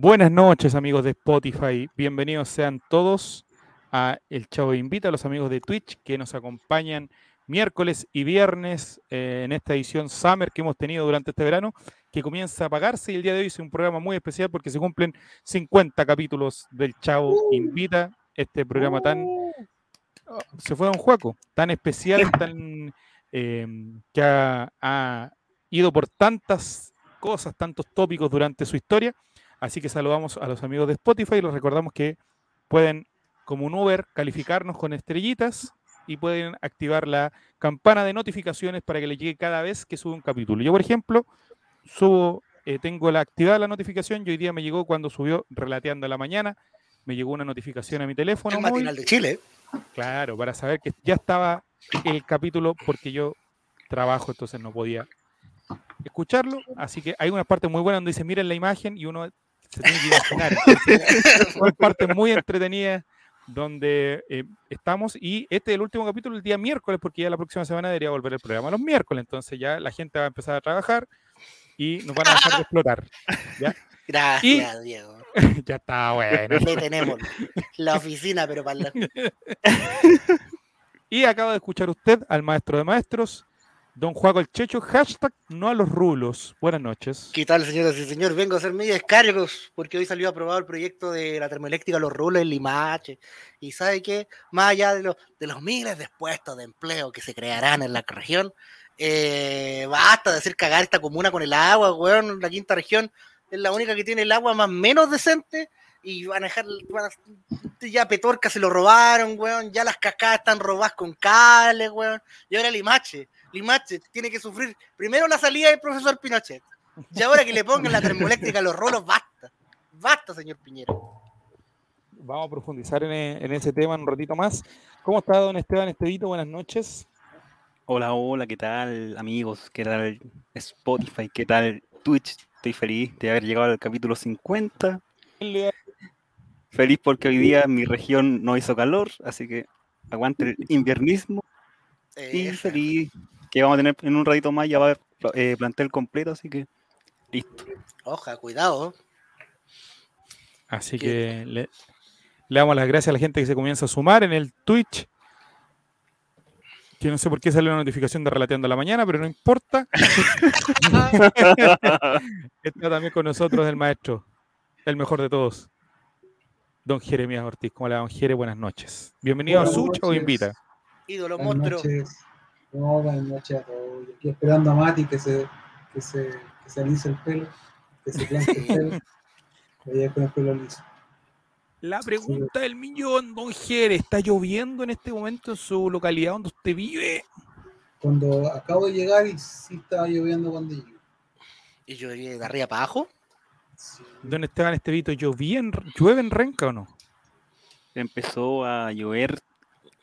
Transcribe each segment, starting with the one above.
Buenas noches amigos de Spotify, bienvenidos sean todos a El Chavo Invita, a los amigos de Twitch que nos acompañan miércoles y viernes eh, en esta edición Summer que hemos tenido durante este verano, que comienza a apagarse y el día de hoy es un programa muy especial porque se cumplen 50 capítulos del Chavo Uh. Invita, este programa tan... oh, se fue a un juego, tan especial, tan eh, que ha, ha ido por tantas cosas, tantos tópicos durante su historia. Así que saludamos a los amigos de Spotify y les recordamos que pueden, como un Uber, calificarnos con estrellitas y pueden activar la campana de notificaciones para que les llegue cada vez que sube un capítulo. Yo, por ejemplo, subo, eh, tengo la activada la notificación y hoy día me llegó cuando subió Relateando a la Mañana, me llegó una notificación a mi teléfono. El matinal de Chile. Claro, para saber que ya estaba el capítulo porque yo trabajo, entonces no podía escucharlo. Así que hay una parte muy buena donde dice miren la imagen y uno se tiene que imaginar. Hay partes muy entretenidas donde eh, estamos y este es el último capítulo el día miércoles porque ya la próxima semana debería volver el programa los miércoles. Entonces ya la gente va a empezar a trabajar y nos van a dejar de explotar. ¿ya? Gracias, Diego. ya está bueno. Le tenemos la oficina, pero para la... Y acaba de escuchar usted al maestro de maestros, don Juaco el Checho, hashtag no a los rulos. Buenas noches. ¿Qué tal, señoras y señores? Vengo a hacer medio descargos porque hoy salió aprobado el proyecto de la termoeléctrica Los Rulos en Limache. Y ¿sabe qué? Más allá de, los miles de puestos de empleo que se crearán en la región, eh, basta de hacer cagar esta comuna con el agua, weón. La quinta región es la única que tiene el agua más menos decente y van a dejar, van a- ya Petorca se lo robaron, weón, ya las cascadas están robadas con cables, weón, y ahora Limache, Limache tiene que sufrir primero la salida del profesor Pinochet, y ahora que le pongan la termoeléctrica a los rolos, basta, basta, señor Piñero. Vamos a profundizar en, e- en ese tema un ratito más. ¿Cómo está don Esteban Estevito? Buenas noches. Hola, hola, ¿qué tal amigos? ¿Qué tal Spotify? ¿Qué tal Twitch? Estoy feliz de haber llegado al capítulo 50. Feliz porque hoy día en mi región no hizo calor, así que aguante el inviernismo. Y Eh, feliz que vamos a tener en un ratito más, ya va a haber eh, plantel completo, así que listo. oja, cuidado, Así Qué- que le, le damos las gracias a la gente que se comienza a sumar en el Twitch. Que no sé por qué sale una notificación de Relateando a la Mañana, pero no importa. Está también con nosotros el maestro, el mejor de todos, don Jeremías Ortiz. ¿Cómo le va, don Jere? Buenas noches. Bienvenido Buenas a Sucha o. Invita. ídolo Buenas monstruo, noches. No, buenas noches a todos. Yo Aquí esperando a Mati que se, que se, que se alice el pelo, que se plante el pelo. Vaya con el pelo liso. La pregunta del millón, don Jere, ¿está lloviendo en este momento en su localidad donde usted vive? Cuando acabo de llegar y sí estaba lloviendo cuando llegué. y yo de arriba para abajo, Sí. Don Esteban Estevito, ¿llovía en- ¿llueve en Renca o no? Empezó a llover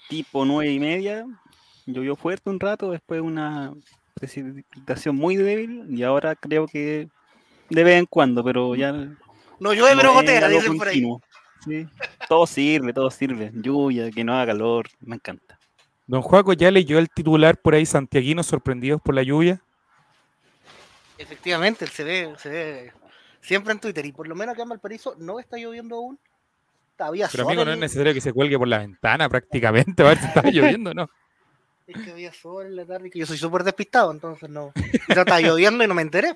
tipo nueve y media, llovió fuerte un rato, después una precipitación muy débil y ahora creo que de vez en cuando, pero ya no llueve, pero No gotera, dicen por ahí. Sí. Todo sirve, todo sirve. Lluvia, que no haga calor, me encanta. Don Juaco ya leyó el titular por ahí, santiaguinos sorprendidos por la lluvia. Efectivamente, se ve, se ve siempre en Twitter, y por lo menos acá en Valparaíso no está lloviendo aún. Todavía Pero amigo, no es necesario que se cuelgue por la ventana prácticamente, a ver si está lloviendo o no. Es que había sol en la tarde, que yo soy súper despistado, entonces no. Quizá estaba lloviendo y no me enteré.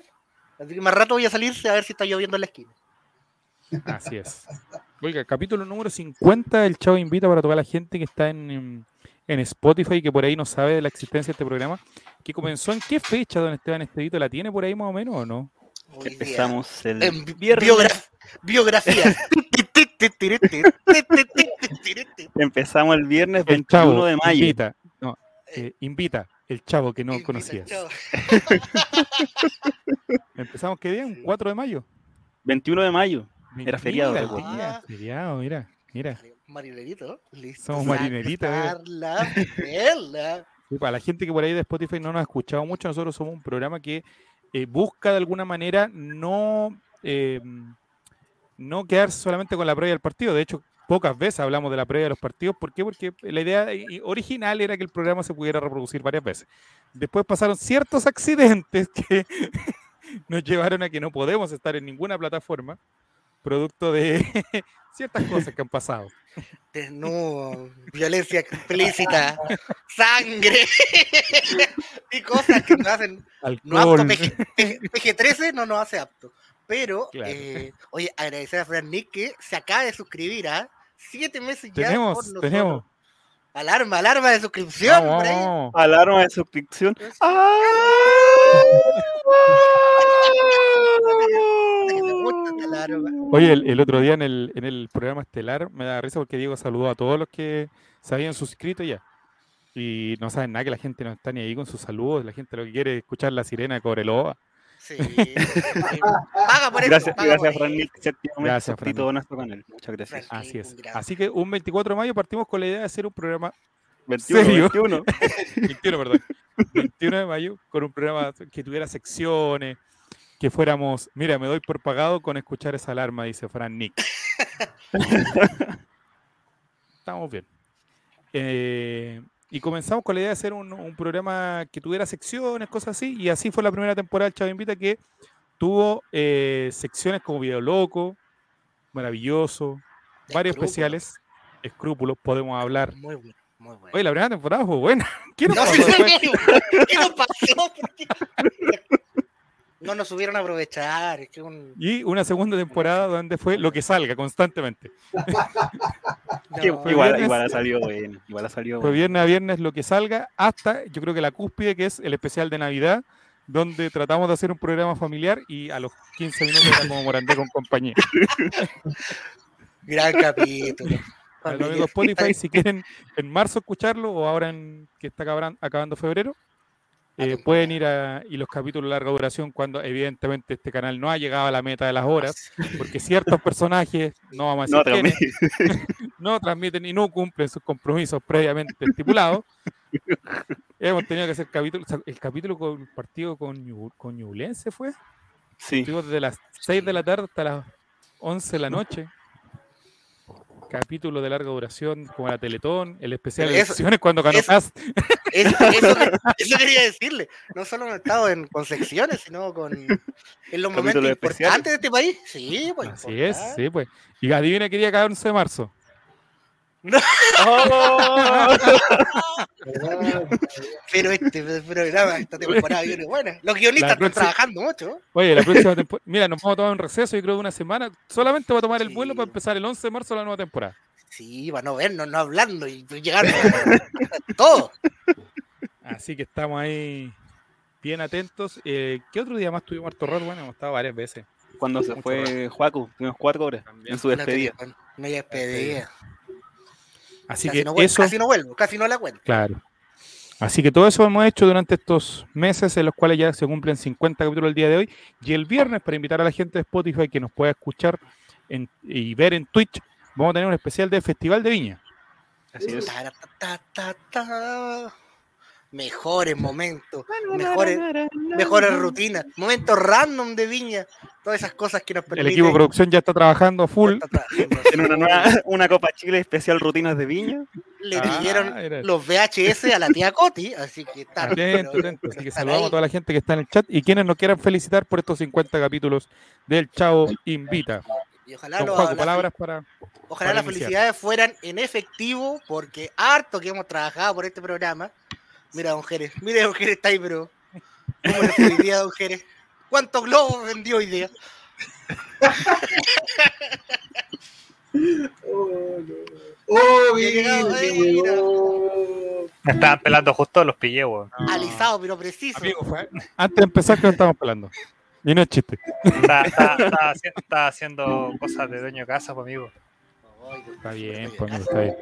Así que más rato voy a salirse a ver si está lloviendo en la esquina. Así es. Oiga, capítulo número 50 del Chavo Invita para toda la gente que está en, en- Spotify y que por ahí no sabe de la existencia de este programa. Que comenzó en qué fecha, don Esteban Estevito? ¿La tiene por ahí más o menos o no? Hoy día. Empezamos el En viernes. biogra- biografía. Empezamos el viernes El 21 Chavo de mayo. invita. Eh, invita. El Chavo que no conocías. Empezamos qué día? ¿Un 4 de mayo? 21 de mayo. Era feriado, Mira, feriado, mira, mira. Marinerito, listo. Somos para marineritos. Sí, para la gente que por ahí de Spotify no nos ha escuchado mucho, nosotros somos un programa que eh, busca de alguna manera no, eh, no quedar solamente con la previa del partido. De hecho, pocas veces hablamos de la previa de los partidos. ¿Por qué? Porque la idea original era que el programa se pudiera reproducir varias veces. Después pasaron ciertos accidentes que nos llevaron a que no podemos estar en ninguna plataforma. producto de ciertas cosas que han pasado. Desnudo, violencia explícita, sangre y cosas que nos hacen no Alcohol. apto. PG, PG 13 no nos hace apto. Pero, Claro. eh, oye, agradecer a Fran Nick que se acaba de suscribir a siete meses ya. Tenemos, por tenemos. Alarma, alarma de suscripción. Por ahí. Alarma de suscripción. ¡Ah! Esta alarma. Oye, el, el otro día en el, en el programa estelar me da risa porque Diego saludó a todos los que se habían suscrito ya. Y no saben nada que la gente no está ni ahí con sus saludos. La gente lo que quiere es escuchar la sirena de Cobreloa. Sí. Paga por eso. Gracias, paga gracias, por Fran eso. Gracias, a nuestro canal. Muchas gracias. Así es. gran- Así que un 24 de mayo partimos con la idea de hacer un programa 21, ¿Serio? 21. 21, perdón. 21 de mayo, con un programa que tuviera secciones, que fuéramos, mira, me doy por pagado con escuchar esa alarma, dice Fran Nick. Estamos bien. Eh, y comenzamos con la idea de hacer un, un programa que tuviera secciones, cosas así, y así fue la primera temporada del Chavo Invita que tuvo eh, secciones como Video Loco, Maravilloso, varios especiales, escrúpulos, podemos hablar. Muy bueno, muy bueno. Oye, la primera temporada fue buena. ¿Qué nos No, pasó ¿Qué nos pasó? No nos supieron aprovechar. Es que un... Y una segunda temporada donde fue lo que salga constantemente. No, igual, igual ha salido bueno. Igual ha salido Fue viernes a viernes lo que salga, hasta yo creo que la cúspide, que es el especial de Navidad, donde tratamos de hacer un programa familiar y a los 15 minutos era como Morandé con compañía. Gran capítulo. A los amigos Spotify, si quieren en marzo escucharlo o ahora en que está acabando febrero, eh, pueden ir a y los capítulos de larga duración cuando evidentemente este canal no ha llegado a la meta de las horas, porque ciertos personajes, no vamos a No, decir también. quiénes, no transmiten y no cumplen sus compromisos previamente estipulados. Hemos tenido que hacer capítulo, o sea, el capítulo compartido con, Ñu- con Ñublense fue. Sí. Estuvimos desde las 6 de la tarde hasta las 11 de la noche. Capítulo de larga duración, como la Teletón, el especial de elecciones cuando ganó eso- Cast. Eso, eso, eso quería decirle. No solo hemos estado en, con secciones, sino con en los momentos Capítulos especiales. importantes de este país. Sí, pues. Así es, sí, pues. Y adivina qué día cada 11 de marzo. ¡Oh! Pero este programa, esta temporada viene buena. Los guionistas La están próxima- trabajando mucho. Oye, la próxima temporada. Mira, nos vamos a tomar un receso, yo creo, de una semana. Solamente va a tomar el Sí. vuelo para empezar el 11 de marzo la nueva temporada. Sí, para no vernos, no hablando y llegar todo. Así que estamos ahí bien atentos. Eh, ¿Qué otro día más tuvimos harto rol? Bueno, hemos estado varias veces. Cuando se Mucho fue Juaco, tuvimos cuatro horas También. en su despedida. Hay despedida. Así Casi, que no vuelvo, eso, casi no vuelvo, casi no la cuento. claro. Así que todo eso hemos hecho durante estos meses en los cuales ya se cumplen 50 capítulos el día de hoy. Y el viernes, para invitar a la gente de Spotify que nos pueda escuchar en- y ver en Twitch, vamos a tener un especial del Festival de Viña. Así es. Ta, ta, ta, ta. Mejores momentos, mejores, mejores rutinas, momentos random de viña, todas esas cosas que nos El permiten. equipo de producción ya está trabajando a full. está trabajando En una nueva una Copa Chile especial rutinas de viña. Le Ah, era- los VHS a la tía Coti, así que está. Atento, pero- atento. Así que saludamos a toda la gente que está en el chat y quienes nos quieran felicitar por estos 50 capítulos del Chavo Invita. Y ojalá, Don lo- Juaco, palabras para. ojalá para las iniciar. felicidades fueran en efectivo, porque harto que hemos trabajado por este programa. Mira, don Jerez, mire, don Jerez está ahí, pero. ¿Cómo le fue hoy día, don Jerez? ¿Cuántos globos vendió hoy día? Oh, no. Oh, mira, eh, mira. Me estaban pelando justo, los pillé, weón. Alisado, pero preciso. Amigo, fue- Antes de empezar, que nos estamos hablando. Y no es chiste. Estaba haciendo cosas de dueño de casa, pues, amigo. Dios Está bien, pues, está bien.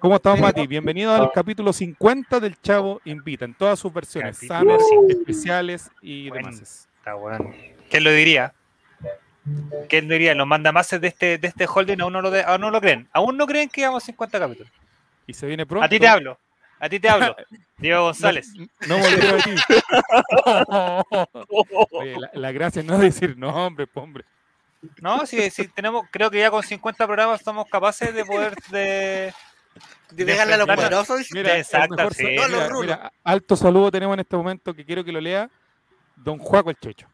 ¿Cómo estamos, Mati? Bienvenido al capítulo 50 del Chavo Invita, en todas sus versiones, sanas, 50. especiales y Bueno. demás. Está weón. ¿Quién lo diría? ¿Quién lo diría? Los mandamases de este, de este holding aún no, lo de- aún no lo creen. Aún no creen que vamos 50 capítulos. Y se viene pronto. A ti te hablo. A ti te hablo. Diego González. No, no me olvido de ti. Oye, la, la gracia no es decir nombre, po, hombre. No, sí, sí, tenemos, creo que ya con 50 programas somos capaces de poder de, De pegarle a los poderosos. Mira, Exacto, mejor sí. sa- No, los mira, rulos. mira, alto saludo tenemos en este momento que quiero que lo lea Don Juaco el Checho.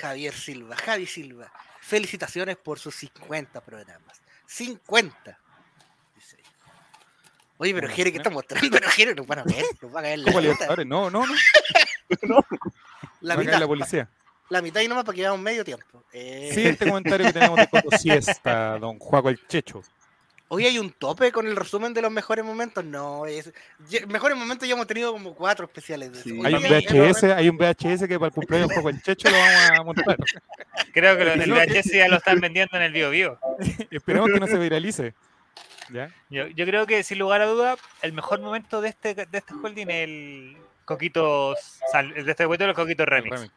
Javier Silva, Javi Silva. Felicitaciones por sus 50 programas. 50. Dice. Oye, pero Jere, ¿qué está mostrando? Pero Jere, nos van a ver, nos va a caer la ¿Cómo mitad. Libertadores? No, no, no. La mitad, la policía. la mitad y nomás para que veamos medio tiempo. Eh, Siguiente comentario que tenemos de Coto Siesta, don Juaco el Checho. Hoy hay un tope con el resumen de los mejores momentos. No, es, mejores momentos ya hemos tenido como cuatro especiales. de. Sí. Hay un el VHS, momento- hay un VHS que para el cumpleaños Juaco el Checho lo vamos a montar. Creo que No. VHS ya lo están vendiendo en el Bio Bio. Esperemos que no se viralice. ¿Ya? Yo, yo creo que, sin lugar a duda, el mejor momento de este, de este holding es el Coquitos. Sal- de este capítulo, el Coquito El Remix.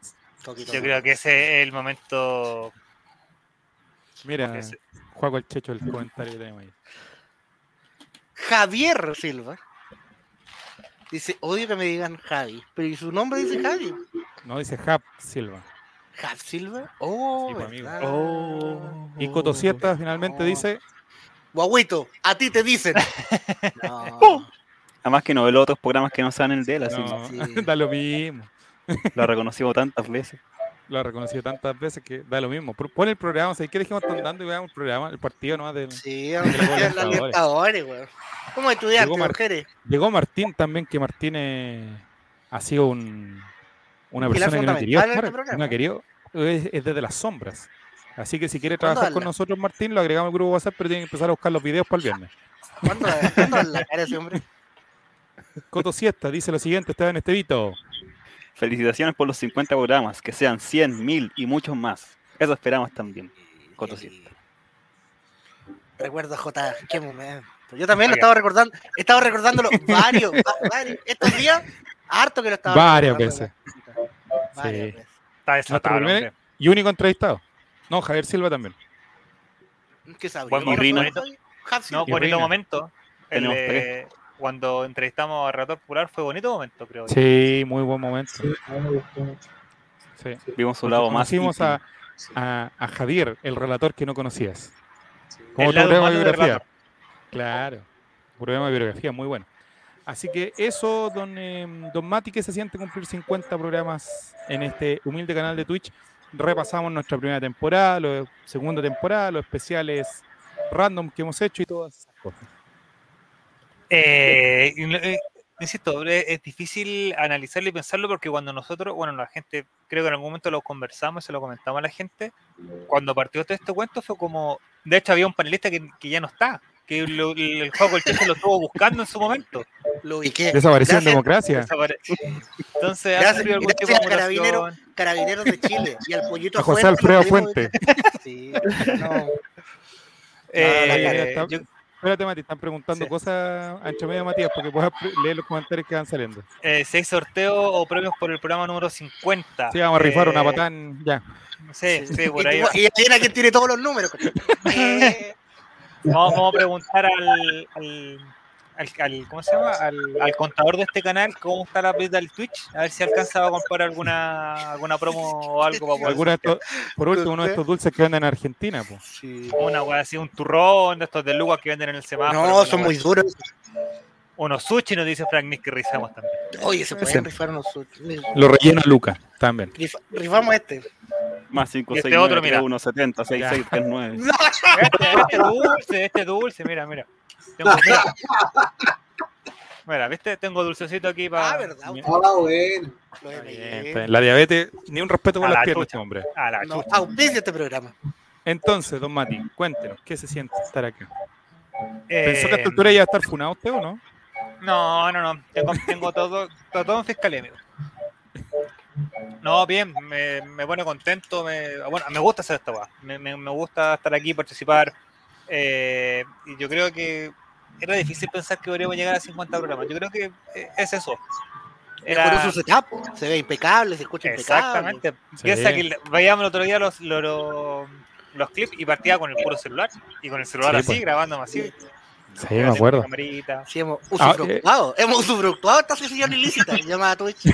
Yo creo que ese es el momento. Mira, ese- Juaco el Checho, el comentario que tenemos ahí. Javier Silva. Dice, odio que me digan Javi. Pero ¿y su nombre dice Javi? No, dice Hap Silva. ¿Jav Silva? Oh, Sí, pues. Oh. Y Coto Siesta finalmente Oh. dice, Guaguito, a ti te dicen. No, Además que no veo los otros programas que no sean el de él, así no, sí. da lo mismo. lo ha reconocido tantas veces. Lo ha reconocido tantas veces que da lo mismo. Pon el programa, ¿sabes qué dejemos están dando y veamos el programa, el partido nomás del... sí, a los Libertadores, weón. ¿Cómo Mar- mujeres? Llegó Martín también, que Martín eh, ha sido un, una persona que no este no ha querido, es, es desde las sombras. Así que si quiere ¿Cuándo trabajar con nosotros, Martín, lo agregamos al grupo WhatsApp, pero tiene que empezar a buscar los videos para el viernes. ¿Cuándo, ¿cuándo la cara ese hombre? Coto Siesta dice lo siguiente, Esteban Estevito. Felicitaciones por los 50 programas, que sean 100, 1000 y muchos más. Eso esperamos también. Recuerdo a J, qué momento. Yo también lo estaba recordando, he estado recordándolo varios, va- varios, estos días, harto que lo estaba Varias recordando. Varias Sí. veces. Está desatado, el. Y único entrevistado. No, Javier Silva también. ¿Qué sabía? Buen Y Rino. Hapsi. No, bonito Reina. momento. El Tenemos de- cuando entrevistamos a Relator Popular fue bonito momento, creo. yo. Sí, muy buen momento. Sí, a mí me gustó mucho. Sí. Vimos su lado más. conocimos a, a, a Javier, el relator que no conocías. sí. Como El tu programa de biografía. Claro. Programa de biografía, muy bueno. Así que eso, don, eh, don Mati, que se siente cumplir 50 programas en este humilde canal de Twitch. Repasamos nuestra primera temporada, la segunda temporada, los especiales random que hemos hecho y todas esas cosas. Eh, eh, insisto, es, difícil analizarlo y pensarlo porque cuando nosotros, bueno, la gente, creo que en algún momento lo conversamos y se lo comentamos a la gente, cuando partió todo este cuento fue como, de hecho había un panelista que, que ya no está, que lo- el juego el Checho lo estuvo buscando en su momento. Lo ubiqué. Desapareció en democracia. Desapare- Entonces, ha Gracias- sufrido algún tipo de gracias, carabinero. mutación. Carabineros de Chile y al pollito A José Fuente, Alfredo Fuente. Sí, no. Eh, la está- yo- Espérate, Mati, están preguntando Sí. cosas ancho medio, Matías, porque puedas pre- leer los comentarios que van saliendo. eh, si hay sorteo o premios por el programa número 50. Sí, vamos a rifar una Eh, patán ya. Sí, sí, por Y, ahí. tú- y adivina quién tiene todos los números. coño. Eh, Vamos, vamos a preguntar al, al, al- al- ¿cómo se llama? Al, al contador de este canal cómo está la vida del Twitch, a ver si alcanza a comprar alguna alguna promo o algo para poder estos- por último, uno de estos dulces que venden en Argentina. pues. sí. una wea así, un turrón de estos de Lucas que venden en el semáforo. No, son muy duros. Unos sushi nos dice Frank Nick que rizamos también. Oye, se Ese. pueden rifar unos. Lo rellena Luca también. Rifa- Rifamos este. Más 5, Y este 6, otro, 9, mira. 1, 70, 6, Ya. 6, 3, 9. Este, este dulce, este dulce, mira, mira. Tengo, mira. Mira, ¿viste? Tengo dulcecito aquí para. Ah, verdad. Ah, bueno. Bien. La diabetes, ni un respeto por A las la piernas, chucha. hombre. Ah, la No, auspicia este programa. Entonces, don Mati, cuéntenos, ¿qué se siente estar acá? ¿Pensó que a Eh, esta altura iba a estar funado usted o no? No, no, no. Tengo, tengo todo, todo, todo en fiscalía, amigo. No, bien, me, me pone contento. Me, bueno, me gusta hacer esta weá. Me, me, me gusta estar aquí, participar. Eh, y yo creo que era difícil pensar que podríamos llegar a 50 programas. Yo creo que eh, es eso. Era, su setup. Se ve impecable, se escucha impecable. exactamente. Sí. Piensa que veíamos el otro día los, los, los- los clips y partía con el puro celular. Y con el celular Sí, así, pues. grabando así. Sí, me acuerdo. Sí, hemos Ah, usufructuado. Hemos usufructuado esta sesión ilícita llamada Twitch.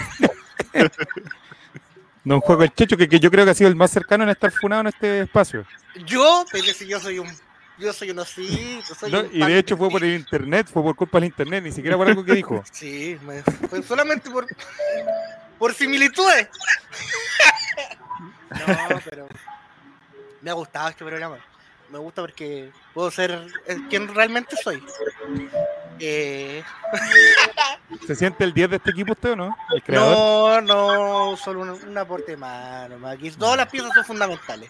Don Juego el Checho, que, que yo creo que ha sido el más cercano en estar funado en este espacio. Yo, pero si yo soy un. Yo soy un osito. Soy No, un y de hecho fue por el internet, fue por culpa del internet, ni siquiera por algo que dijo. Sí, me- fue solamente por. Por similitudes. No, pero me ha gustado este programa. Me gusta porque puedo ser quien realmente soy. Eh, ¿Se siente el 10 de este equipo usted o no? El creador. no, no, solo un, un aporte más. nomás. Aquí todas las piezas son fundamentales.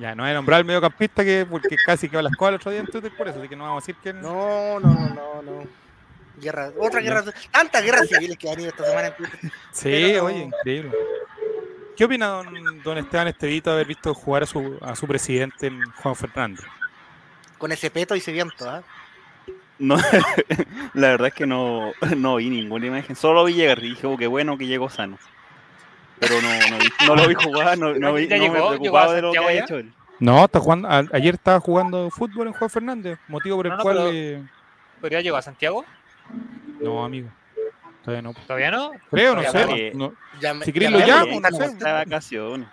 Ya, no voy a nombrar al mediocampista que, porque casi quedó a la escuela el otro día en Twitter por eso, así que no vamos a decir que No, no, no, no, no. Guerra, otra guerra, tantas guerras civiles que han ido esta semana en Twitter. Sí, Pero- oye, increíble. ¿Qué opina don, don Esteban Estevito de haber visto jugar a su, a su presidente en Juan Fernández? Con ese peto y ese viento, ¿ah? No, la verdad es que no, no vi ninguna imagen. Solo vi llegar y dije, oh, qué bueno que llegó sano. Pero no, no, lo vi jugar, no, no, vi, ¿Ya no llegó? me ¿Llegó a preocupaba de lo que Santiago había ya? hecho él. No, está jugando, a- ayer estaba jugando fútbol en Juan Fernández, motivo por el No, no, cual... pero- eh, ¿Pero ya llegó a Santiago? No, amigo. Todavía no. ¿Todavía no? Creo, no Ya, sé. vale. no- Ya me- Si querés ya lo llamo, no sé. como- Está de vacaciones.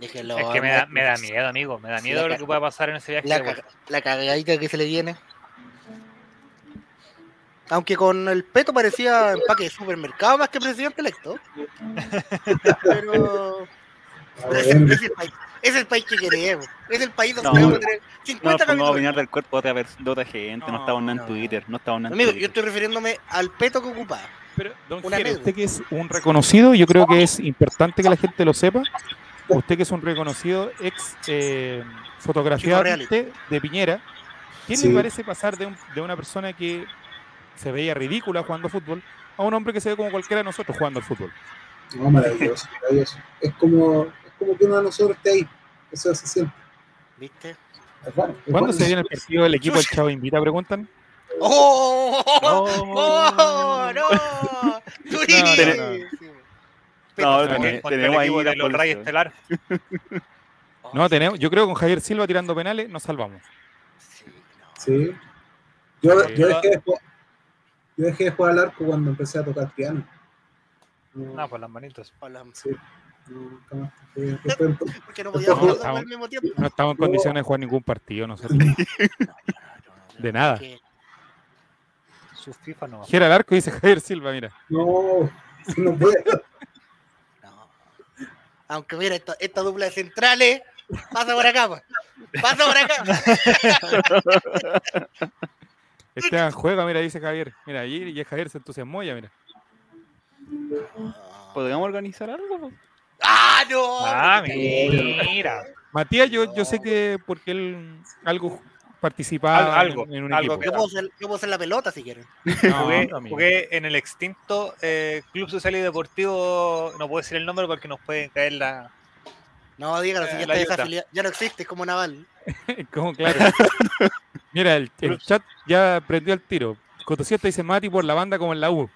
Déjelo, Es que me da, me da miedo, amigo. Me da miedo la lo que pueda pasar en ese viaje. La, la cagadita que se le viene. Aunque con el peto parecía empaque de supermercado más que presidente electo. Pero. Pero es, el, es el país, es el país que queremos. Es el país donde No. vamos a tener No nos 50 pongamos a capítulos. opinar del cuerpo de otra, de otra gente, no, No, en no. Twitter, no estamos en Amigo, yo estoy refiriéndome al peto que ocupaba. Pero, don Una Jere, anécdota. usted que es un reconocido, yo creo que es importante que la gente lo sepa. Usted que es un reconocido ex eh, fotografiante de Piñera, ¿qué Sí. le parece pasar de, un- de una persona que se veía ridícula jugando fútbol a un hombre que se ve como cualquiera de nosotros jugando al fútbol? No, maravilloso, maravilloso. Es como, es como que uno de nosotros esté ahí. Eso se siente. ¿Viste? Es bueno, es ¿Cuándo bueno. se viene el partido del equipo El Chavo Invita? Preguntan. ¡Oh! ¡Oh! ¡No! no, tenemos- ahí de los Reyes. Estelar. No, tenemos, yo creo que con Javier Silva tirando penales nos salvamos. Sí, no. Sí. Yo, Sí. yo, dejé de jugar, yo dejé de jugar al arco cuando empecé a tocar piano. No, No, por las manitos. Hola. sí, no, más. Fue- fue- Porque no podíamos No, los dos estamos- al mismo tiempo. No estamos en condiciones de jugar ningún partido nosotros. De nada. Que- Su FIFA no. Gira el arco y dice Javier Silva, mira. No, no puedo. no. Aunque mira, esta, esta dupla de centrales pasa por acá, pues. pasa por acá. Esteban juega, mira, dice Javier. Mira, y, y Javier se entusiasmó ya, mira. ¿Podríamos organizar algo? ¡Ah, no! Ah, Mira. mira. Matías, yo, yo sé que porque él algo participaba Al- algo, en, en un algo equipo. Yo puedo, ser, yo puedo ser la pelota si quieren. No, Jugué, jugué en el extinto eh, Club Social y Deportivo, no puedo decir el nombre porque nos pueden caer la... No, dígalo, si Eh, ya la está ayuda. desafiliado. Ya no existe, es como Naval. Como claro. Mira, el, el chat ya prendió el tiro. Cotosieta dice Mati por la banda como en la U.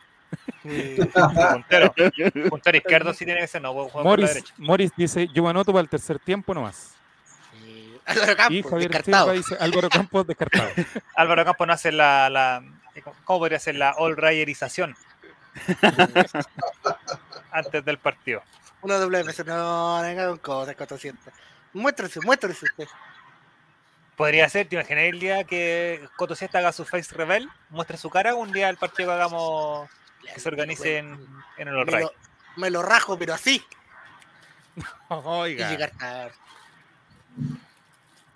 puntero. Puntero izquierdo sí tiene que ser, no Morris, derecha. Morris dice, yo me anoto para el tercer tiempo nomás. Álvaro Campos, y Javier descartado. Silva dice, Álvaro Campos descartado. Álvaro Campos no hace la, la... ¿Cómo podría ser la all rayerización? Antes del partido. Uno doble. No, no venga con cosas, 400. Muéstrese, muéstrese usted. Podría ser, ¿te imaginas el día que Coto Siesta haga su face reveal, muestre su cara, un día el partido que hagamos, que se organice en, en el All Me lo, me lo rajo, pero así. Y Oiga. llegar.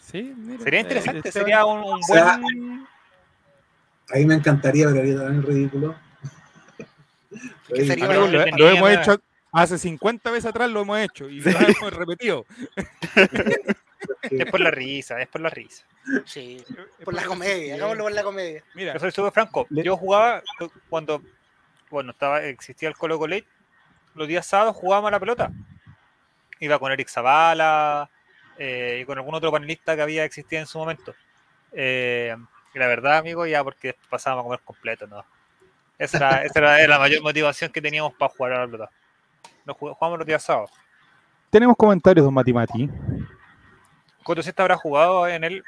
Sí, mira, Sería eh, interesante, Esteban- sería un, un O sea, buen... Ahí me encantaría, pero haría también ridículo. sería lo, lo hemos hecho hace 50 veces atrás, lo hemos hecho y lo hemos repetido. Es por la risa, es por la risa. Sí, por la comedia, hagámoslo por la comedia. Mira, Yo soy súper franco. Yo jugaba cu- cuando, bueno, estaba, existía el Colo Colo, los días sábados jugábamos a la pelota. Iba con Eric Zavala eh, y con algún otro panelista que había existido en su momento. Eh, y la verdad, amigo, ya porque pasábamos a comer completo, ¿no? Esa era, esa era la mayor motivación que teníamos para jugar a la pelota. Nos jug- jugamos los días sábados. tenemos comentarios, don Mati Mati. Coto Siesta habrá jugado en el.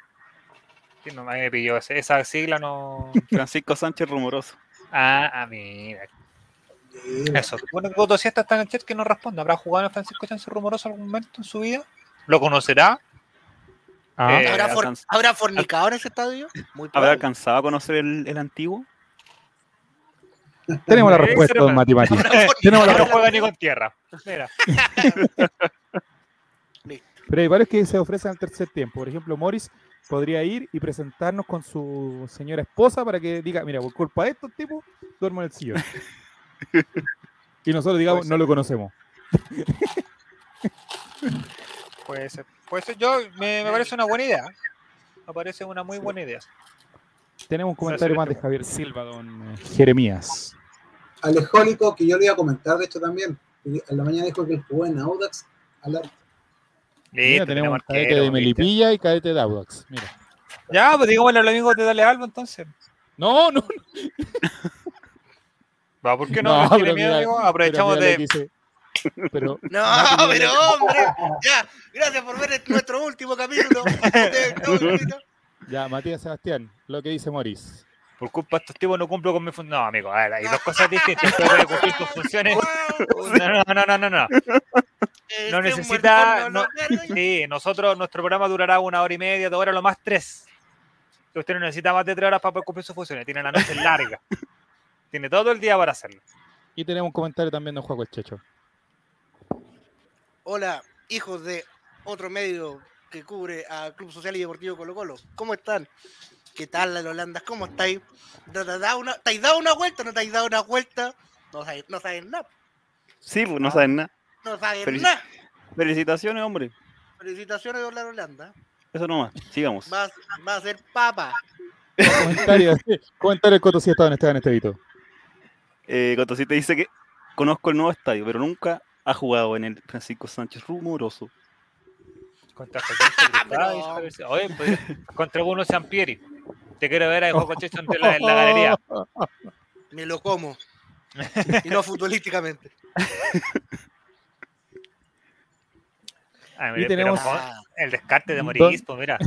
que No me pilló ese- esa sigla, no. Francisco Sánchez rumoroso. Ah, ah, mira. Eso. Bueno, que Coto Siesta está en el chat que no responde. ¿Habrá jugado en Francisco Chance Rumoroso algún momento en su vida? ¿Lo conocerá? Ah, Eh, ¿Habrá, for- alcanz- ¿Habrá fornicado en ese estadio? Muy ¿Habrá alcanzado a conocer el, el antiguo? tenemos la eh, respuesta, don Mati Tenemos la Que no respuesta. juega ni con tierra. Mira. Pero hay varios que se ofrecen al tercer tiempo. Por ejemplo, Morris podría ir y presentarnos con su señora esposa para que diga, mira, por culpa de estos tipos, duermo en el sillón. y nosotros digamos, no lo conocemos. Puede ser. Puede ser. Yo, me, me parece una buena idea. Me parece una muy buena idea. Tenemos un comentario más de. Javier Silva, don eh, Jeremías. Alejólico, que yo le iba a comentar, de hecho, también. En la mañana dijo que él jugó en Audax. a la- Mira, Listo, tenemos cadete de. Melipilla y cadete de Audax. Mira. Ya, pues digámosle a los amigos de Dale Alba entonces. No, no, Va, ¿por qué no? no, no tiene pero miedo, mira- amigo? pero Aprovechamos de. Pero, No, pero hombre, ya, gracias por ver nuestro último capítulo. no, Ya, Matías Sebastián, lo que dice Morris. Por culpa de estos tipos no cumplo con mi función. No, amigo, a ver, hay dos cosas distintas. Puede cumplir sus funciones. No, no, no, no, no. Este No necesita. No, sí, nosotros, nuestro programa durará una hora y media, dos horas, lo más tres. Usted no necesita más de tres horas para poder cumplir sus funciones. Tiene la noche larga. Tiene todo el día para hacerlo. Y tenemos un comentario también de Juego el Checho. Hola, hijos de otro medio que cubre a Club Social y Deportivo Colo Colo. ¿Cómo están? ¿Qué tal las Holandas? ¿Cómo estáis? ¿Te has dado una, ¿te has dado una vuelta? ¿No te has dado una vuelta? No saben, no saben nada. Sí, pues no saben nada. No saben Felici- nada. Felicitaciones, hombre. Felicitaciones de la Holanda. Eso nomás. Sigamos. Va, va a ser papa. Comentario, comentario del Coto si estaba en Esteban Estevito. Eh, Cotosita dice que conozco el nuevo estadio, pero nunca ha jugado en el Francisco Sánchez Rumoroso. Contra Joaquín Oye, pues, contra Bruno Sampieri. Te quiero ver a Juego Checho en la, en la galería. Me lo como. Y no futbolísticamente. Ah, Y tenemos- pero el descarte de pues mira.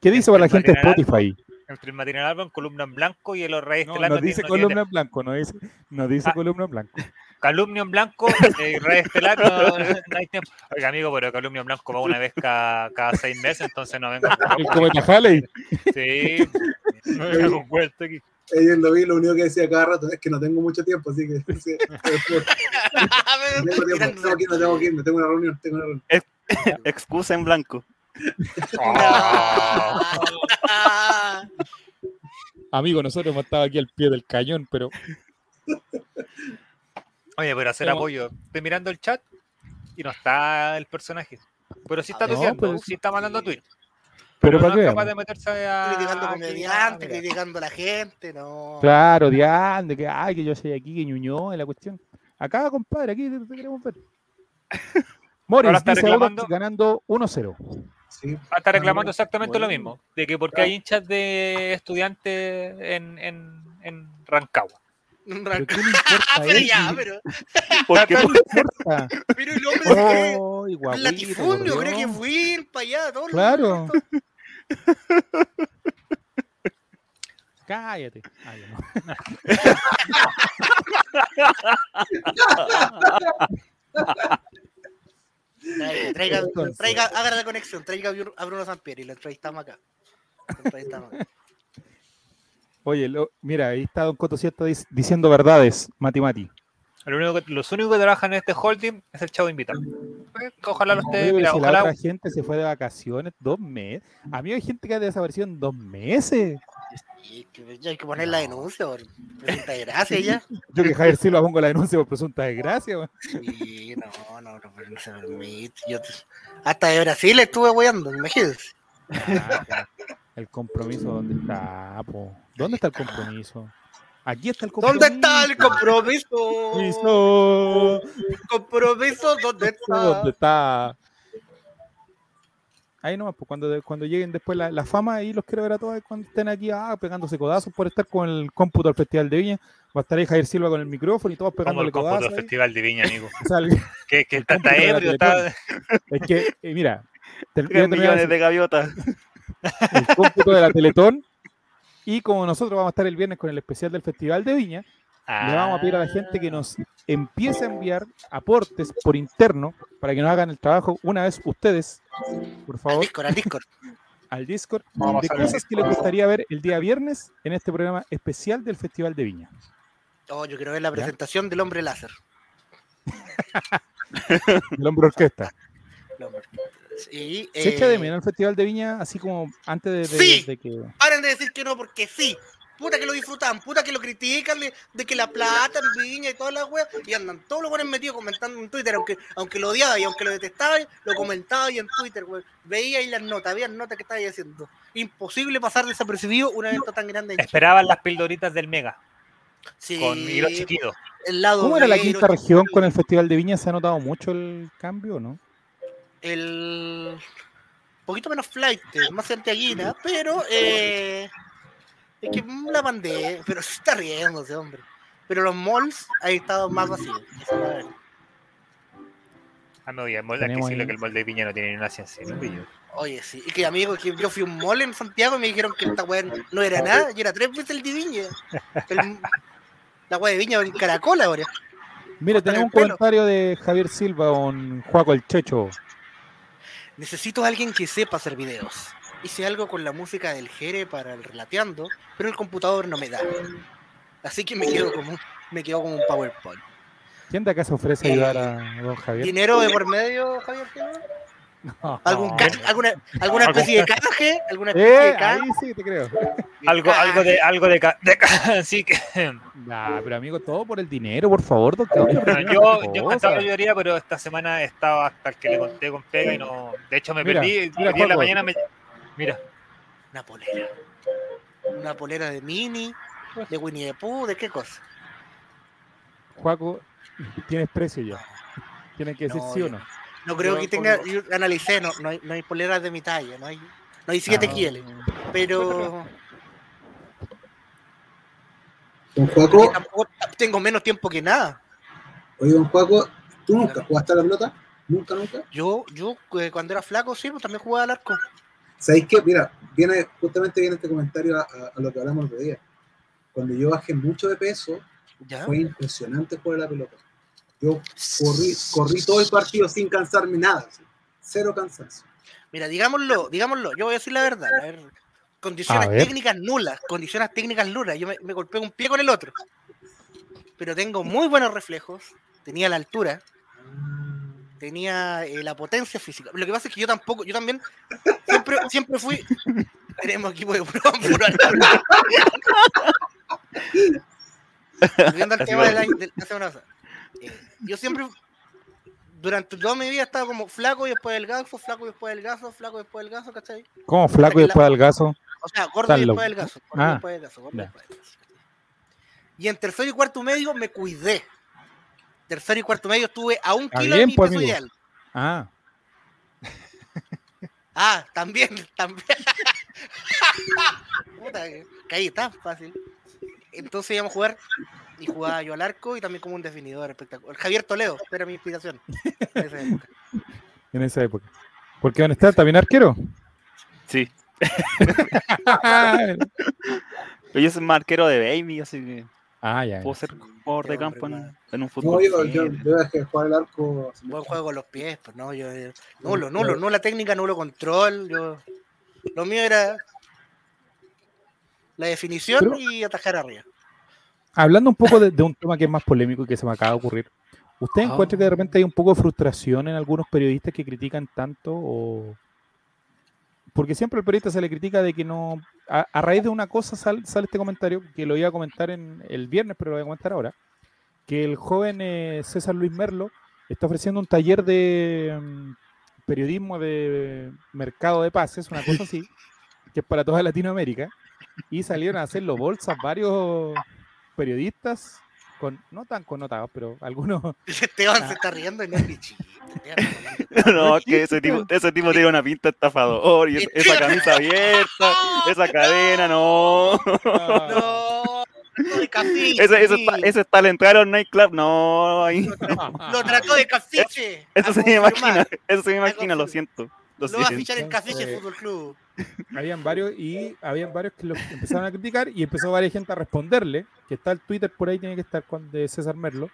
¿Qué dice para la gente de Spotify? Entre el matinal Alba en columna en blanco y el Reyes No, nos no dice columna en blanco, no dice, no dice Ah. columna en blanco. Calumnio en blanco, eh, Reyes Estelar no, no hay tiempo. Oiga, amigo, pero Calumnio en blanco va una vez cada, cada seis meses, entonces no venga cometa Halley. Sí, no venga con cuento aquí. Ayer lo vi, lo único que decía cada rato es que no tengo mucho tiempo, así que. sí, no tengo tiempo, tengo que no tengo que irme, tengo una reunión, tengo una reunión. Excusa en blanco. Ah, Amigo, nosotros hemos estado aquí al pie del cañón, pero Oye, pero hacer Pero- apoyo. Estoy mirando el chat y no está el personaje. Pero sí está No, tuiteando, pero- sí está mandando tweets. pero no para es qué. capaz de meterse a. criticando comediantes, criticando a la gente, no. Claro, de ande, que ay, que yo soy aquí, que ñuñó, es la cuestión. Acá, compadre, aquí te, te queremos ver. Morris está dice reclamando. Audax ganando 1-0. Sí. Ah, Está reclamando exactamente lo mismo. De que porque hay hinchas de estudiantes en, en, en Rancagua. ¿Pero qué le importa Ah, a pero él? ya, pero, Porque ¿Qué le importa? pero el hombre cree, Oh, latifundio por cree que fui para allá, todo lo- Claro. Cállate. Ah, ya no. Traiga, traiga, Entonces. traiga, haga la conexión, traiga a Bru- a Bruno Sampieri, lo entrevistamos acá. Lo entrevistamos acá. Oye, lo- mira, ahí está Don Coto Cierto dic- diciendo verdades, Mati Mati. Lo único que- los únicos que trabajan en este holding es el chavo invitado. Pues, Ojalá Oye, esté, pero mira, si la ojalá. otra gente se fue de vacaciones dos meses. A mí hay gente que ha desaparecido en dos meses. Ya hay que poner la denuncia, por presunta desgracia ya. Yo que Javier Silva pongo la denuncia por presunta desgracia. weón. Sí, no, no, no, pero no se permite. Yo te- hasta de Brasil estuve weando, imagínense. Ah, el compromiso, ¿dónde está? po? ¿Dónde está el compromiso? Aquí está el compromiso. ¿Dónde está el compromiso? compromiso? El compromiso, ¿dónde está? ¿Dónde está? Ahí nomás, pues cuando, cuando lleguen después la, la fama, ahí los quiero ver a todos cuando estén aquí ah, pegándose codazos por estar con el cómputo del Festival de Viña. Va a estar ahí Javier Silva con el micrófono y todos Como pegándole el cómputo codazos. del. Festival de Viña, amigo. O sea, el- Que, que El está, está ebrio, está. es que, eh, mira, te- millones de gaviotas. el cómputo de la Teletón. Y como nosotros vamos a estar el viernes con el especial del Festival de Viña, le vamos a pedir a la gente que nos empiece a enviar aportes por interno para que nos hagan el trabajo una vez ustedes, por Al favor, Discord, al Discord. al Discord Vamos de al cosas que les gustaría ver el día viernes en este programa especial del Festival de Viña. Oh, yo quiero ver la presentación del hombre láser. El hombre orquesta. Lombard. Y, ¿Se echa de eh, menos el Festival de Viña así como antes de, de- Sí. de que... Paren de decir que no, porque sí. Puta que lo disfrutan, puta que lo critican de, de que la plata, el viña y todas las weas. Y andan todos los buenos metidos comentando en Twitter, aunque, aunque lo odiaba y aunque lo detestaba, lo comentaba y en Twitter, weón. Veía ahí las notas, había notas que estaba haciendo. Imposible pasar desapercibido un evento tan grande en. Esperaban las pildoritas del Mega Sí, con el lado ¿Cómo era la quinta región con el Festival de Viña? ¿Se ha notado mucho el cambio o no? El poquito menos flight, más santiaguina, pero eh, es que la pandemia, pero se está riendo ese hombre. Pero los malls han estado más vacíos. Ah, no, y el que Tenemos decirlo ahí- que el molde de Viña no tiene ni una ciencia. ¿no? Oye, sí, y que amigo, que yo fui a un mall en Santiago y me dijeron que esta weá no era nada, y era tres veces el de Viña. El- la weá de Viña en Caracol ahora. Mira, tenemos un pelo. comentario de Javier Silva con Juaco el Checho. Necesito a alguien que sepa hacer videos. Hice algo con la música del Jere para el relateando, pero el computador no me da. Así que me quedo como, un- me quedo como un PowerPoint. ¿Quién de acá se ofrece a ayudar a don Javier? ¿Dinero de por medio, Javier? ¿Algún No. ca- alguna, ¿Alguna especie de canje? ¿Alguna especie Eh, de ahí canje? sí te creo. Algo, algo de, algo de, de que Nah, pero amigo, todo por el dinero, por favor, Bueno, pero yo, yo encantado lo lloría, pero esta semana estaba hasta el que le conté con pega y no. De hecho, me Mira, perdí. mira, en la mañana me. Mira, Una polera. Una polera de Mini, de Winnie the Pooh, ¿de qué cosa? Juaco, tienes precio ya. Tienes que decir No, sí o yo- no. No creo que tenga, yo analicé, no, no, hay, no hay poleras de mi talla, no hay, no hay 7 Ah, kilos, pero Don Juaco, tampoco tengo menos tiempo que nada. oye, don Juaco, ¿tú nunca jugaste a la pelota? ¿Nunca, nunca? Yo, yo eh, cuando era flaco, sí, pues también jugaba al arco. ¿Sabéis qué? Mira, viene, justamente viene este comentario a, a- a lo que hablamos el otro día. Cuando yo bajé mucho de peso, ¿Ya? fue impresionante jugar a la pelota. Yo corrí, corrí todo el partido sin cansarme nada. Cero cansancio. Mira, digámoslo, digámoslo, yo voy a decir la verdad. a ver, condiciones A ver. técnicas nulas, condiciones técnicas nulas. Yo me, me golpeé un pie con el otro. Pero tengo muy buenos reflejos, tenía la altura, tenía eh, la potencia física. Lo que pasa es que yo tampoco, yo también siempre, siempre fui. Tenemos equipo de puro, puro alarma. Volviendo al tema de la, de la semana pasada. Eh, yo siempre, durante toda mi vida, estaba como flaco y después del gaso, flaco y después del gaso, flaco y después del gaso, ¿cachai? ¿Cómo flaco y después del gaso? O sea, gordo y loco. después del gaso. Gordo y Ah, después del gaso, gordo y ya. después del gaso. Y en tercero y cuarto medio me cuidé. Tercero y cuarto medio estuve a un kilo de mi pues, peso ideal. Ah, Ah, también, también. Puta, que ahí está, fácil. Entonces íbamos a jugar y jugaba yo al arco y también como un definidor espectacular. Javier Toledo, era mi inspiración. en esa época. en esa época. ¿Por qué dónde está? ¿Está bien arquero? Sí. Yo soy más arquero de baby, así que ah, ya. puedo ser jugador de campo en, un No, fútbol. yo, yo, yo dejé de jugar al arco. Buen juego con los pies, pues no, yo eh, nulo, nulo, nula técnica, nulo control. Yo, lo mío era la definición Pero- y atajar arriba. Hablando un poco de, de un tema que es más polémico y que se me acaba de ocurrir. ¿Usted Ah. encuentra que de repente hay un poco de frustración en algunos periodistas que critican tanto? O... Porque siempre al periodista se le critica de que no. A, a raíz de una cosa sal- sale este comentario, que lo iba a comentar en el viernes, pero lo voy a comentar ahora. Que el joven eh, César Luis Merlo está ofreciendo un taller de mm, periodismo de mercado de pases, una cosa así, que es para toda Latinoamérica. Y salieron a hacerlo bolsas varios periodistas, con, no tan connotados, pero algunos. Esteban Ah. se está riendo y no es. Esteban, No, es que ese tipo, ese tipo tiene una pinta estafador y es- esa camisa abierta, esa cadena, no. No, trató de cafiche. Ese, ese, está, ese está al entrar a un nightclub, no. ahí- Lo trató de cafiche. Eso se me imagina, eso se me imagina, lo siento. Lo Lo va a fichar en Cafiche Fútbol Club. Habían varios y habían varios que lo empezaron a criticar y empezó varias gente a responderle, que está el Twitter por ahí, tiene que estar con, de César Merlo,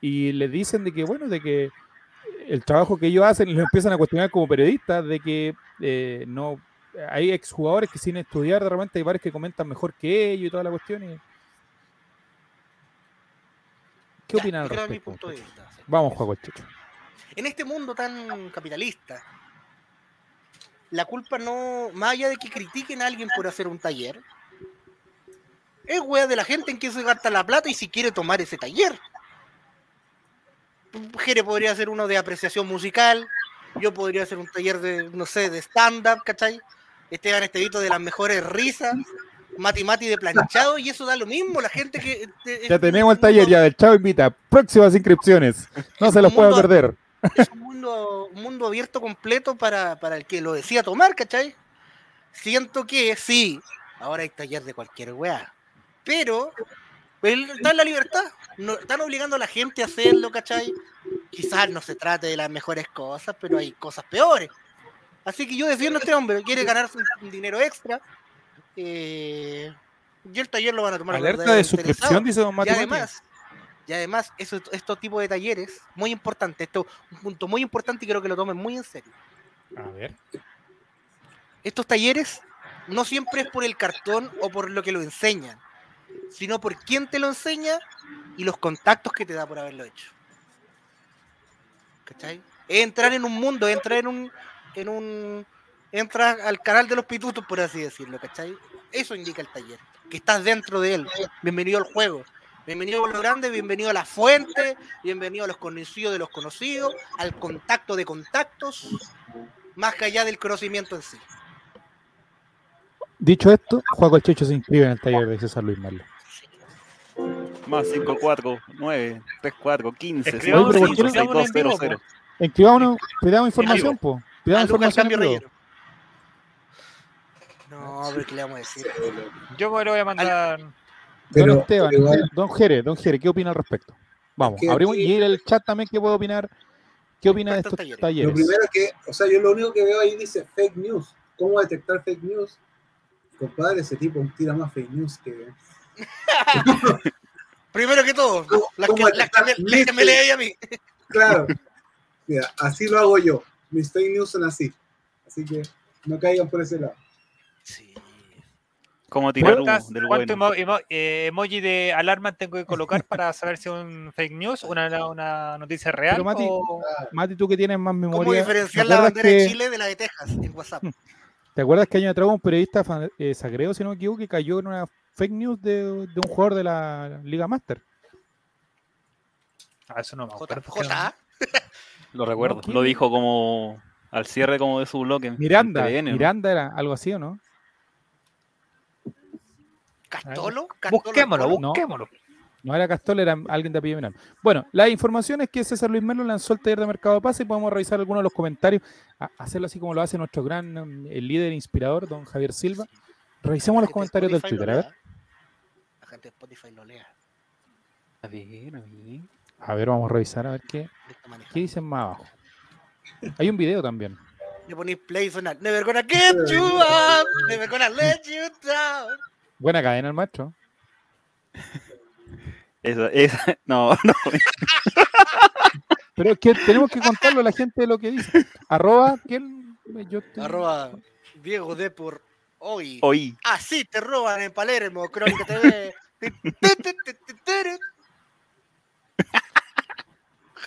y le dicen de que, bueno, de que el trabajo que ellos hacen, y lo empiezan a cuestionar como periodistas, de que eh, no hay exjugadores que sin estudiar de repente hay varios que comentan mejor que ellos y toda la cuestión. y- ¿Qué opinan al mi punto de vista. Vamos, Juego Checho. En este mundo tan capitalista, la culpa no, más allá de que critiquen a alguien por hacer un taller, es wea de la gente en que se gasta la plata y si quiere tomar ese taller. Jere podría hacer uno de apreciación musical, yo podría hacer un taller de, no sé, de stand-up, ¿cachai? Esteban Estevito de las mejores risas, Mati Mati de planchado, y eso da lo mismo, la gente que... este, Ya es tenemos el taller mundo- ya del Chavo Invita. Próximas inscripciones. No se los mundo- perder. es un mundo, un mundo abierto completo para, para el que lo decía tomar, ¿cachai? Siento que sí, ahora hay taller de cualquier weá, pero él está en la libertad, no, están obligando a la gente a hacerlo, ¿cachai? Quizás no se trate de las mejores cosas, pero hay cosas peores. Así que yo defiendo a este hombre, quiere ganar un, dinero extra. Eh, y el taller lo van a tomar. Alerta de suscripción, dice Don Y Mati. Mati. además, y además eso, estos tipos de talleres, muy importante, esto un punto muy importante y creo que lo tomen muy en serio. A ver. Estos talleres no siempre es por el cartón o por lo que lo enseñan, sino por quién te lo enseña y los contactos que te da por haberlo hecho. ¿Cachai? Es entrar en un mundo, es entrar en un, en un, entras al canal de los pitutos, por así decirlo, ¿cachai? Eso indica el taller, que estás dentro de él. Bienvenido al juego. Bienvenido a lo grande, bienvenido a la fuente, bienvenido a los conocidos de los conocidos, al contacto de contactos, más que allá del conocimiento en sí. Dicho esto, Juaco el Checho se inscribe en el taller de César Luis Merlo. Más 5, 4, 9, 3, 4, 15, Escribamos 5, en- 5, 6, 2, escribamos en 0, vivo, 0. Inscribámonos, pidamos información, po. Pidamos información. Cambio. No, pero ¿qué le vamos a decir? Yo me lo voy a mandar. Pero, Esteban, pero igual, Don Jere, Don Jere, ¿qué opina al respecto? Vamos, que abrimos aquí- y el chat también que puede opinar. ¿Qué opina de estos talleres? lo primero que, o sea, yo lo único que veo ahí dice fake news. ¿Cómo detectar fake news? Compadre, ese tipo tira más fake news que. Primero que todo, ¿Cómo- las que, las que que me leí a mí. Claro. Mira, así lo hago yo. Mis fake news son así. Así que no caigan por ese lado. Sí. Como tirar humo ¿Cuántas- del ¿Cuánto bueno. emo- emo- eh, emoji de alarma tengo que colocar para saber si es un fake news, una, una noticia real? Pero, Mati, o- Mati, tú que tienes más ¿Cómo memoria. diferenciar ¿te la bandera de Chile de la de Texas en WhatsApp? ¿Te acuerdas que año atrás un periodista eh, Sagreo, si no me equivoco, que cayó en una fake news de, de un jugador de la Liga Master? Ah, eso no me J, acuerdo. no- J, Lo recuerdo. Lo dijo como al cierre como de su bloque. en Miranda, TVN, ¿no? Miranda era algo así, ¿o no? Castolo. Castolo Busquémoslo, busquémoslo. No era Castol, era alguien de apellido. Bueno, la información es que César Luis Merlo lanzó el taller de Mercado de Paz y podemos revisar algunos de los comentarios, a- hacerlo así como lo hace nuestro gran um, el líder inspirador, don Javier Silva. Revisemos los comentarios del Twitter, a ver. La gente de Spotify lo lea. A ver, a ver. A ver, vamos a revisar a ver qué, qué dicen más abajo. Hay un video también. Le ponéis play y suena Never gonna get you up, never gonna let you down. Buena cadena el maestro. Esa, esa, no, no. Pero es que tenemos que contarlo a la gente lo que dice. Arroba, ¿quién? Yo Arroba Diego de por hoy. Oí. Así te roban en Palermo, Crónica TV.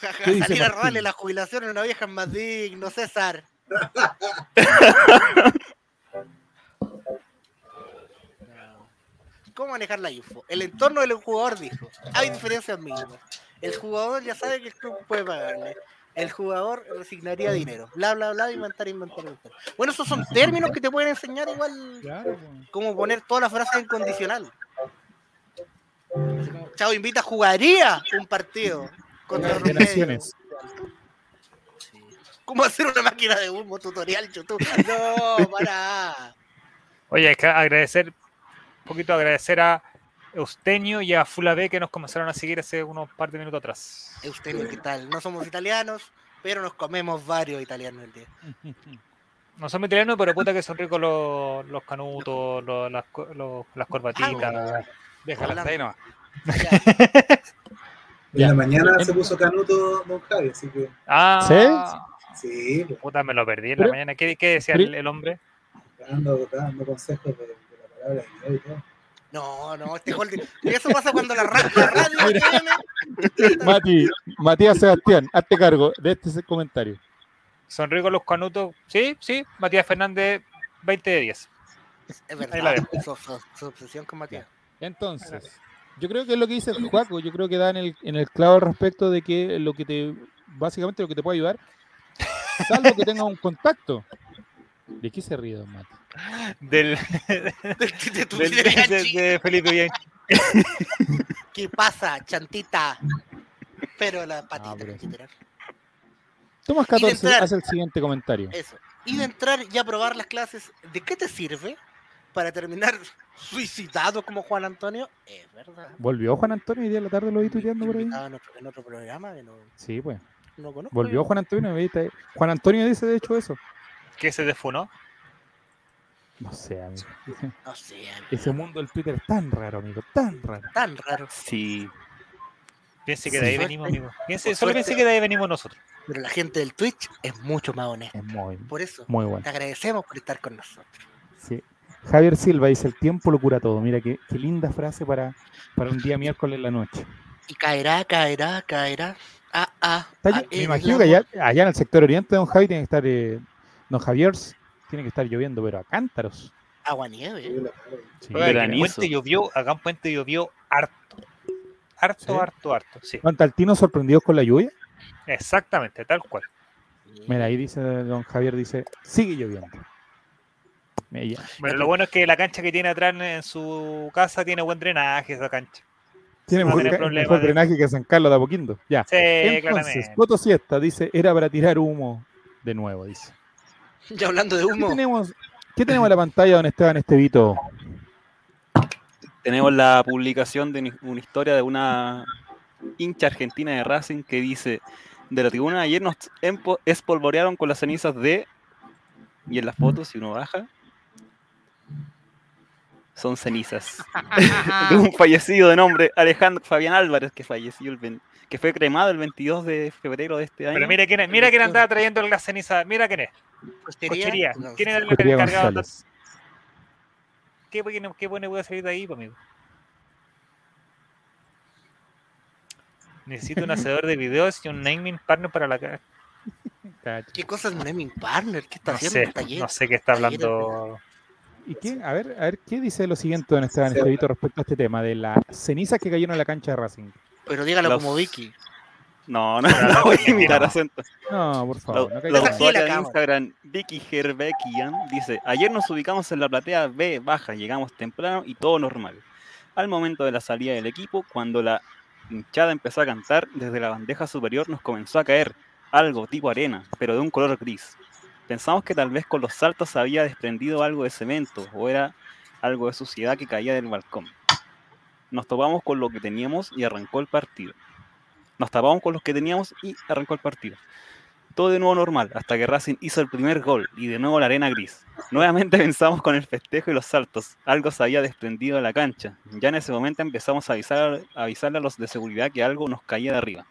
Ja, ja, ¿Qué dice Salir a robarle la jubilación a una vieja es más digno, César. ¿Cómo manejar la info? El entorno del jugador dijo, hay diferencias mínimas. El jugador ya sabe que el club puede pagarle. El jugador resignaría dinero. Bla, bla, bla, inventar, inventar, inventar. Bueno, esos son términos que te pueden enseñar igual Claro, cómo poner todas las frases en condicional. Chavo invita jugaría un partido contra medio. naciones. Sí. ¿Cómo hacer una máquina de humo tutorial YouTube? No, para. Oye, hay que agradecer, poquito agradecer a Eustenio y a Fulabé que nos comenzaron a seguir hace unos par de minutos atrás. Eustenio, ¿qué tal? No somos italianos, pero nos comemos varios italianos el día. No son italianos, pero puta que son ricos los, los canutos, los- las, los- las corbatitas. Déjala ahí nomás. En la mañana se puso canuto Don Javi, así que Ah, sí, pues, puta, me lo perdí en la mañana. ¿Qué, qué decía el, el hombre? dando, dando consejos de, y. No, no, este holding. Eso pasa cuando la, ra- la radio. Mati, Matías Sebastián, hazte cargo de este comentario. Son ricos los canutos. Sí, sí. Matías Fernández, 20 de 10. Es verdad, su, su- su obsesión con Matías. Entonces, yo creo que es lo que dice el Juaco, yo creo que da en el, en el clavo al respecto de que lo que te, básicamente lo que te puede ayudar, salvo que tengas un contacto. ¿De qué se ríe, don Mati? Del, De, de de, de Felipe Bianchi. ¿Qué pasa, chantita? Pero la patita, Ah, pero. Tomás Y de 14 entrar- hace el siguiente comentario. Eso. Y de entrar y a probar las clases, ¿de qué te sirve para terminar suicidado como Juan Antonio? Es verdad. ¿Volvió Juan Antonio hoy día en la tarde lo vi tuiteando por ahí? Invitado En otro, en otro programa que no, Sí, pues. no conozco. Volvió yo. Juan Antonio. Juan Antonio dice de hecho eso. Que se defunó. No sé, amigo. No sé, Ese mundo del Twitter es tan raro, amigo, tan raro. tan raro. Sí. Piense que Sí. de ahí Suerte. venimos, amigo. Piense, solo piense que de ahí venimos nosotros. Pero la gente del Twitch es mucho más honesta. Es muy, Por eso, muy bueno. te agradecemos por estar con nosotros. Sí. Javier Silva dice, el tiempo lo cura todo. Mira qué, qué linda frase para, para un día miércoles en la noche. Y caerá, caerá, caerá. Ah, ah. Ah, me imagino que allá, allá en el sector oriente, don Javi, tiene que estar, eh, don Javier, tiene que estar lloviendo, pero a cántaros. Agua nieve. Sí. En. Puente llovió, acá en Puente llovió harto. Harto, ¿Sí? harto, harto. Sí, ¿Pantaltinos sorprendidos con la lluvia? exactamente, tal cual. Mira, ahí dice don Javier, dice, sigue lloviendo. Mira, Bueno, lo bueno es que la cancha que tiene atrás en su casa tiene buen drenaje esa cancha. tiene No mejor, de- drenaje que San Carlos de Apoquindo. Ya. Sí, Entonces, claramente. Coto Siesta dice, era para tirar humo de nuevo, dice. Ya hablando de ¿Qué humo. tenemos, ¿qué tenemos en la pantalla, don Esteban Estevito? Tenemos la publicación de una- historia de una hincha argentina de Racing que dice, de la tribuna ayer nos espolvorearon con las cenizas de... Y en las fotos, si uno baja, son cenizas de un fallecido de nombre Alejandro Fabián Álvarez que falleció el que fue cremado el 22 de febrero de este año. Pero mira quién es, mira quién andaba trayendo la ceniza, mira quién es, Cochería. cochería. No, ¿Quién era el Cochería encargado? ¿Qué, bueno- qué bueno puede salir de ahí, pues, amigo? Necesito un hacedor de videos y un naming partner para la cara. ¿Qué cosa es un naming partner? ¿Qué está No haciendo sé, no sé qué está hablando. ¿Y qué? A ver, a ver, ¿qué dice lo siguiente, don Esteban Estevito, respecto a este tema de las cenizas que cayeron en la cancha de Racing? Pero dígalo Los- como Vicky. No, no, no voy a imitar acento. No, por favor. no la usuaria de. Instagram, Vicky Herbekian, dice, ayer nos ubicamos en la platea B baja, llegamos temprano y todo normal. Al momento de la salida del equipo, cuando la hinchada empezó a cantar, desde la bandeja superior nos comenzó a caer algo tipo arena, pero de un color gris. Pensamos que tal vez con los saltos había desprendido algo de cemento o era algo de suciedad que caía del balcón. Nos topamos con lo que teníamos y arrancó el partido. Nos tapamos con los que teníamos y arrancó el partido. Todo de nuevo normal, hasta que Racing hizo el primer gol y de nuevo la arena gris. Nuevamente pensamos con el festejo y los saltos. Algo se había desprendido de la cancha. Ya en ese momento empezamos a avisar, a avisarle a los de seguridad que algo nos caía de arriba.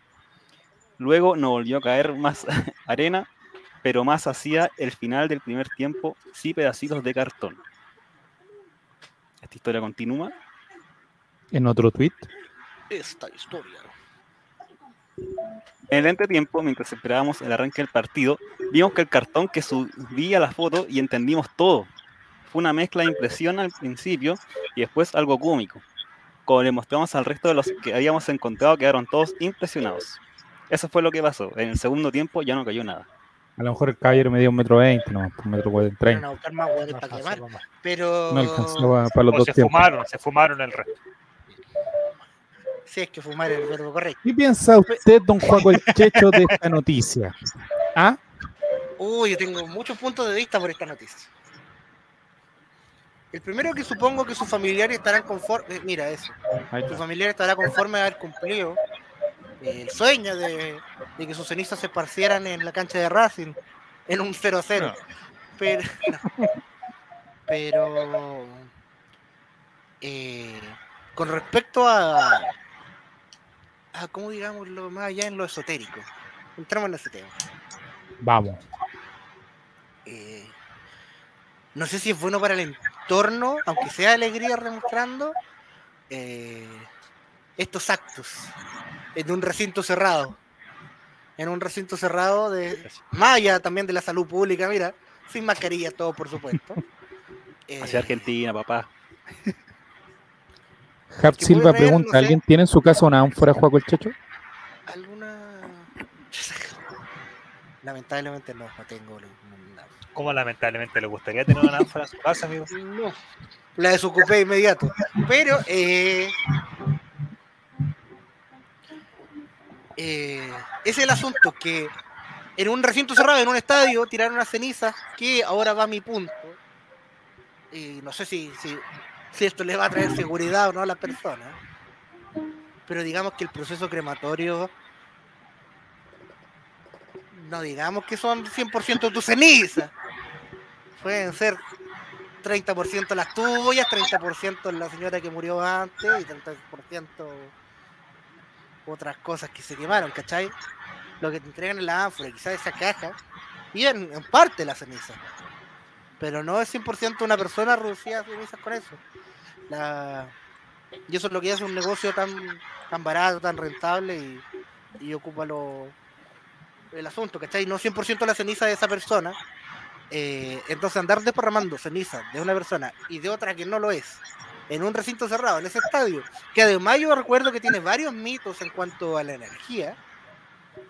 Luego nos volvió a caer más arena, pero más hacia el final del primer tiempo, sí pedacitos de cartón. Esta historia continúa. En otro tweet. Esta historia. En el entretiempo, mientras esperábamos el arranque del partido, vimos que el cartón que subía la foto y entendimos todo. Fue una mezcla de impresión al principio y después algo cómico. Como le mostramos al resto de los que habíamos encontrado, quedaron todos impresionados. Eso fue lo que pasó. En el segundo tiempo ya no cayó nada. A lo mejor el caballero me dio un metro veinte, no, un metro treinta. a buscar más hueones No para quemar. Pero. No alcanzaba para los O dos se tiempos. fumaron, se fumaron el resto. Si es que fumar es el verbo correcto. ¿Qué piensa usted, don Juaco el Checho, de esta noticia? ¿Ah? Uy, yo tengo muchos puntos de vista por esta noticia. El primero que supongo que sus familiares estarán conformes. Mira eso. Su familiar estará conforme de haber cumplido el sueño de, de que sus cenizas se esparcieran en la cancha de Racing en un 0-0. Pero, no. pero eh, con respecto a, a, ¿cómo digámoslo más allá en lo esotérico? Entramos en ese tema. Vamos. Eh, no sé si es bueno para el entorno, aunque sea alegría demostrando, eh, estos actos en un recinto cerrado. En un recinto cerrado de allá también de la salud pública, mira, sin mascarilla todo por supuesto. Eh, Hacia Argentina, papá. Que Silva pregunta, no sé. ¿alguien tiene en su casa una ánfora Juaco el Checho? ¿Alguna? Lamentablemente no, no tengo ninguna. Como lamentablemente le gustaría tener una ánfora en su casa, amigo. No. La desocupé inmediato. Pero eh, eh, es el asunto, que en un recinto cerrado, en un estadio, tiraron unas cenizas, que ahora va mi punto. Y no sé si, si, si esto le va a traer seguridad o no a las personas. Pero digamos que el proceso crematorio, no digamos que son 100% tus cenizas. Pueden ser 30% las tuyas, 30% la señora que murió antes y 30% otras cosas que se quemaron, ¿cachai? Lo que te entregan en la ánfora, quizás esa caja, y en, en parte la ceniza. Pero no es 100% una persona reducida a cenizas con eso. Y eso es lo que hace un negocio tan, tan barato, tan rentable y, y ocupa lo, el asunto, ¿cachai? No 100% la ceniza de esa persona, eh, entonces andar desparramando ceniza de una persona y de otra que no lo es en un recinto cerrado, en ese estadio, que además yo recuerdo que tiene varios mitos en cuanto a la energía,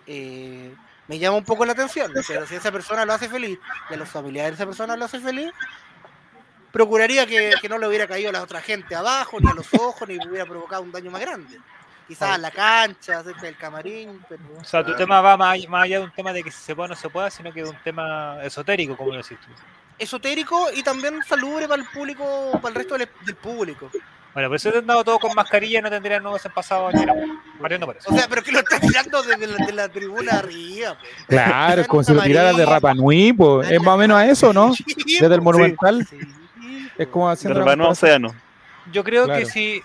eh, me llama un poco la atención, pero si esa persona lo hace feliz y a los familiares de esa persona lo hace feliz, procuraría que, que no le hubiera caído a la otra gente abajo, ni a los ojos, ni hubiera provocado un daño más grande. Quizás a la cancha, cerca del camarín, pero... O sea, tu tema va más, allá- más allá de un tema de que si se puede o no se pueda, sino que de un tema esotérico, como lo decís tú. esotérico y también salubre para el público, para el resto del, del público. Bueno, por eso te han dado todo con mascarilla, no tendrían no hubiesen pasado ni nada. Mariano por eso. O sea, pero que lo estás tirando desde la, de la tribuna arriba. pues. Claro, es como si lo tirara de. Rapa Nui, pues. Es más o menos a eso, ¿no? Sí, Desde el. Monumental. Sí, Es pues. como De haciendo Urbano comparación. Océano. Yo creo Claro. que si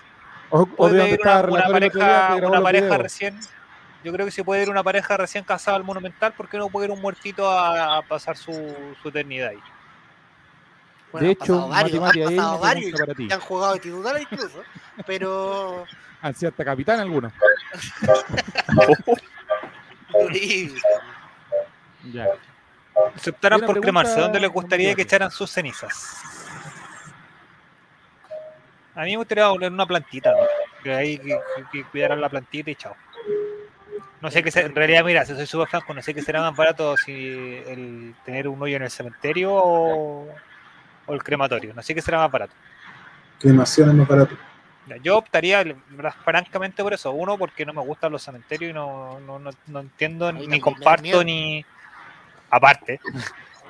O, puede ir una, pareja, una pareja recién, yo creo que si puede ir una pareja recién casada al Monumental, ¿por qué no puede ir un muertito a, a pasar su, su eternidad ahí? Bueno, De han pasado hecho, varios, Mati Mati, han pasado varios para ti. han jugado de titular incluso, pero Han sido hasta capitán algunos. Ya. Si optaran por cremarse, ¿dónde les gustaría que echaran sus cenizas? A mí me gustaría en una plantita, ¿no? que ahí que, que- que cuidaran la plantita y chao. No sé qué se- en realidad, mira, si soy súper franco, no sé qué será más barato si el tener un hoyo en el cementerio o, o el crematorio. No sé qué será más barato. Cremación es más barato. Yo optaría verdad, francamente por eso. Uno, porque no me gustan los cementerios y no, no, no, no entiendo ni comparto ni. Aparte,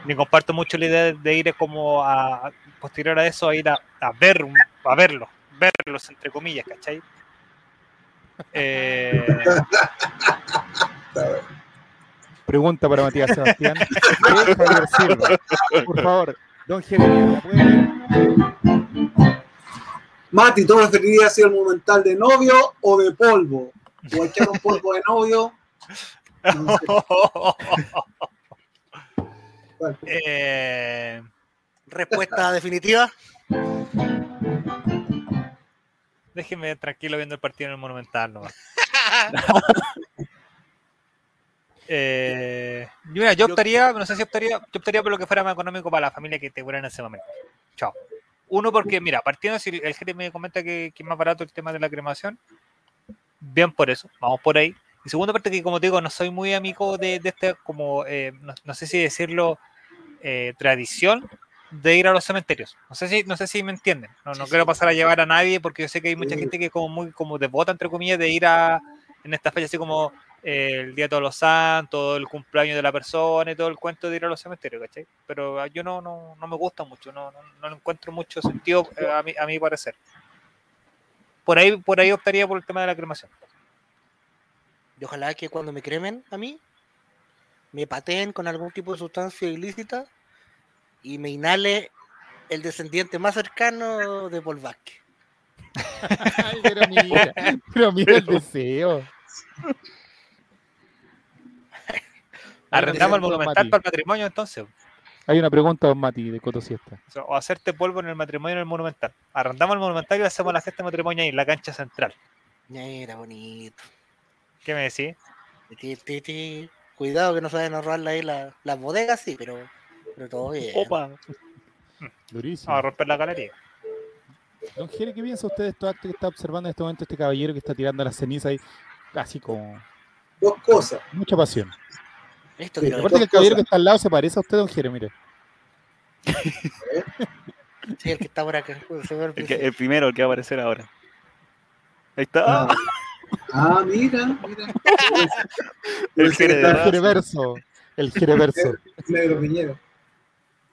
ni comparto mucho la idea de ir como a, posterior a eso, a ir a, a ver, a verlo, verlos entre comillas, ¿cachai? Eh, Pregunta para Matías Sebastián. ¿Qué es Javier Silva? Por favor, don Jeremías, ¿la puede leer? Mati, ¿tú preferirías ir al monumental de novio o de polvo? O echar un polvo de novio. No sé. Eh, Respuesta definitiva. déjenme tranquilo viendo el partido en el Monumental, nomás. Eh, yo, mira, yo optaría, no sé si optaría, yo optaría por lo que fuera más económico para la familia que te fuera en ese momento. Chao. Uno, porque, mira, partiendo si el jefe me comenta que, que es más barato el tema de la cremación, bien por eso, vamos por ahí. Y segundo, parte que, como te digo, no soy muy amigo de, de este, como, eh, no, no sé si decirlo, eh, tradición de ir a los cementerios. No sé si, no sé si me entienden. No, no Sí, quiero pasar a llevar a nadie porque yo sé que hay mucha gente que como muy como devota, entre comillas, de ir a en esta fecha así como eh, el Día de Todos los Santos, el cumpleaños de la persona y todo el cuento de ir a los cementerios, ¿cachai? Pero ah, yo no, no, no me gusta mucho, no, no, no le encuentro mucho sentido eh, a, mi, a mi parecer. Por ahí, por ahí optaría por el tema de la cremación. Y ojalá que cuando me cremen a mí, me pateen con algún tipo de sustancia ilícita y me inhale el descendiente más cercano de Paul Vázquez. Ay, pero mira, pero mira el deseo. Arrendamos el monumental para el patrimonio entonces. Hay una pregunta, don Mati, de Coto Siesta. O hacerte polvo en el matrimonio en el Monumental. Arrendamos el Monumental y hacemos la fiesta de matrimonio ahí, en la cancha central. Era bonito. ¿Qué me decís? Cuidado que no se vayan a robar ahí la- las bodegas, sí, pero, pero todo bien. Opa, Durísimo. vamos a romper la galería. Don Jere, ¿qué piensa usted de esto acto que está observando en este momento este caballero que está tirando la ceniza ahí? Casi con Dos cosas. mucha pasión. Esto Sí, Aparte que el caballero que está al lado se parece a usted, don Jere, mire. Sí, el que está por acá. el El, que- el primero, el que va a aparecer ahora. Ahí está. Ah, ah, mira, mira. El El. Jereverso. El Jereverso. Negro Piñero.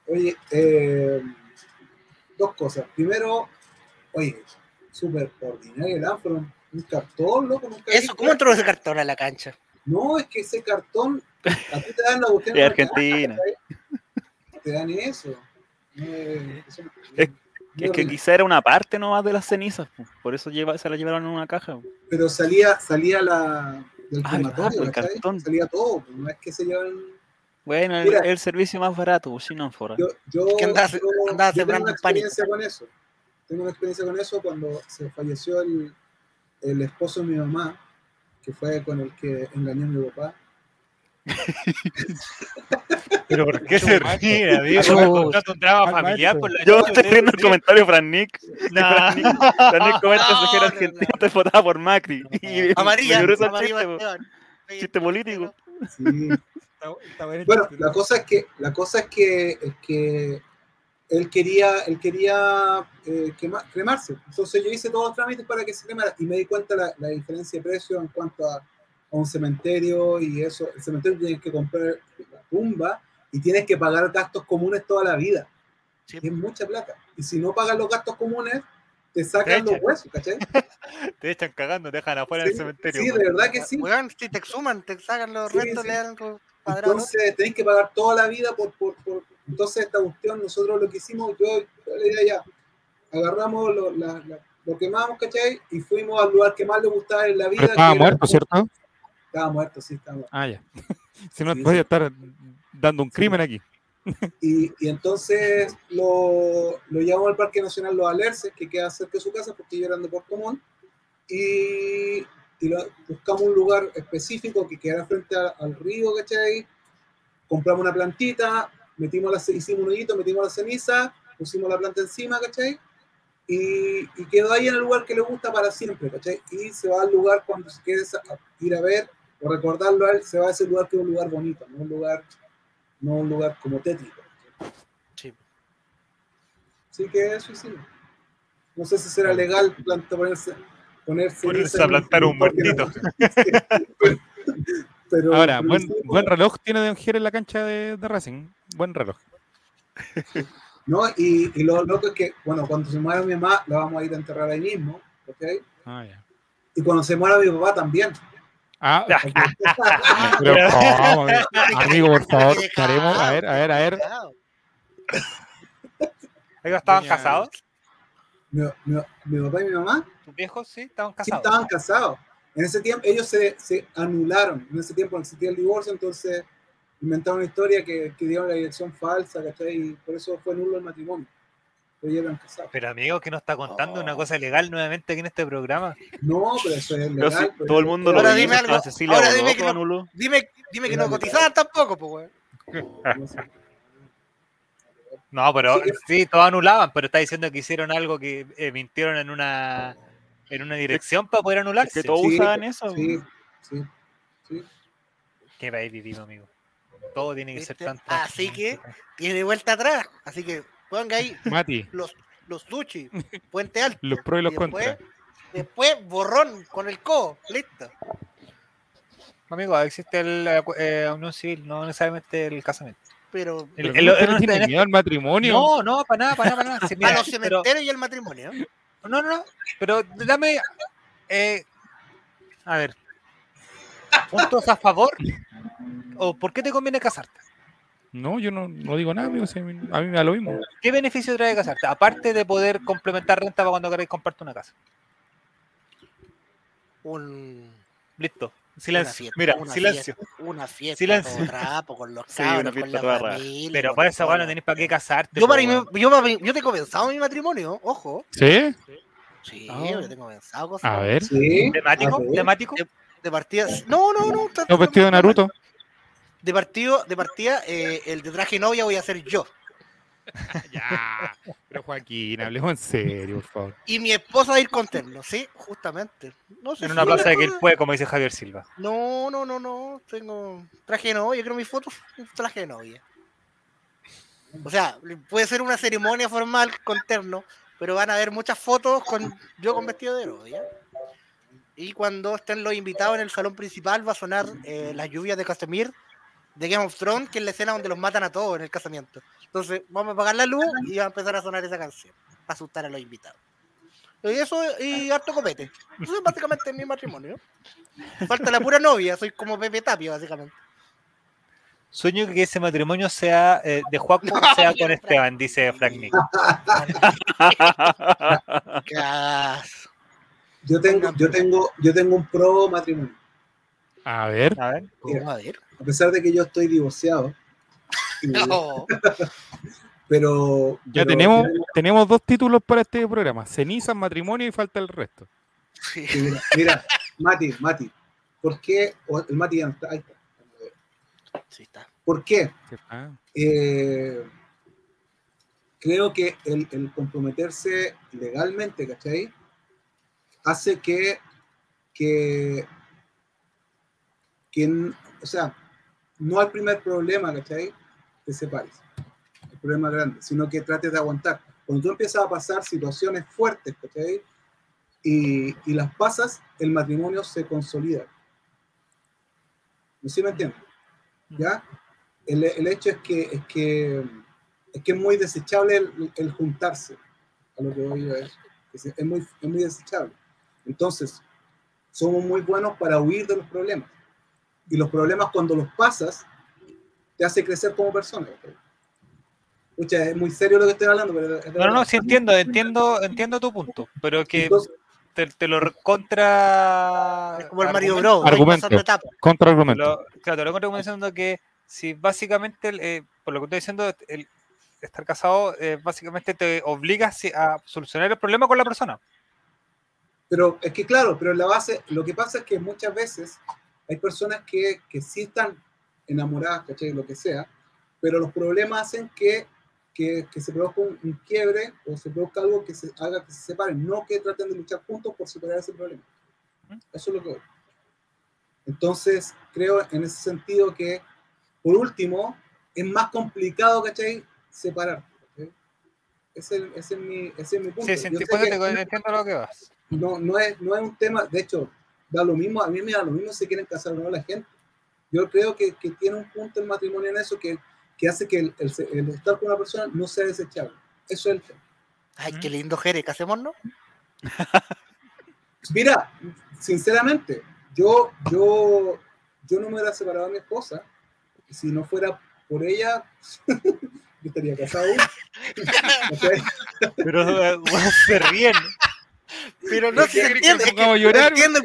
Oye, eh, dos cosas. Primero, oye, súper ordinario el afro. Un cartón, loco. Nunca Eso. ¿cómo entró ese cartón a la cancha? No, es que ese cartón, a ti te dan la. Es de Argentina. Te dan eso. Eh, eso- Es- no, Es que quizá era una parte nomás de las cenizas, po. por eso lleva, se la llevaron en una caja. po. Pero salía, salía la del Ah, crematorio. Salía todo, no es que se llevan. Bueno, el, Mira. el servicio más barato, sin ánfora. Yo, yo, Que andaba yo tengo una pánico. experiencia con eso. Tengo una experiencia con eso cuando se falleció el, el esposo de mi mamá, que fue con el que engañó a mi papá. Pero ¿por qué se ríe, un drama familiar por la Yo estoy viendo el comentario Fran Nick. Nah. Fran Nick, comenta que era no, argentino, no. te votaba por Macri. Y Amarilla, chiste, político. Bueno, la cosa es que, la cosa es que, es que él quería, él quería eh, quema- cremarse. Entonces yo hice todos los trámites para que se cremara y me di cuenta la, la diferencia de precio en cuanto a, a un cementerio y eso. El cementerio tienes que comprar la tumba y tienes que pagar gastos comunes toda la vida. Sí. Y es mucha plata. Y si no pagas los gastos comunes, te sacan Te los huesos, ¿cachai? Te echan cagando, te dejan afuera Sí, del cementerio. sí, de verdad que sí. Si te exhuman, te sacan los Sí, restos, sí. le dan cuadrado. Entonces tenés que pagar toda la vida por, por, por- Entonces esta cuestión, nosotros lo que hicimos, yo yo le dije ya, agarramos lo, la- la- lo quemamos, ¿cachai? Y fuimos al lugar que más le gustaba en la vida. Pero estaba que era- muerto, ¿cierto? Estaba muerto, sí, estaba muerto. Ah, ya. si no, Sí, podía sí. estar dando un crimen aquí. Y, y entonces lo, lo llevamos al Parque Nacional Los Alerces, que queda cerca de su casa, porque ellos eran de Puerto Montt, y, y lo- buscamos un lugar específico que quedara frente a- al río, ¿cachai? Compramos una plantita, metimos la, hicimos un hoyito, metimos la ceniza, pusimos la planta encima, ¿cachai? Y, y quedó ahí en el lugar que le gusta para siempre, ¿cachai? Y se va al lugar cuando se quiere ir a ver o recordarlo a él, se va a ese lugar que es un lugar bonito, no un lugar, no un lugar como tétrico. Sí. Así que eso hicimos. No sé si será legal planta, ponerse, ponerse Ponerse a plantar un muertito. Pero, Ahora, pero buen, buen reloj tiene Don Jere en la cancha de, de Racing. Buen reloj. ¿no? Y, y lo loco es que, bueno, cuando se muera mi mamá, la vamos a ir a enterrar ahí mismo, ¿ok? Ah, ya. Y cuando se muera mi papá también. Ah, pero ¿cómo? Amigo, por favor, ¿qué haremos? A ver, a ver, a ver. ¿Ellos estaban Doña- casados? mi, mi- mi papá y mi mamá ¿Tus viejos sí estaban sí casados? estaban casados. En ese tiempo ellos se, se anularon. En ese tiempo existía el divorcio, entonces inventaron una historia que, que dieron la dirección falsa, ¿cachai? Y por eso fue nulo el matrimonio. Pero amigo, que nos está contando Oh. una cosa legal nuevamente aquí en este programa. No, pero eso es legal. todo el mundo lo Ahora dime algo, Cecilia ahora dime que no- anuló. Dime, dime que no cotizaban tampoco, pues, weón. No sé. No, pero Sí. sí, todos anulaban, pero está diciendo que hicieron algo que eh, mintieron en una en una dirección para poder Es anularse. que todos Sí, usaban eso. Sí, sí, sí. Qué país vivimos, amigo. Todo tiene que ser tan Así transparente. Tiene vuelta atrás. Así que ponga ahí Mati, los, los sushi, puente alto. los pros y los Y después, contras. después borrón con el codo. Listo. Amigo, existe el eh, eh, unión civil, no necesariamente el casamiento. Pero El- el- ¿no en- tiene en- miedo al matrimonio? No, no, para nada, para nada, para nada. Sí, a los pero- cementerios y el matrimonio. ¿no? no, no, no, pero dame, eh, a ver, puntos a favor o por qué te conviene casarte. No, yo no, no digo nada, amigo. si a, mí, a mí me da lo mismo. ¿Qué beneficio trae casarte? Aparte de poder complementar renta para cuando queráis comprarte una casa. Un, Listo. Silencio. fiesta, Mira, una silencio. Fiesta, una fiesta Silencio. todo trapo, con los Sí, una cabros, con fiesta la familia. Pero con para esa weá no tenés para qué casarte. Yo, para, yo, yo tengo pensado mi matrimonio, ojo. ¿Sí? Sí, Ah. yo tengo pensado cosas. A ver. Sí. ¿Temático? ¿Temático? De partida. No, no, no. ¿No vestido de Naruto? De partido, de partida, eh, el de traje novia voy a ser yo. ya. Pero Joaquín, hablemos en serio, por favor. Y mi esposa va a ir con terno, sí, justamente. No sé En si una plaza de que él puede, como dice Javier Silva. No, no, no, no. Tengo traje de novia, creo mis fotos, un traje de novia. O sea, puede ser una ceremonia formal con terno, pero van a haber muchas fotos con yo con vestido de novia. Y cuando estén los invitados en el salón principal va a sonar eh, las lluvias de Casemir de Game of Thrones, que es la escena donde los matan a todos en el casamiento. Entonces vamos a apagar la luz y va a empezar a sonar esa canción, para asustar a los invitados. Y eso y harto copete. Eso es básicamente mi matrimonio. Falta la pura novia, soy como Pepe Tapio, básicamente. Sueño que ese matrimonio sea eh, de Juaco No, sea con Esteban, dice Frank Nick. Yo tengo, yo tengo, yo tengo un pro matrimonio. A ver. A ver. A ver. A pesar de que yo estoy divorciado. No. Pero. Ya pero tenemos, tenemos dos títulos para este programa. Cenizas, matrimonio y falta el resto. Sí. Mira, mira, Mati, Mati, ¿por qué? o el Mati ya no está, ahí está. Sí, está. ¿Por qué? Ah, Eh, creo que el, el comprometerse legalmente, ¿cachai? Hace que, que, que o sea, no al primer problema, ¿cachai? Te separes. El problema grande, sino que trates de aguantar. Cuando tú empiezas a pasar situaciones fuertes, ¿cachai? Y, y las pasas, el matrimonio se consolida. ¿No sé si me entiendes? ¿Ya? El, el hecho es que, es que es que es muy desechable el, el juntarse a lo que voy a es, es, es muy, es muy desechable. Entonces, somos muy buenos para huir de los problemas. Y los problemas cuando los pasas, te hace crecer como persona. Escucha, es muy serio lo que estoy hablando, pero... es No, no, sí entiendo, entiendo, entiendo tu punto, pero que Entonces, te, te lo contra. Es como el Mario argumento- Bros. Argumento. Contraargumento. Lo, claro, te lo como diciendo que si básicamente, eh, por lo que estoy diciendo, el estar casado eh, básicamente te obliga a solucionar el problema con la persona. Pero es que claro, pero en la base, lo que pasa es que muchas veces hay personas que, que sí están enamoradas, ¿cachai? Lo que sea, pero los problemas hacen que, que, que se produzca un, un quiebre o se produzca algo que se haga que se separen, no que traten de luchar juntos por superar ese problema. Eso es lo que voy. Entonces, creo en ese sentido que, por último, es más complicado, ¿cachai? Separar. ¿cachai? Ese, es- ese es mi, ese es mi punto. Sí, sí, Yo sé que- entiendo lo que vas. no, no, es, no es un tema, de hecho, da lo mismo, a mí me da lo mismo si quieren casar o no la gente. Yo creo que, que tiene un punto el matrimonio en eso que, que hace que el, el- el estar con una persona no sea desechable. Eso es el tema. Ay, qué lindo Jere, ¿qué hacemos, no? Mira, sinceramente, yo, yo, yo no me hubiera separado de mi esposa. Si no fuera por ella, yo estaría casado. Pero eh, bueno, se ríen. Pero no, se entiende. es que llorar, Entiendo,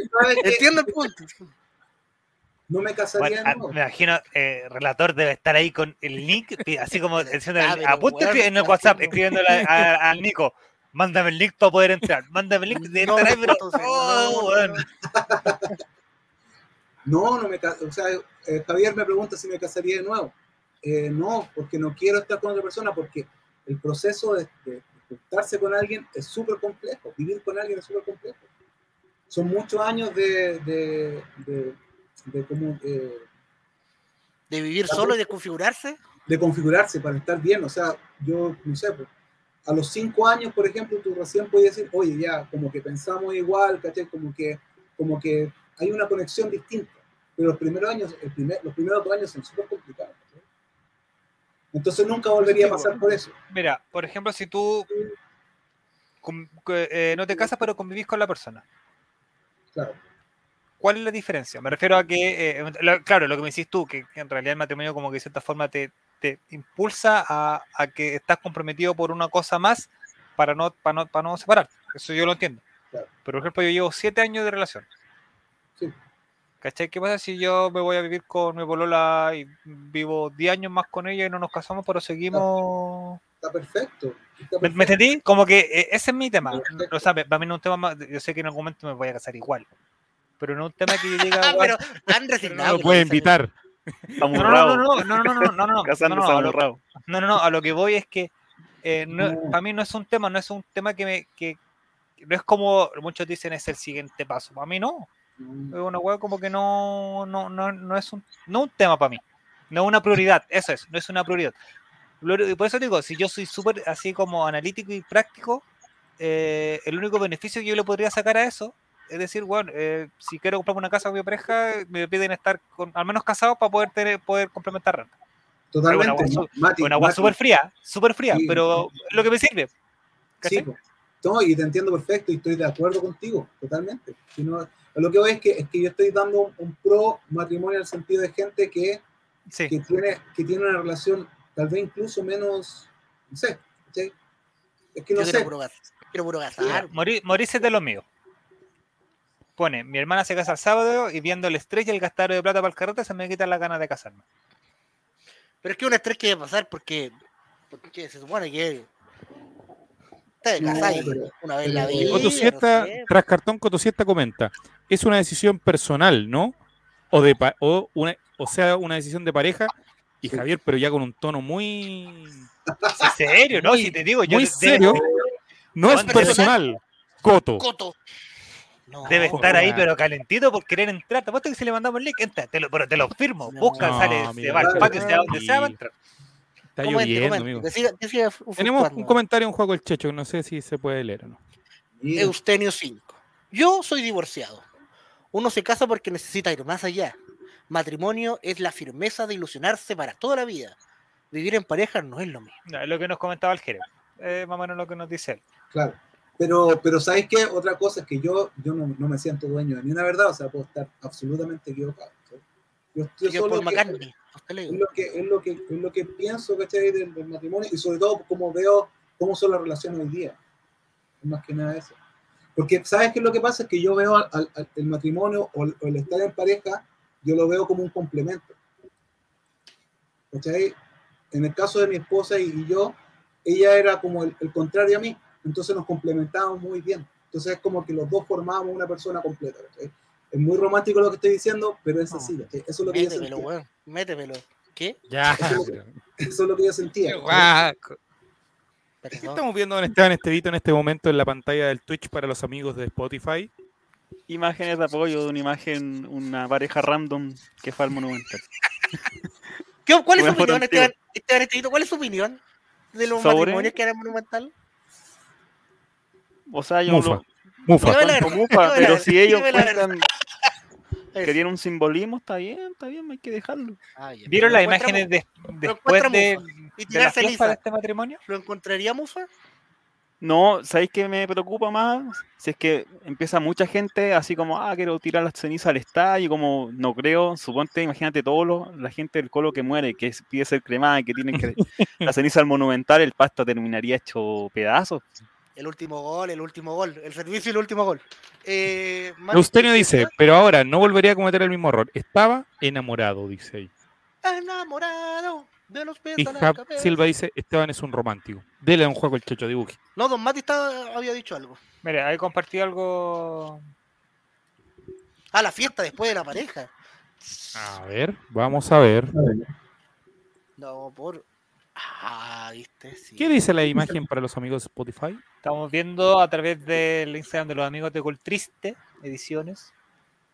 el- punto. No me casaría Bueno, de ah, nuevo. me imagino, eh, relator debe estar ahí con el link, así como diciendo, Ah, apunte en el WhatsApp, escribiéndole al Nico, mándame el link para poder entrar, mándame el link de No, entrar ahí, pero, oh, no. No, no me ca- O sea, eh, Javier me pregunta si me casaría de nuevo. Eh, no, porque no quiero estar con otra persona, porque el proceso de, de juntarse con alguien es súper complejo. Vivir con alguien es súper complejo. Son muchos años de, de, de, de como, eh, De vivir solo y de configurarse. de configurarse para estar bien. O sea, yo no sé, pues, a los cinco años, por ejemplo, tú recién puedes decir, oye, ya, como que pensamos igual, ¿cachai? Como que, como que hay una conexión distinta. Pero los primeros años, el primer, los primeros dos años son súper complicados. Entonces nunca volvería a pasar por eso. Mira, por ejemplo, si tú con- eh, no te casas pero convivís con la persona, Claro. ¿cuál es la diferencia? Me refiero a que, eh, lo- claro, lo que me decís tú, que en realidad el matrimonio como que de cierta forma te, te impulsa a, a que estás comprometido por una cosa más para no, para no, para no separarte. Eso yo lo entiendo. Claro. Pero, por ejemplo, yo llevo siete años de relación. ¿Cachai? ¿Qué pasa si yo me voy a vivir con mi polola y vivo 10 años más con ella y no nos casamos, pero seguimos... Está perfecto. está ¿Me, me perfecto. entendí? Como que eh, ese es mi tema. Perfecto. O sea, para mí no es un tema más... Yo sé que en algún momento me voy a casar igual. Pero no es un tema que yo diga... Ah, "Weón, pero tan No resignado. lo puede invitar. Estamos No, no, no, no, no, no, no, no, no, no, no, no, a no, no, no, a lo que voy es que eh, no, No. para mí no es un tema, no es un tema que me, que no es como muchos dicen es el siguiente paso. Para mí no, Mm. Es una hueá como que no, no, no, no es un, no un tema para mí, no es una prioridad, eso es, no es una prioridad. Por eso digo, si yo soy súper así como analítico y práctico, eh, el único beneficio que yo le podría sacar a eso es decir, bueno, eh, si quiero comprarme una casa con mi pareja, me piden estar con, al menos casados para poder tener, poder complementar renta. Totalmente. Mati, Una agua súper fría, súper fría, Sí. pero lo que me sirve. Sí, no, y te entiendo perfecto y estoy de acuerdo contigo, totalmente. Si no- lo que voy es que, es que yo estoy dando un pro matrimonio en el sentido de gente que, Sí. que, tiene, que tiene una relación tal vez incluso menos, no sé, ¿cachai? Es que no Yo quiero sé, puro quiero puro gastar. morir, morirse de lo mío. Pone, mi hermana se casa el sábado y viendo el estrés y el gastar de plata para el carrete se me quitan las ganas de casarme. Pero es que un estrés que debe pasar porque, porque se supone que No, casáis pero- una vez la Siesta, no sé. tras cartón, Coto Siesta comenta, es una decisión personal, ¿no? O, de pa- o, una, o sea, una decisión de pareja. Y. Javier, pero ya con un tono muy... ¿En serio? No, Muy- si te digo, yo muy de- serio. No es ¿Cuánto personal, Coto. Coto. No, Debe estar ahí, pero calentito por querer entrar. Te apuesto que si le mandamos el link, entra, te lo, pero te lo firmo. No, Busca, sale, se va al patio, sea donde sea, va a entrar. Está lloviendo, amigo. Tenemos un comentario en Juego el Checho, que no sé si se puede leer o no. Eustenio 5. Yo soy divorciado. Uno se casa porque necesita ir más allá. Matrimonio es la firmeza de ilusionarse para toda la vida. Vivir en pareja no es lo mismo. No, es lo que nos comentaba el Jerez. Eh, más o menos lo que nos dice él. claro. Pero, pero ¿sabes qué? Otra cosa es que yo, yo no, no me siento dueño de ni una verdad, o sea, puedo estar absolutamente equivocado. Yo, yo solo que- es lo que es lo que es lo que pienso ¿cachai? Del, del matrimonio y sobre todo como veo cómo son las relaciones hoy día. Es más que nada eso. Porque sabes qué es lo que pasa es que yo veo al- al- el matrimonio o el, o el estar en pareja yo lo veo como un complemento. ¿cachai? en el caso de mi esposa y, y yo ella era como el, el contrario a mí. Entonces nos complementábamos muy bien. Entonces es como que los dos formábamos una persona completa ¿cachai? Es muy romántico lo que estoy diciendo pero es así ¿cachai? eso es lo que yo Métemelo, sentía weón. Métemelo. ¿Qué? Ya, Eso es lo eso es lo que yo sentía. ¿Qué estamos viendo, don Esteban Estevito, en este momento en la pantalla del Twitch para los amigos de Spotify? Imágenes de apoyo de una imagen, una pareja random que fue al Monumental. ¿Qué- ¿Cuál es su opinión. Esteban, Esteban Estevito? ¿Cuál es su opinión de los ¿Sobre? matrimonios que eran monumental? O sea, yo Mufa. lo Mufa. Dígame la cuento verdad, mufa, dígame la pero verdad, si ellos cuentan que tiene un simbolismo, está bien, está bien, hay que dejarlo. Ah, ya, ¿Vieron las imágenes de- después de, mufa. Y de la fiesta ceniza. de este matrimonio? ¿Lo encontraría Mufa? No, ¿sabéis qué me preocupa más? Si es que empieza mucha gente así como, ah, quiero tirar las cenizas al estadio, como no creo, suponte, imagínate todo lo, la gente del colo que muere, que pide ser cremada, que tienen que la ceniza al monumental, el pasto terminaría hecho pedazos. El último gol, el último gol. El servicio y el último gol. Eh, Eustenio ¿qué dice, pero ahora no volvería a cometer el mismo error. Estaba enamorado, dice ahí. Enamorado de los pies Y a la Jab cabeza. Silva dice, Esteban es un romántico. Dele un juego el Checho, dibuje. No, Don Mati estaba- había dicho algo. Mire, ahí compartí algo. Ah, la fiesta después de la pareja. A ver, vamos a ver. No, por. Ah, viste, sí. ¿Qué dice la imagen para los amigos de Spotify? Estamos viendo a través del Instagram de los amigos de Coltriste Ediciones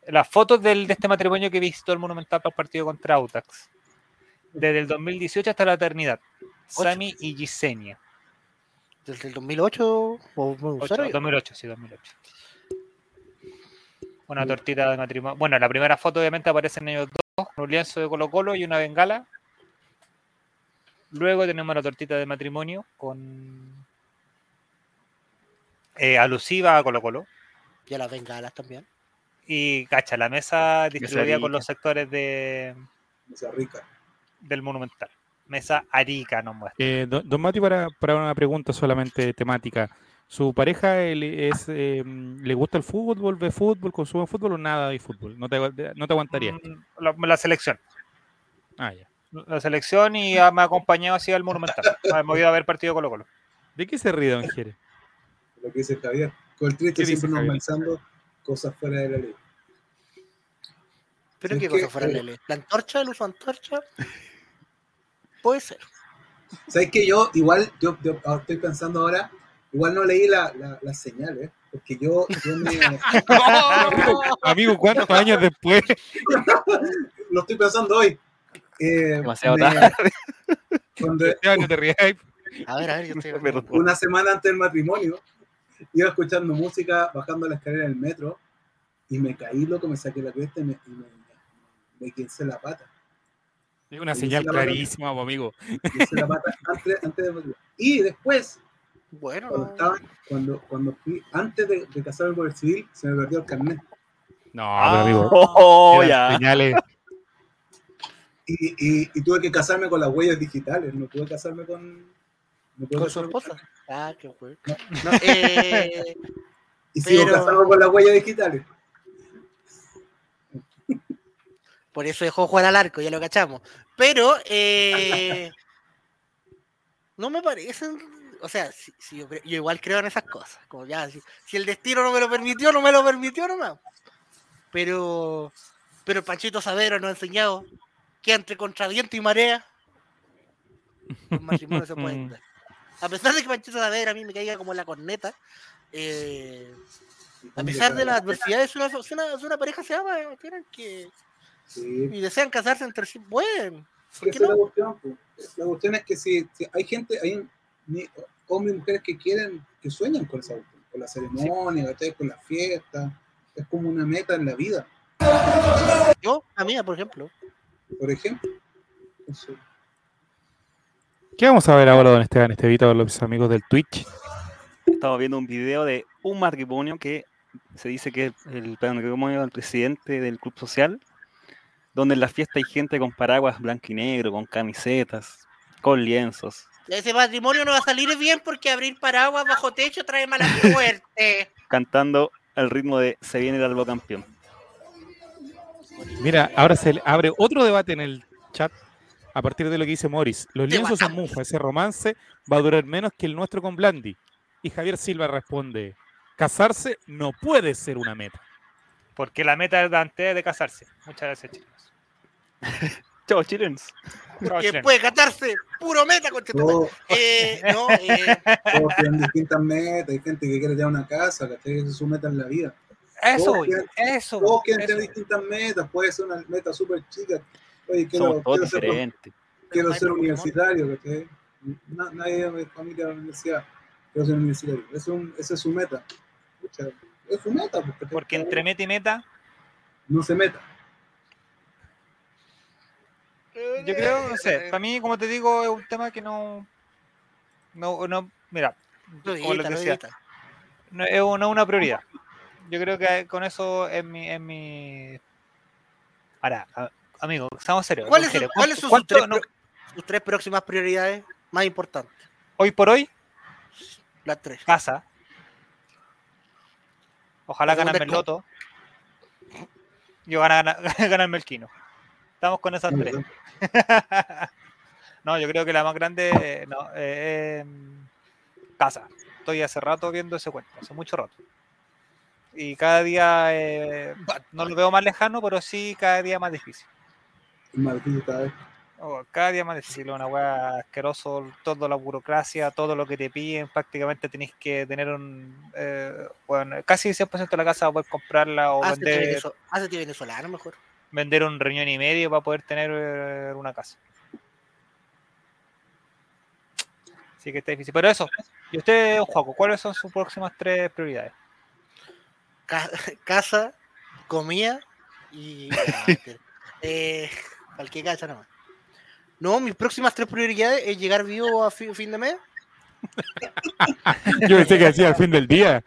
las fotos del, de este matrimonio que visitó el Monumental para el partido contra Autax. Desde el 2018 hasta la eternidad. Sami y Gisenia. ¿Desde el 2008? ¿O o- Ocho, cero? 2008, sí, 2008. Una tortita de matrimonio. Bueno, la primera foto obviamente aparecen ellos dos, con un lienzo de Colo Colo y una bengala. Luego tenemos la tortita de matrimonio con eh, alusiva a Colo Colo. Y a las bengalas también. Y cacha, la mesa distribuida con los sectores de, Esa rica. del Monumental. Mesa Arica nos muestra. Eh, don, don Mati, para, para una pregunta solamente temática. ¿Su pareja él es, eh, le gusta el fútbol, ve fútbol, consume fútbol o nada de fútbol? No te, no te aguantaría. Mm, La, la selección. Ah, ya. La selección y me ha acompañado así al Monumental. Me he ido a ver partido Colo Colo. ¿De qué se ríe, don Jere? Lo que dice Javier. Con el triste ¿Qué dice siempre normalizando cosas fuera de la ley. Pero qué que, cosa fuera eh, Lele. ¿La antorcha? ¿El uso de antorcha? Puede ser. ¿Sabes que yo igual, yo, yo estoy pensando ahora, igual no leí la- la- las señales, porque yo, yo me, Amigo, ¿cuántos años después? lo estoy pensando hoy. Eh, Demasiado me- tarde. cuando-. A ver, a ver, yo estoy una semana antes del matrimonio, iba escuchando música, bajando la escalera del metro, y me caí, loco, me saqué la cresta y me, y me, me quince la pata. Es una señal clarísima, po, amigo. La pata antes, antes del matrimonio. Y después, Bueno, cuando, estaba, cuando, cuando fui, antes de, de casarme por el civil, se me perdió el carnet. No, Ah. pero amigo. Oh, ya. Señales. Y, y, y tuve que casarme con las huellas digitales, no pude casarme con... no pude con su esposa. Ah, qué. No, eh, Y sigo Pero- casado con las huellas digitales. por eso dejó jugar al arco, ya lo cachamos. Pero, eh, no me parecen. O sea, si, si yo, igual creo en esas cosas. Como ya, si, si el destino no me lo permitió, no me lo permitió nomás. Pero, pero Panchito Savero nos ha enseñado que entre contra viento y marea, los matrimonios se pueden dar. A pesar de que Panchito Savero a mí me caiga como la corneta, eh, a pesar de las adversidades, si una, si una, si una pareja se ama, tienen que. Sí, y desean casarse entre sí, bueno, ¿por qué la cuestión. La cuestión es que si, si hay gente, hay hombres y mujeres que quieren, que sueñan con esa con la ceremonia, con la fiesta. Es como una meta en la vida, Yo, a mí, por ejemplo, por ejemplo. Eso. ¿Qué vamos a ver ahora, don Esteban Estevito, los amigos del Twitch? Estamos viendo un video de un matrimonio que se dice que es el matrimonio del presidente del club social, donde en la fiesta hay gente con paraguas blanco y negro, con camisetas, con lienzos, ese matrimonio no va a salir bien porque abrir paraguas bajo techo trae mala suerte. cantando al ritmo de Se viene el albo campeón. Mira, ahora se abre otro debate en el chat a partir de lo que dice Morris. Los lienzos son mufa, ese romance va a durar menos que el nuestro con Blandi. Y Javier Silva responde, casarse no puede ser una meta. Porque la meta de Dante es de casarse. Muchas gracias, chicos. Chao, chilenos. Que puede catarse, puro meta. Todos, Eh, no, eh, todos tienen distintas metas, hay gente que quiere tener una casa. Esa es su meta en la vida. Eso, Todos voy, quieren- eso. Todos quieren eso. tener distintas metas, puede ser una meta súper chica. Oye, quiero, Somos todos quiero ser, quiero ser universitario. Na- nadie de mi familia de la universidad. Quiero ser universitario. Es un- esa es su meta. Pucha, es su meta. ¿cachai? Porque entre meta y meta, No se meta. yo creo, no sé, para mí, como te digo, es un tema que no. No, no mira, lo edita, lo decía, no es una, una prioridad. Yo creo que con eso es mi. Es mi... Ahora, a- amigo, estamos serios. ¿Cuáles son, son sus, ¿cuánto- tres, no, pro- sus tres próximas prioridades más importantes? hoy por hoy, Las tres. casa. Ojalá ganarme el loto. Yo ganar, ganarme el quino. Estamos con esas tres. no, yo creo que la más grande, no, eh, em, casa. Estoy hace rato viendo ese cuento, hace mucho rato. Y cada día eh, no lo veo más lejano, pero sí cada día más difícil. Es más difícil cada vez. Oh, cada día más difícil, una weá asqueroso, toda la burocracia, todo lo que te piden, prácticamente tenés que tener un, eh, bueno, casi 100% de la casa para poder comprarla o Hacete, vender, hacete venezolano mejor. vender un riñón y medio para poder tener eh, una casa. Sí que está difícil. Pero eso, y usted, don Juaco, ¿cuáles son sus próximas tres prioridades? Ca- casa, comida y. Ah, eh, cualquier cacha nomás. No, mis próximas tres prioridades es llegar vivo a fi- fin de mes. Yo pensé que decía al fin del día.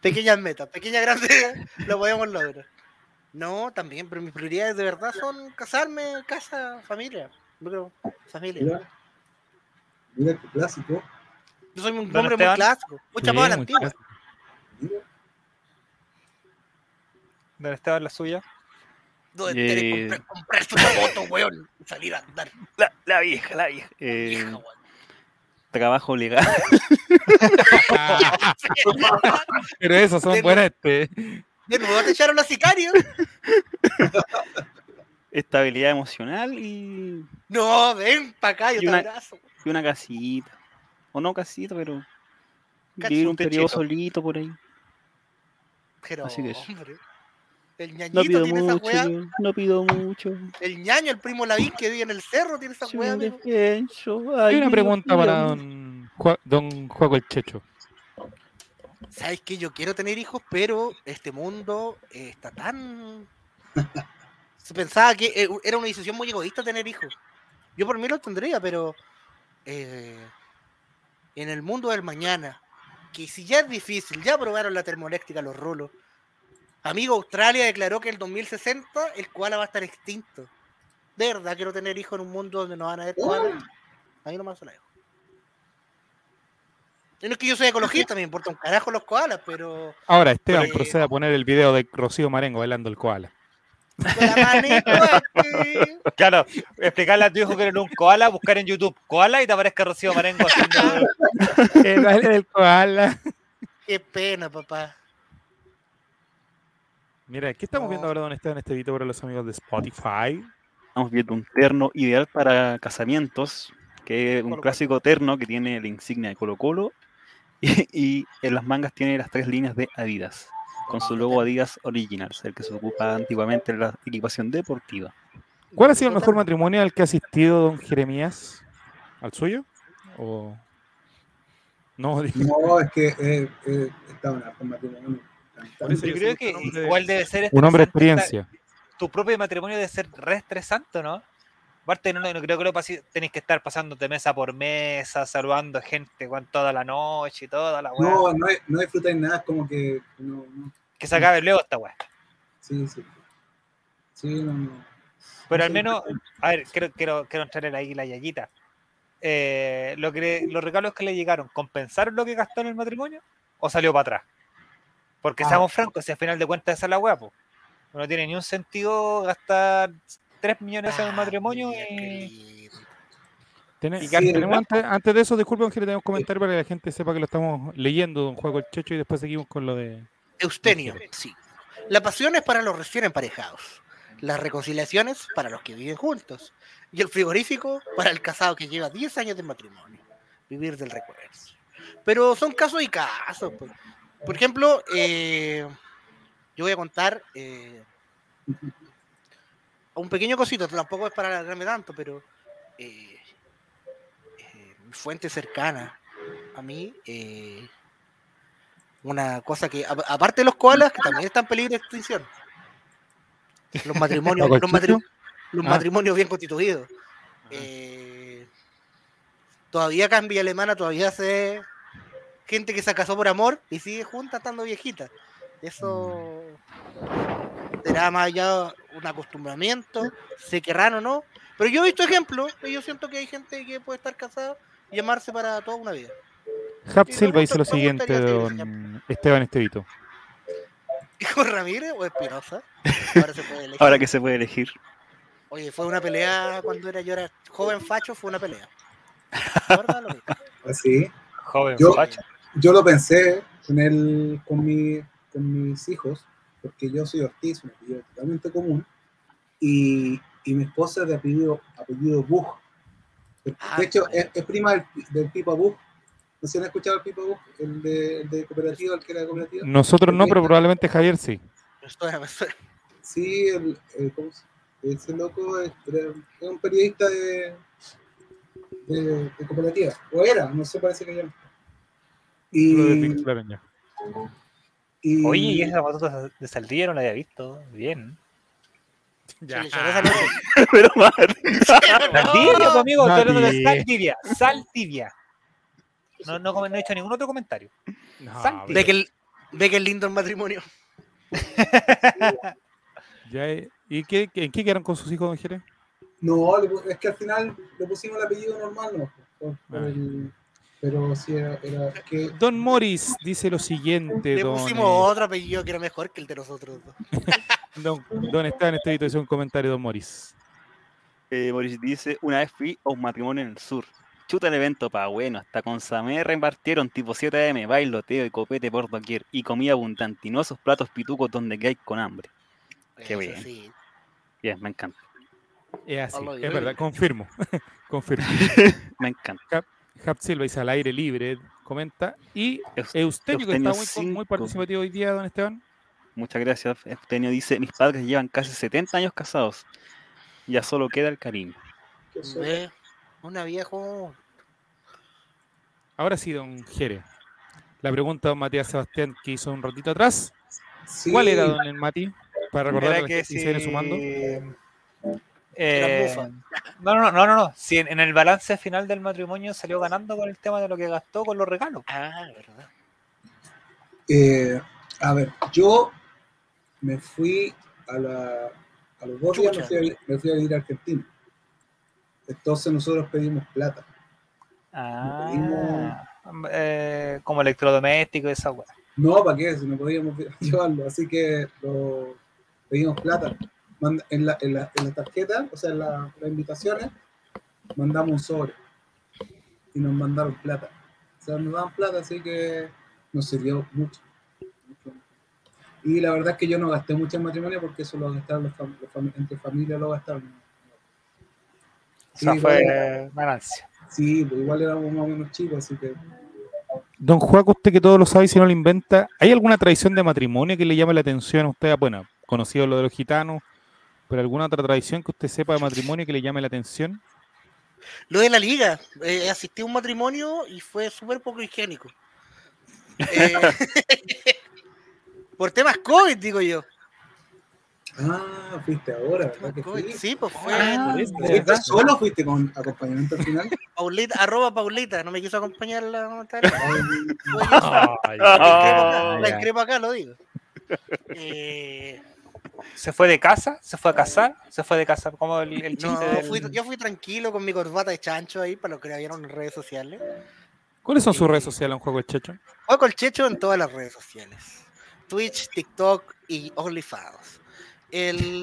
Pequeñas metas, pequeñas grandes, lo podemos lograr. No, también, pero mis prioridades de verdad son casarme, casa, familia. Creo, familia. Mira, mira qué clásico. Yo soy un Don hombre muy Esteban. clásico, muy Sí, chapado a la muy antigua. ¿Dónde estaba la suya? ¿Dónde Eh. comprar, comprarse una moto, weón? y Salir a andar. La, la vieja, la vieja. Eh, Vieja, weón. trabajo legal. Pero esas son buenas. Este. De nuevo te echaron los sicarios. estabilidad emocional y, No, ven para acá, yo Y te una- abrazo. y una casita. O no casita, pero Cacho, vivir un un periodo solito por ahí. Pero, Así que eso. hombre. El No ñañito pido tiene esa mucho, weá. yo, no pido mucho. El ñaño, el primo Lavín que vive en el cerro, tiene esa defenso, Hay ay, una pregunta para don, don Juaco el Checho. ¿Sabes que Yo quiero tener hijos, pero este mundo eh, está tan. Se pensaba que eh, era una decisión muy egoísta tener hijos. Yo por mí lo tendría, pero. eh, en el mundo del mañana, que si ya es difícil, ya probaron la termoeléctrica los rolos. Amigo, Australia declaró que en el 2060 el koala va a estar extinto. De verdad quiero tener hijos en un mundo donde no van a haber koalas. Ahí nomás se la dejo. No es que yo soy ecologista, me importa un carajo los koalas, pero Ahora, Esteban Pero- procede a poner el video de Rocío Marengo bailando el koala. La aquí. Claro, explicarle a tu hijo que eres un koala, buscar en YouTube koala y te aparezca Rocío Marengo haciendo. el baile del koala. Qué pena, papá. Mira, ¿qué estamos viendo ahora, don Esteban, este video para los amigos de Spotify? Estamos viendo un terno ideal para casamientos, que es un clásico terno que tiene la insignia de Colo Colo y, y en las mangas tiene las tres líneas de Adidas, con su logo Adidas Originals, el que se ocupa antiguamente en la equipación deportiva. ¿Cuál ha sido el mejor matrimonio al que ha asistido don Jeremías? ¿Al suyo? ¿O no? No, es que eh, eh, hartos matrimonios. Por eso Yo creo que un hombre de- igual debe ser. Un hombre de experiencia. Tu propio matrimonio debe ser re estresante, ¿no? Aparte, no, no creo que lo tenéis que estar pasándote mesa por mesa, saludando gente con toda la noche y toda la weá. No, no, no disfrutáis nada, es como que. No, no, Que se acabe luego esta weá. sí, sí. Sí, no, no. Pero al menos, a ver, quiero, quiero, quiero entrar en ahí la yayita. Eh, lo que, los regalos que le llegaron, ¿compensaron lo que gastó en el matrimonio? ¿O salió para atrás? Porque Ah. seamos francos, si al final de cuentas esa es la weá, po. No tiene ni un sentido gastar 3 millones en el Ah, matrimonio y. antes, antes de eso, disculpen que le tenemos comentarios para que la gente sepa que lo estamos leyendo, don el Checho, y después seguimos con lo de... Eustenio, sí. La pasión es para los recién emparejados. Las reconciliaciones para los que viven juntos. Y el frigorífico para el casado que lleva 10 años de matrimonio. Vivir del recuerdo. Pero son casos y casos. pues. Por ejemplo, eh, yo voy a contar eh, un pequeño cosito, tampoco es para alargarme tanto, pero eh, mi fuente cercana a mí, una cosa que, a- aparte de los koalas, que también están en peligro de extinción. Los matrimonios, ¿Paco el los, matri- los Ah. matrimonios bien constituidos. Eh, todavía acá en Villa Alemana todavía se gente que se casó por amor y sigue junta estando viejita. Eso será más allá un acostumbramiento, se querrán o no. Pero yo he visto ejemplos, y yo siento que hay gente que puede estar casada y amarse para toda una vida. Hap Silva dice lo siguiente, don Esteban Estevito. ¿Hijo Ramírez o Espinosa? Ahora se puede elegir. Ahora que se puede elegir. Oye, fue una pelea cuando era yo era joven facho, fue una pelea. Así. Joven, Yo- facho. Yo lo pensé con, el, con, mi, con mis hijos, porque yo soy Ortiz, un apellido totalmente común, y, y mi esposa es de apellido, apellido Buch. De Ah, hecho, vale. es, es prima del, del Pipa Buch. ¿No se han escuchado el Pipa? El de, el de cooperativa, el que era de cooperativa. Nosotros no, pero probablemente Javier sí. Sí, el, el- ¿cómo se- ese loco es, un periodista de, de, de cooperativa. O era, no sé, parece que ya. de Y, ya. y- Oye, y esa batuta de Saldivia no la había visto. Bien. Noche. Pero mal. Saldivia, pues, amigo, estoy hablando de. Saldivia. Saldivia. No, no, no he hecho ningún otro comentario. No. Ve que, el, ve que es lindo el matrimonio. ya, ¿Y qué, qué- en qué quedaron con sus hijos, don Jerez? No, es que al final le pusimos el apellido normal, ¿no? Por- por Ah. el- Pero sí era, era que Don Morris dice lo siguiente, Le don, pusimos eh, otro apellido que era mejor que el de nosotros dos. don, don Esteban Estevito dice un comentario, Don Morris. Eh, Boris dice, una vez fui a un matrimonio en el sur. Chuta el evento pa' bueno, hasta con Samé repartieron tipo 7 am, bailoteo y copete por doquier y comida abundante y no esos platos pitucos donde que hay con hambre. Qué Eso bien. sí. Bien, me encanta, Es así, Hola, es verdad, confirmo. confirmo. me encanta. Hap Silva dice al aire libre, comenta. Y Eus- Eustenio, que está Eustenio muy, participativo hoy día, don Esteban. Muchas gracias. Eugenio dice, mis padres llevan casi 70 años casados. Ya solo queda el cariño. Ve, Una viejo. Ahora sí, don Jere. La pregunta de don Matías Sebastián que hizo un ratito atrás. sí, ¿Cuál era, don Mati? Para recordar que que si... se viene sumando. Eh, no, no, no, no, no. Si en, en el balance final del matrimonio salió ganando con el tema de lo que gastó con los regalos. Ah, verdad. Eh, a ver, yo me fui a, la, a los dos días, me fui, a, me fui a vivir a Argentina. Entonces nosotros pedimos plata. Ah, eh, como electrodoméstico y esa weá. No, ¿para qué? Si no podíamos llevarlo. Así que lo, pedimos plata. Manda- en, la, en, la, en la tarjeta, o sea, en la- las invitaciones, mandamos un sobre. Y nos mandaron plata. O sea, nos daban plata, así que nos sirvió mucho. mucho. Y la verdad es que yo no gasté mucho en matrimonio porque eso lo gastaron los fam- los fam- entre familia lo gastaron. O sea, Sí, fue ganancia. Sí, pues igual éramos más o menos chicos, así que Don Juaco, usted que todo lo sabe y si no lo inventa, ¿hay alguna tradición de matrimonio que le llame la atención a usted? Bueno, conocido lo de los gitanos, pero alguna otra tradición que usted sepa de matrimonio que le llame la atención? Lo de la liga. eh, asistí a un matrimonio y fue súper poco higiénico. Eh, por temas COVID, digo yo. Ah, fuiste ahora, ¿verdad? Que COVID, sí. Pues fue Ah, por eso. ¿de ¿Fuiste verdad? solo fuiste con acompañamiento al final? Paulita, arroba Paulita, no me quiso acompañar la comentario. Ay, Ah, La increpo acá, lo digo. Eh, ¿Se fue de casa? ¿Se fue a casar? ¿Se fue de casa? Como el, el no, chiste del- fui- yo fui tranquilo con mi corbata de chancho ahí para los que la vieron en redes sociales. ¿Cuáles son sus redes sociales, don Juaco el Checho? Juego el Checho en todas las redes sociales. Twitch, TikTok y OnlyFans. El,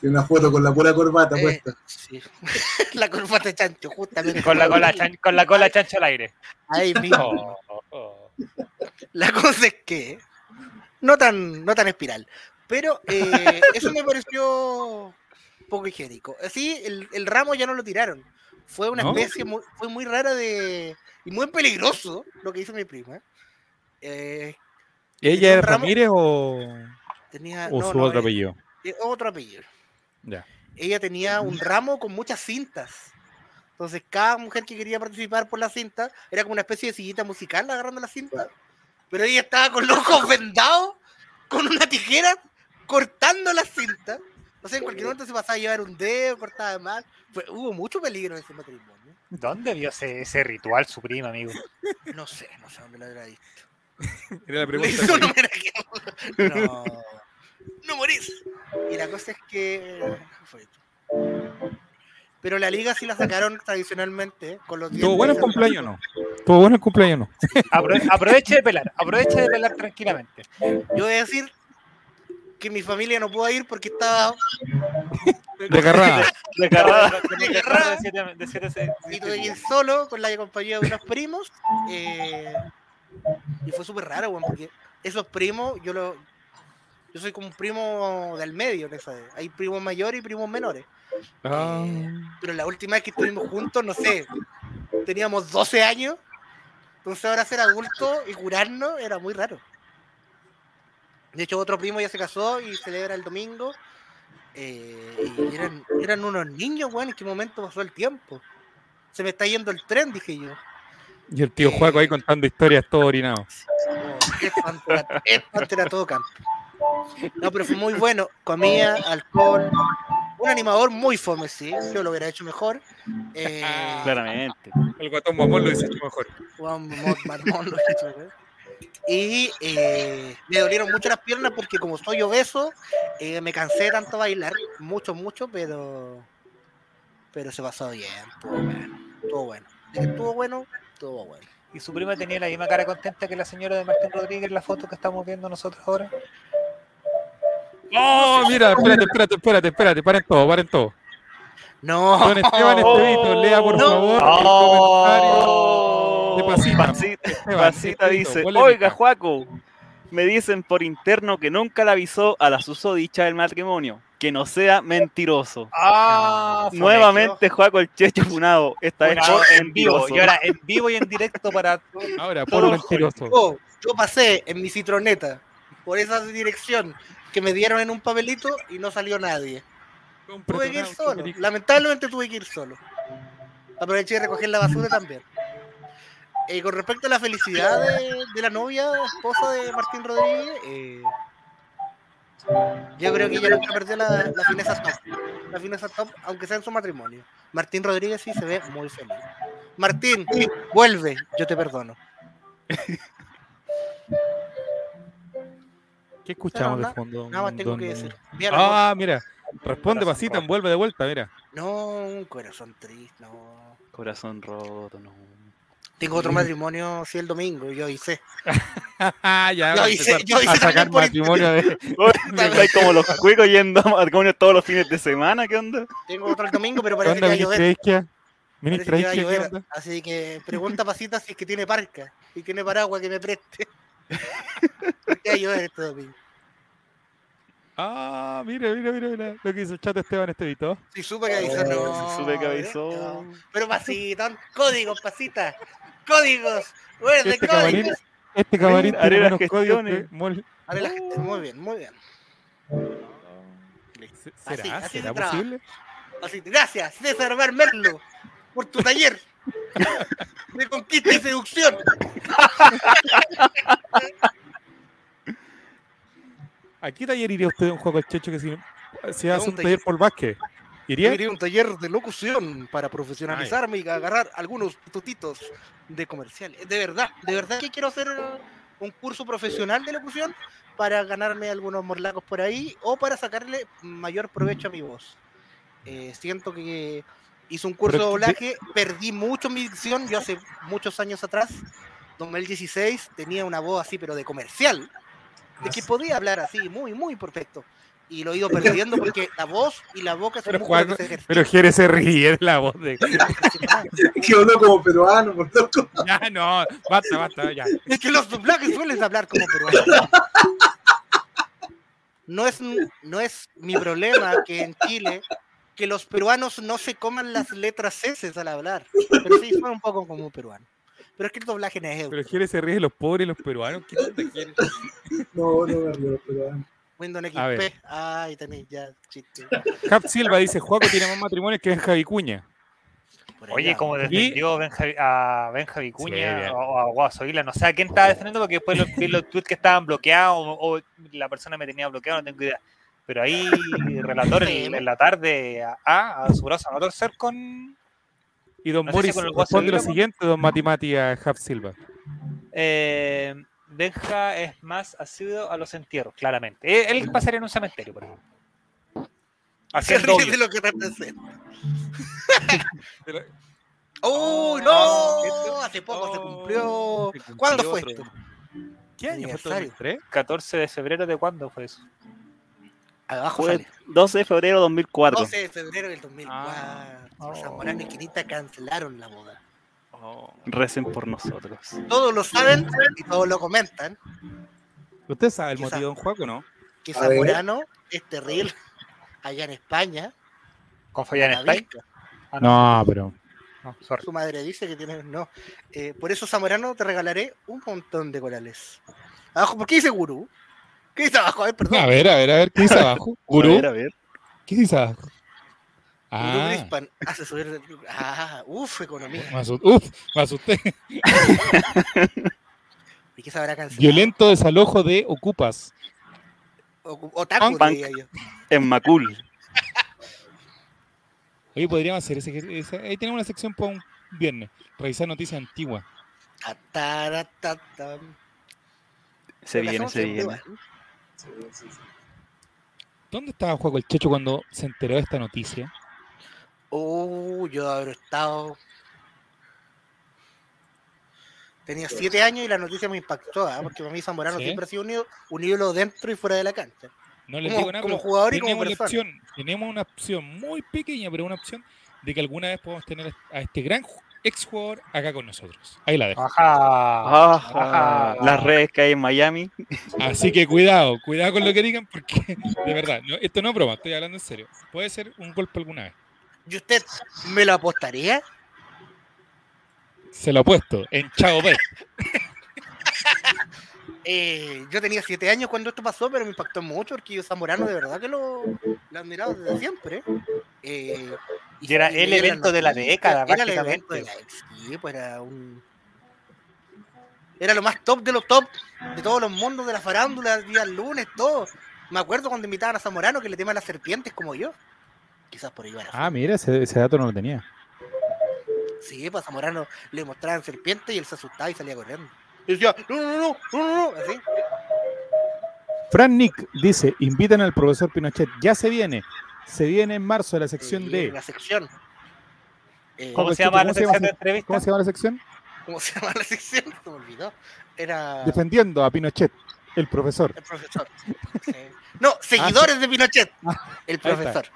Tiene una foto con la pura corbata eh, puesta. sí. la corbata de chancho, justamente. con, la cola, chan- con la cola chancha al aire. Ahí mismo. Oh, oh. La cosa es que no tan, no tan espiral. Pero eh, eso me pareció poco higiénico. Así, el, el ramo ya no lo tiraron. Fue una ¿No? especie muy, fue muy rara de. y muy peligroso lo que hizo mi prima. Eh, ¿Ella ramo- Ramírez o, tenía o no, su no, otro apellido? eh, otro apellido. Ya. Ella tenía un ramo con muchas cintas. Entonces, cada mujer que quería participar por la cinta era como una especie de sillita musical agarrando la cinta. Pero ella estaba con los ojos vendados, con una tijera, cortando la cinta. O sea, en cualquier momento se pasaba a llevar un dedo, cortaba de mal. Hubo mucho peligro en ese matrimonio. ¿Dónde vio ese, ese ritual su prima, amigo? No sé, no sé dónde lo habrá visto. Era la Le hizo un homenaje. No, no morís. Y la cosa es que. fue esto. Pero la liga sí la sacaron tradicionalmente con los ¿Tuvo bueno el cumpleaños o no? ¿Tuvo bueno el cumpleaños o no? Apro- aproveche de pelar, aproveche de pelar tranquilamente. Yo voy a decir que mi familia no pudo ir porque estaba. Desgarrada. Desgarrada. Desgarrada. De de de Y tuve que ir solo con la compañía de unos primos. eh, y fue súper raro, weón, porque esos primos, yo lo. Yo soy como un primo del medio, ¿no sabes? Hay primos mayores y primos menores. Ah, Pero la última vez que estuvimos juntos, no sé, teníamos 12 años. Entonces ahora ser adulto y curarnos era muy raro. De hecho, otro primo ya se casó y celebra el domingo. eh, y eran, eran unos niños, weón. ¿En qué momento pasó el tiempo? Se me está yendo el tren, dije yo. Y el tío Juaco ahí contando historias todo orinado. Antes era- todo campo. No, pero fue muy bueno. Comida, alcohol. Un animador muy fome, sí. Yo lo hubiera hecho mejor. Eh, Claramente. El guatón mamón lo dice mejor. Juan Mo- Marmón lo hizo, güey. Y eh, me dolieron mucho las piernas porque como soy obeso, eh, me cansé de tanto bailar, mucho, mucho, pero pero se pasó bien, estuvo bueno, estuvo bueno. Estuvo bueno, estuvo bueno. Y su prima tenía la misma cara contenta que la señora de Martín Rodríguez en la foto que estamos viendo nosotros ahora. Oh, mira, espérate, espérate, espérate, espérate, paren todo, paren todo. No, Don Esteban Estevito, lea por No. favor el comentario de Pasita. Pasita, Esteban, Pasita dice, oiga, Juaco, me dicen por interno que nunca le avisó a la susodicha del matrimonio, que no sea mentiroso. Ah, Nuevamente Juaco el Checho Funado, esta vez por en vivo. Y ahora en vivo y en directo para Ahora, por mentiroso. yo, yo pasé en mi citroneta por esa dirección que me dieron en un papelito y no salió nadie. Tuve que ir solo. Lamentablemente tuve que ir solo. Aproveché de recoger la basura también. Eh, con respecto a la felicidad de, de la novia, esposa de Martín Rodríguez, eh, yo creo que ella nunca perdió la, la fineza top. La fineza top, aunque sea en su matrimonio. Martín Rodríguez sí se ve muy feliz. Martín, vuelve, yo te perdono. ¿Qué escuchamos de fondo? Nada más tengo don- que decir. Ah, mira. Responde Pasita, roto. envuelve de vuelta, mira. No, un corazón triste, no. Corazón roto, no. Tengo otro matrimonio, sí, el domingo, yo hice. Ah, ya Yo hice- yo hice a sacar matrimonio de... Estáis como los cuicos yendo a matrimonios todos los fines de semana, ¿qué onda? Tengo otro el domingo, pero ¿Qué parece que va a llover. Parece que va a Isquia, ¿qué llover. Así que pregunta Pasita si es que tiene parca y tiene paraguas que me preste. Porque va a llover este domingo. Ah, mira, mira, mira, mira lo que hizo el chat de Esteban Estevito. Si supe que avisó, Oh, no. si supe que avisó. No. Pero Pasita, códigos, Pasita. Códigos. Recuerde, Este camarín, códigos. este camarín tiene menos códigos que... gestiones. mol- Haré la gente. Muy bien, muy bien. ¿Se- Así, ¿Será? así se ¿Será posible? Así, gracias, César Bar Merlo, por tu taller de conquista y seducción. ¿A qué taller iría usted, un juego al checho, que si, si hace un taller. taller por básquet? ¿Iría? Quería un taller de locución para profesionalizarme y agarrar algunos tutitos de comerciales. De verdad, de verdad que quiero hacer un curso profesional de locución para ganarme algunos morlacos por ahí o para sacarle mayor provecho a mi voz. Eh, siento que hice un curso de doblaje, perdí mucho mi dicción, yo hace muchos años atrás, 2016, tenía una voz así, pero de comercial, de que podía hablar así, muy, muy perfecto. Y lo he ido perdiendo porque la voz y la boca son Pero, Juan, que se ejercitan. Pero Jerez se ríe de la voz de... Que habló como peruano, por loco. Ya, no, basta, basta, ya. Es que los doblajes suelen hablar como peruanos. No es, no es mi problema que en Chile que los peruanos no se coman las letras S al hablar. Pero sí, son un poco como un peruano. Pero es que el doblaje no es euro. Pero Jerez se ríe de los pobres y los peruanos. ¿Qué Jerez? No, no me río, de peruano. Windows A ver. XP. Ay, tenéis ya chiste. Cap Silva dice, Juaco tiene más matrimonios que Javi Cuña. Por ahí Oye, como defendió Benja, a Benja Vicuña o, a Guaso Isla, no sé a quién estaba defendiendo porque después los, vi los tweets que estaban bloqueados o, o la persona me tenía bloqueado, no tengo idea. Pero ahí, relator en, en la tarde, a, a, a su brazo no torcer con Y don No Boris con el Guaso responde lo siguiente, don Matimati a Jav Silva. Eh, Benja es más asiduo a los entierros, claramente. Eh, Él pasaría en un cementerio, por ejemplo. Se Haciendo de lo que representa. ¡Oh, no! Hace poco se cumplió. Se cumplió ¿Cuándo fue otro. esto? ¿Qué año fue esto? Aniversario. 2003? 14 de febrero, ¿de cuándo fue eso? Abajo Fue sale. 12 de febrero de 2004. 12 de febrero del 2004. Ah. Oh. Zamorano y Quinita cancelaron la boda. Recen por nosotros. Todos lo saben y todos lo comentan. ¿Usted sabe el motivo, don Juaco, no? Que A. Zamorano es terrible allá en España. ¿Con Stein? visca. Ah, No, pero... no. Su madre dice que tiene. No. Eh, por eso, Zamorano, te regalaré un montón de corales. Abajo, ¿por qué dice gurú? ¿Qué dice abajo? A ver, perdón. A ver, a ver, a ver, ¿qué dice abajo? A ¿Gurú? ver, a ver. ¿Qué dice abajo? Ah, Grispan hace subir. Ah, uff, economía. me asusté. Uf, me asusté. ¿Y qué se habrá cancelado? Violento desalojo de Ocupas. O, otaku, Punk. diría yo. En Macul. Oye, podríamos hacer ese, ese- Ahí tenemos una sección para un viernes. Revisar noticias antiguas. Se viene, se viene. bueno. Sí, sí, sí. ¿Dónde estaba Juaco el Checho cuando se enteró de esta noticia? Oh, yo habré estado. Tenía siete años y la noticia me impactó, ¿ah? porque para mí Zamorano ¿Sí? siempre ha sido un ídolo, un ídolo dentro y fuera de la cancha. No les Como- digo nada, como jugador y como tenemos, la persona. opción, tenemos una opción muy pequeña, pero una opción de que alguna vez podamos tener a este gran ju- exjugador acá con nosotros. Ahí la dejo. Ajá. Ajá. Ajá. Las redes que hay en Miami. Así que cuidado, cuidado con lo que digan, porque de verdad, no, esto no es broma, estoy hablando en serio. Puede ser un golpe alguna vez. ¿Y usted me lo apostaría? Se lo he puesto en Chavo Bet. Eh, yo tenía siete años cuando esto pasó, pero me impactó mucho porque yo Zamorano de verdad que lo, lo he admirado desde siempre. Eh, Y era el evento de la década, Era el evento de prácticamente. la Sí, pues era un. Era lo más top de los top de todos los mundos de la farándula, día lunes, todo. Me acuerdo cuando invitaban a Zamorano que le teman las serpientes como yo. Quizás por ahí van a Ah, mira, ese, ese dato no lo tenía. Sí, pues a Zamorano le mostraban serpientes y él se asustaba y salía corriendo. Y decía, no, no, no, no, no, no, así. Fran Nick dice, invitan al profesor Pinochet. Ya se viene. Se viene en marzo la sección Sí, de... La sección. Eh, ¿Cómo ¿Cómo se llama la llama? sección de entrevista? ¿Cómo se llama la sección? ¿Cómo se llama la sección? Se me olvidó. Era Defendiendo a Pinochet, el profesor. el profesor. Sí. No, seguidores de Pinochet. Ah, El está. profesor.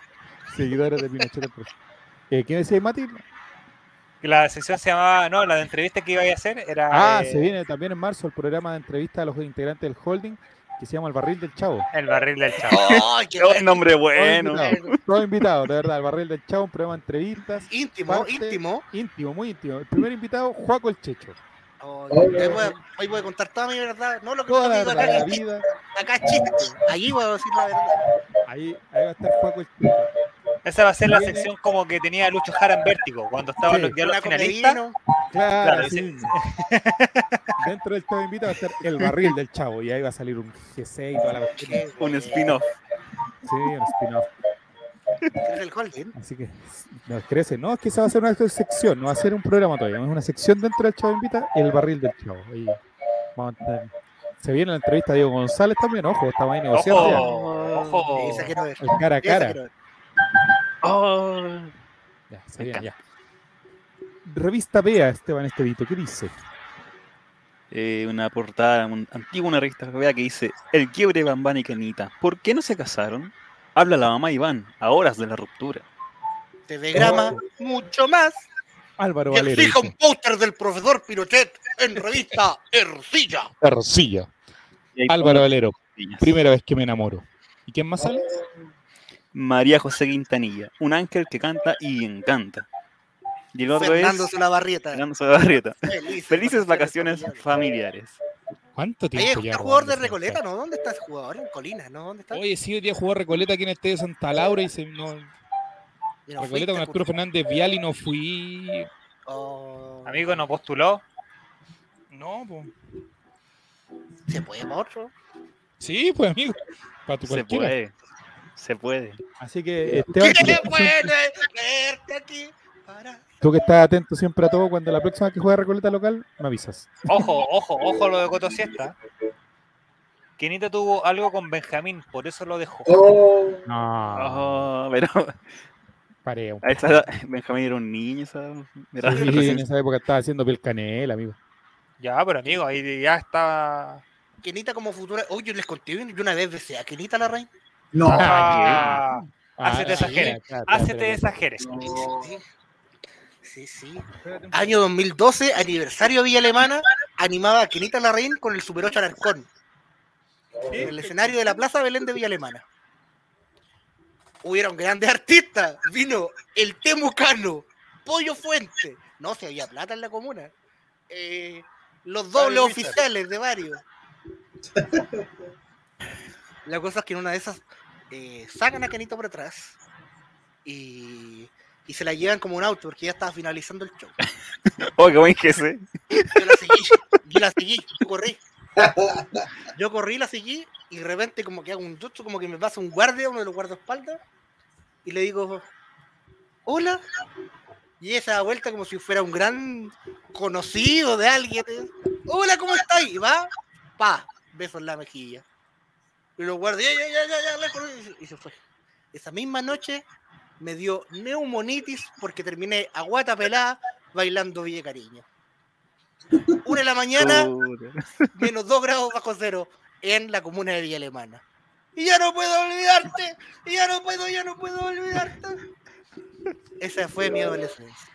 Seguidores de Pinochet. Eh, ¿Qué decía Mati? La sección se llamaba, no, la de entrevista que iba a hacer era. Ah, eh, se viene también en marzo el programa de entrevista a los integrantes del holding que se llama El Barril del Chavo. El barril del chavo. ¡Ay, qué nombre bueno. invitados, todos invitados, de verdad. El Barril del Chavo, un programa de entrevistas. Íntimo, Parte- íntimo. Íntimo, muy íntimo. El primer invitado, Juaco el Checho. Ay, ahí, voy a, ahí voy a contar toda mi verdad. No lo que Toda la digo verdad, acá, la vida. acá es chiste. Allí voy a decir la verdad. Ahí, ahí va a estar Juaco el Checho. Esa va a ser la sección como que tenía Lucho Jara en vértigo, cuando estaban Sí. los diálogos finalistas. Claro. Dentro del Chavo Invita va a estar el barril del Chavo y ahí va a salir un G6 y toda la Un spin-off. Sí, un spin-off. Es el holding. Así que nos crece. No, es que esa va a ser una sección, no va a ser un programa todavía. Es una sección dentro del Chavo Invita, el barril del Chavo. Ahí vamos a tener- Se viene la entrevista a Diego González también, ojo, estamos ahí negociando. ya. Ojo, ojo. Esa quiero ver. El cara a Esa cara. Oh. Ya, ya. Revista Bea, Esteban Estevito, ¿qué dice? Eh, una portada, un, antigua una revista vea que dice El quiebre de Bambán y Canita. ¿Por qué no se casaron? Habla la mamá Iván, a horas de la ruptura. TV Grama, mucho más. Álvaro Y Valero. exija un póster del profesor Pinochet en revista Ercilla. Ercilla. Álvaro Valero, primera vez que me enamoro. ¿Y quién más sale? María José Quintanilla, un ángel que canta y encanta. Y el otro Fernando es Solabarrieta. Fernando Solabarrieta. Felices, Felices vacaciones familiares. familiares. ¿Cuánto Ahí tiempo está ya? jugador de Recoleta, el ¿no? ¿Dónde está ese jugador? En Colina, ¿no? ¿Dónde está? Oye, sí, hoy día jugó Recoleta aquí en el Estadio Santa Laura y se no, Y no Recoleta con Arturo Curso. Fernández Vial y no fui. Oh, Amigo, no postuló. No, pues. ¿Se puede para otro? Sí, pues amigo. Para tu Se cualquiera. puede. Se puede. Así que Esteban, ¡Qué tú que, puede siempre- verte aquí! Para... tú que estás atento siempre a todo, cuando la próxima vez que juegue Recoleta local, me avisas. Ojo, ojo, ojo lo de Coto Siesta. Kenita tuvo algo con Benjamín, por eso lo dejó. Oh, No, Oh, pero a esa Benjamín era un niño, ¿sabes? Era Sí, en recién- esa época estaba haciendo piel canela, amigo. Ya, pero amigo, ahí ya está. Kenita como futura. Oye, yo les conté, yo una vez besé a Kenita la reina. No. Ah, Hácete sí, exageres. ya, ya, Hácete ya, exageres. Sí, sí. sí. Año 2012, aniversario de Villa Alemana, animaba a Kenita Larraín con el Super 8 Alarcón. En el escenario de la Plaza Belén de Villa Alemana. Hubieron grandes artistas. Vino el Temucano, Pollo Fuente. No, se había plata en la comuna. Eh, los dobles oficiales de varios. La cosa es que en una de esas eh, sacan a Kenito por atrás y, y se la llevan como un auto porque ya estaba finalizando el show. Oh, qué buen jefe. Yo la seguí, yo la seguí, yo corrí. Yo corrí, la seguí y de repente como que hago un jutsu, como que me pasa un guardia, uno de los guardaespaldas, y le digo, hola. Y da vuelta como si fuera un gran conocido de alguien. Hola, ¿cómo estáis? Y va, pa, beso en la mejilla. Y los guardias, ya, ya, ya, ya, lejos, y se- fue. Esa misma noche me dio neumonitis porque terminé a guata pelada bailando Villa Cariño. Una de la mañana, menos dos grados bajo cero en la comuna de Villa Alemana. Y ya no puedo olvidarte, y ya no puedo, ya no puedo olvidarte. Esa fue mi adolescencia.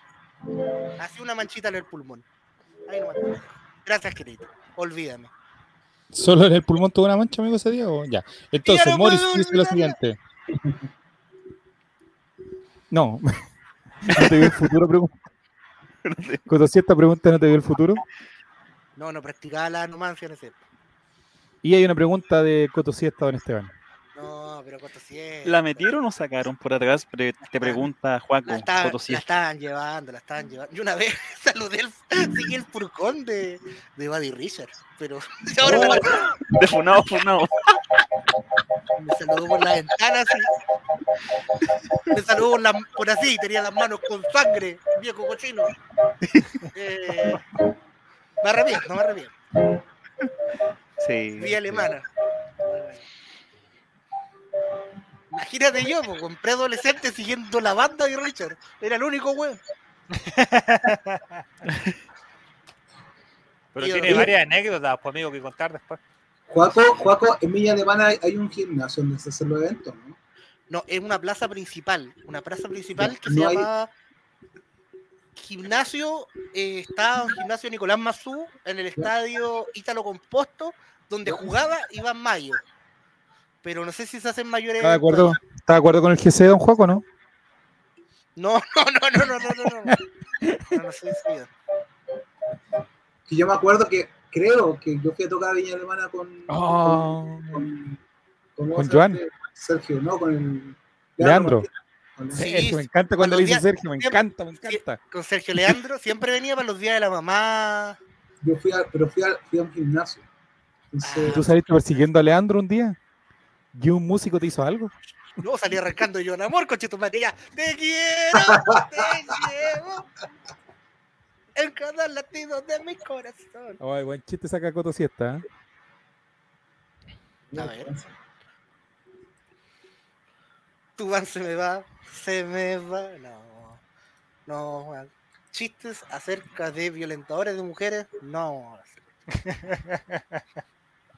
Así una manchita en el pulmón. Ahí nomás. Gracias, querido. Olvídame. ¿Solo en el pulmón tuvo una mancha, amigo, ese día? o Ya. Entonces, no Morris dice lo siguiente. No. ¿No te vio el futuro? Pregunta. Si esta pregunta no te vio el futuro. No, no practicaba la anomancia en ese. Y hay una pregunta de Coto Siesta, don Esteban. No, pero sí ¿La metieron o sacaron por atrás? Pre- te pregunta Juaco. La Potosí. la estaban llevando, la estaban llevando. Y una vez saludé el, seguí el furgón de, de Buddy Richard, pero ahora me, la- De funado, funado. me saludó por la ventana así. Me saludó por, la- por así, tenía las manos con sangre, viejo cochino. Eh, me arrepiento, me arrepiento. Sí. Vía alemana. Imagínate yo, pues, con preadolescente siguiendo la banda de Richard. Era el único weón. Pero tiene varias anécdotas, pues, amigo, que contar después. Juaco, Juaco, en Villa Alemana hay, hay un gimnasio donde se hacen los eventos, ¿no? No, es una plaza principal. Una plaza principal que No se hay- llama Gimnasio. eh, está gimnasio Nicolás Mazú en el estadio Ítalo Composto, donde jugaba Iván Mayo. Pero no sé si se hacen mayores. ¿Está de acuerdo, ¿Está de acuerdo con el GC, don Juaco, no? No, no, no, no, no, no, no, no. No. Que yo me acuerdo que creo que yo fui a tocar a Villa Alemana con. Oh. con, con, Con ¿cómo se Joan. Sergio, ¿no? Con el. Leandro. Con- Sí, Sergio, me encanta cuando le dice día- Sergio, me siempre- encanta, me encanta. Con Sergio Leandro siempre venía para los días de la mamá. Yo fui a, pero fui a, fui a un gimnasio. ¿Y Entonces, tú saliste persiguiendo a Leandro un día? ¿Y un músico te hizo algo? No, salí arrancando yo en amor, coche tu madre, ya. Te quiero, te llevo. En cada latido de mi corazón. Ay, buen chiste saca Coto Siesta, ¿eh? A ver. Tu van se me va, se me va. No, no. Chistes acerca de violentadores de mujeres, no.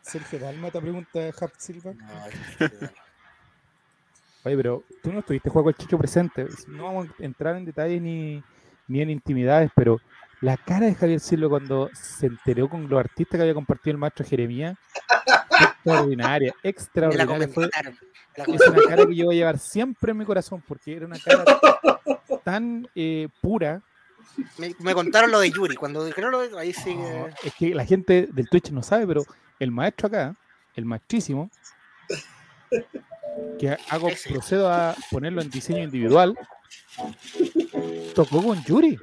Sergio Dalma te pregunta Hap Silva. No, Oye, pero tú no estuviste juego el Chicho presente. No vamos a entrar en detalles ni, ni en intimidades, pero la cara de Javier Silva cuando se enteró con los artistas que había compartido el maestro Jeremías, extraordinaria, extraordinaria. Fue, es una cara que yo voy a llevar siempre en mi corazón, porque era una cara tan eh, pura. Me, me contaron lo de Yuri. Cuando dijeron lo de ahí sí que. Es que la gente del Twitch no sabe, pero el maestro acá, el maestrísimo, que hago, Ese. procedo a ponerlo en diseño individual, tocó con Yuri.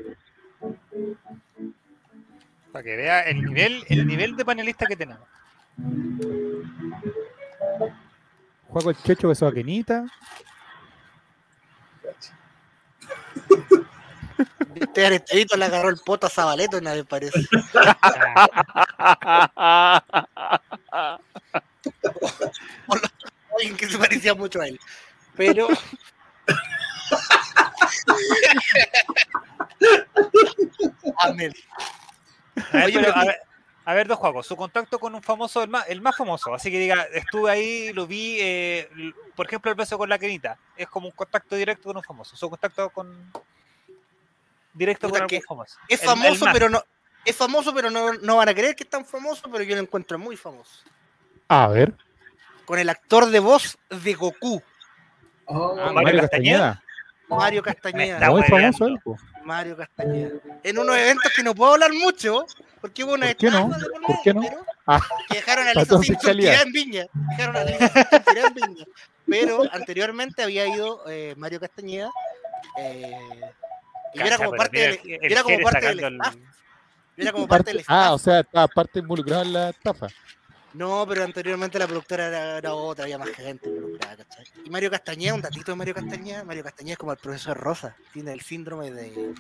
Para que vea el nivel, el nivel de panelista que tenemos. Juego el Checho besó a Kenita. Este Arestadito le agarró el poto a Zabaleto nadie parece. Alguien que se parecía mucho a él. Pero. Amén. A ver, Oye, pero, pero- a ver, a ver, dos juegos. Su contacto con un famoso, el más, el más famoso. Así que diga, estuve ahí, lo vi. eh, por ejemplo, el beso con la quenita. Es como un contacto directo con un famoso. Su contacto con. Directo Puta con que algún famoso. Es El- el pero no. Es famoso, pero no, no van a creer que es tan famoso, pero yo lo encuentro muy famoso. A ver, Con el actor de voz de Goku, Oh, Ah, Mario, Mario Castañeda. Mario Castañeda. Está Muy famoso él. Mario Castañeda. En unos eventos que no puedo hablar mucho, porque hubo una ¿Por qué no? de por ¿Por qué no? pero Ah, que dejaron a Lisa tirada en Viña. Dejaron a Lisa Simpson tirada en Viña. Pero anteriormente había ido eh, Mario Castañeda. eh, y era como parte del, era como parte del staff. el- era como parte Parte- del ah, o sea, estaba parte involucrada en la estafa. No, pero anteriormente la productora era, era otra, había más gente involucrada, ¿cachai? Y Mario Castañeda, un datito de Mario Castañeda, Mario Castañeda es como el profesor Rosa, tiene el síndrome de,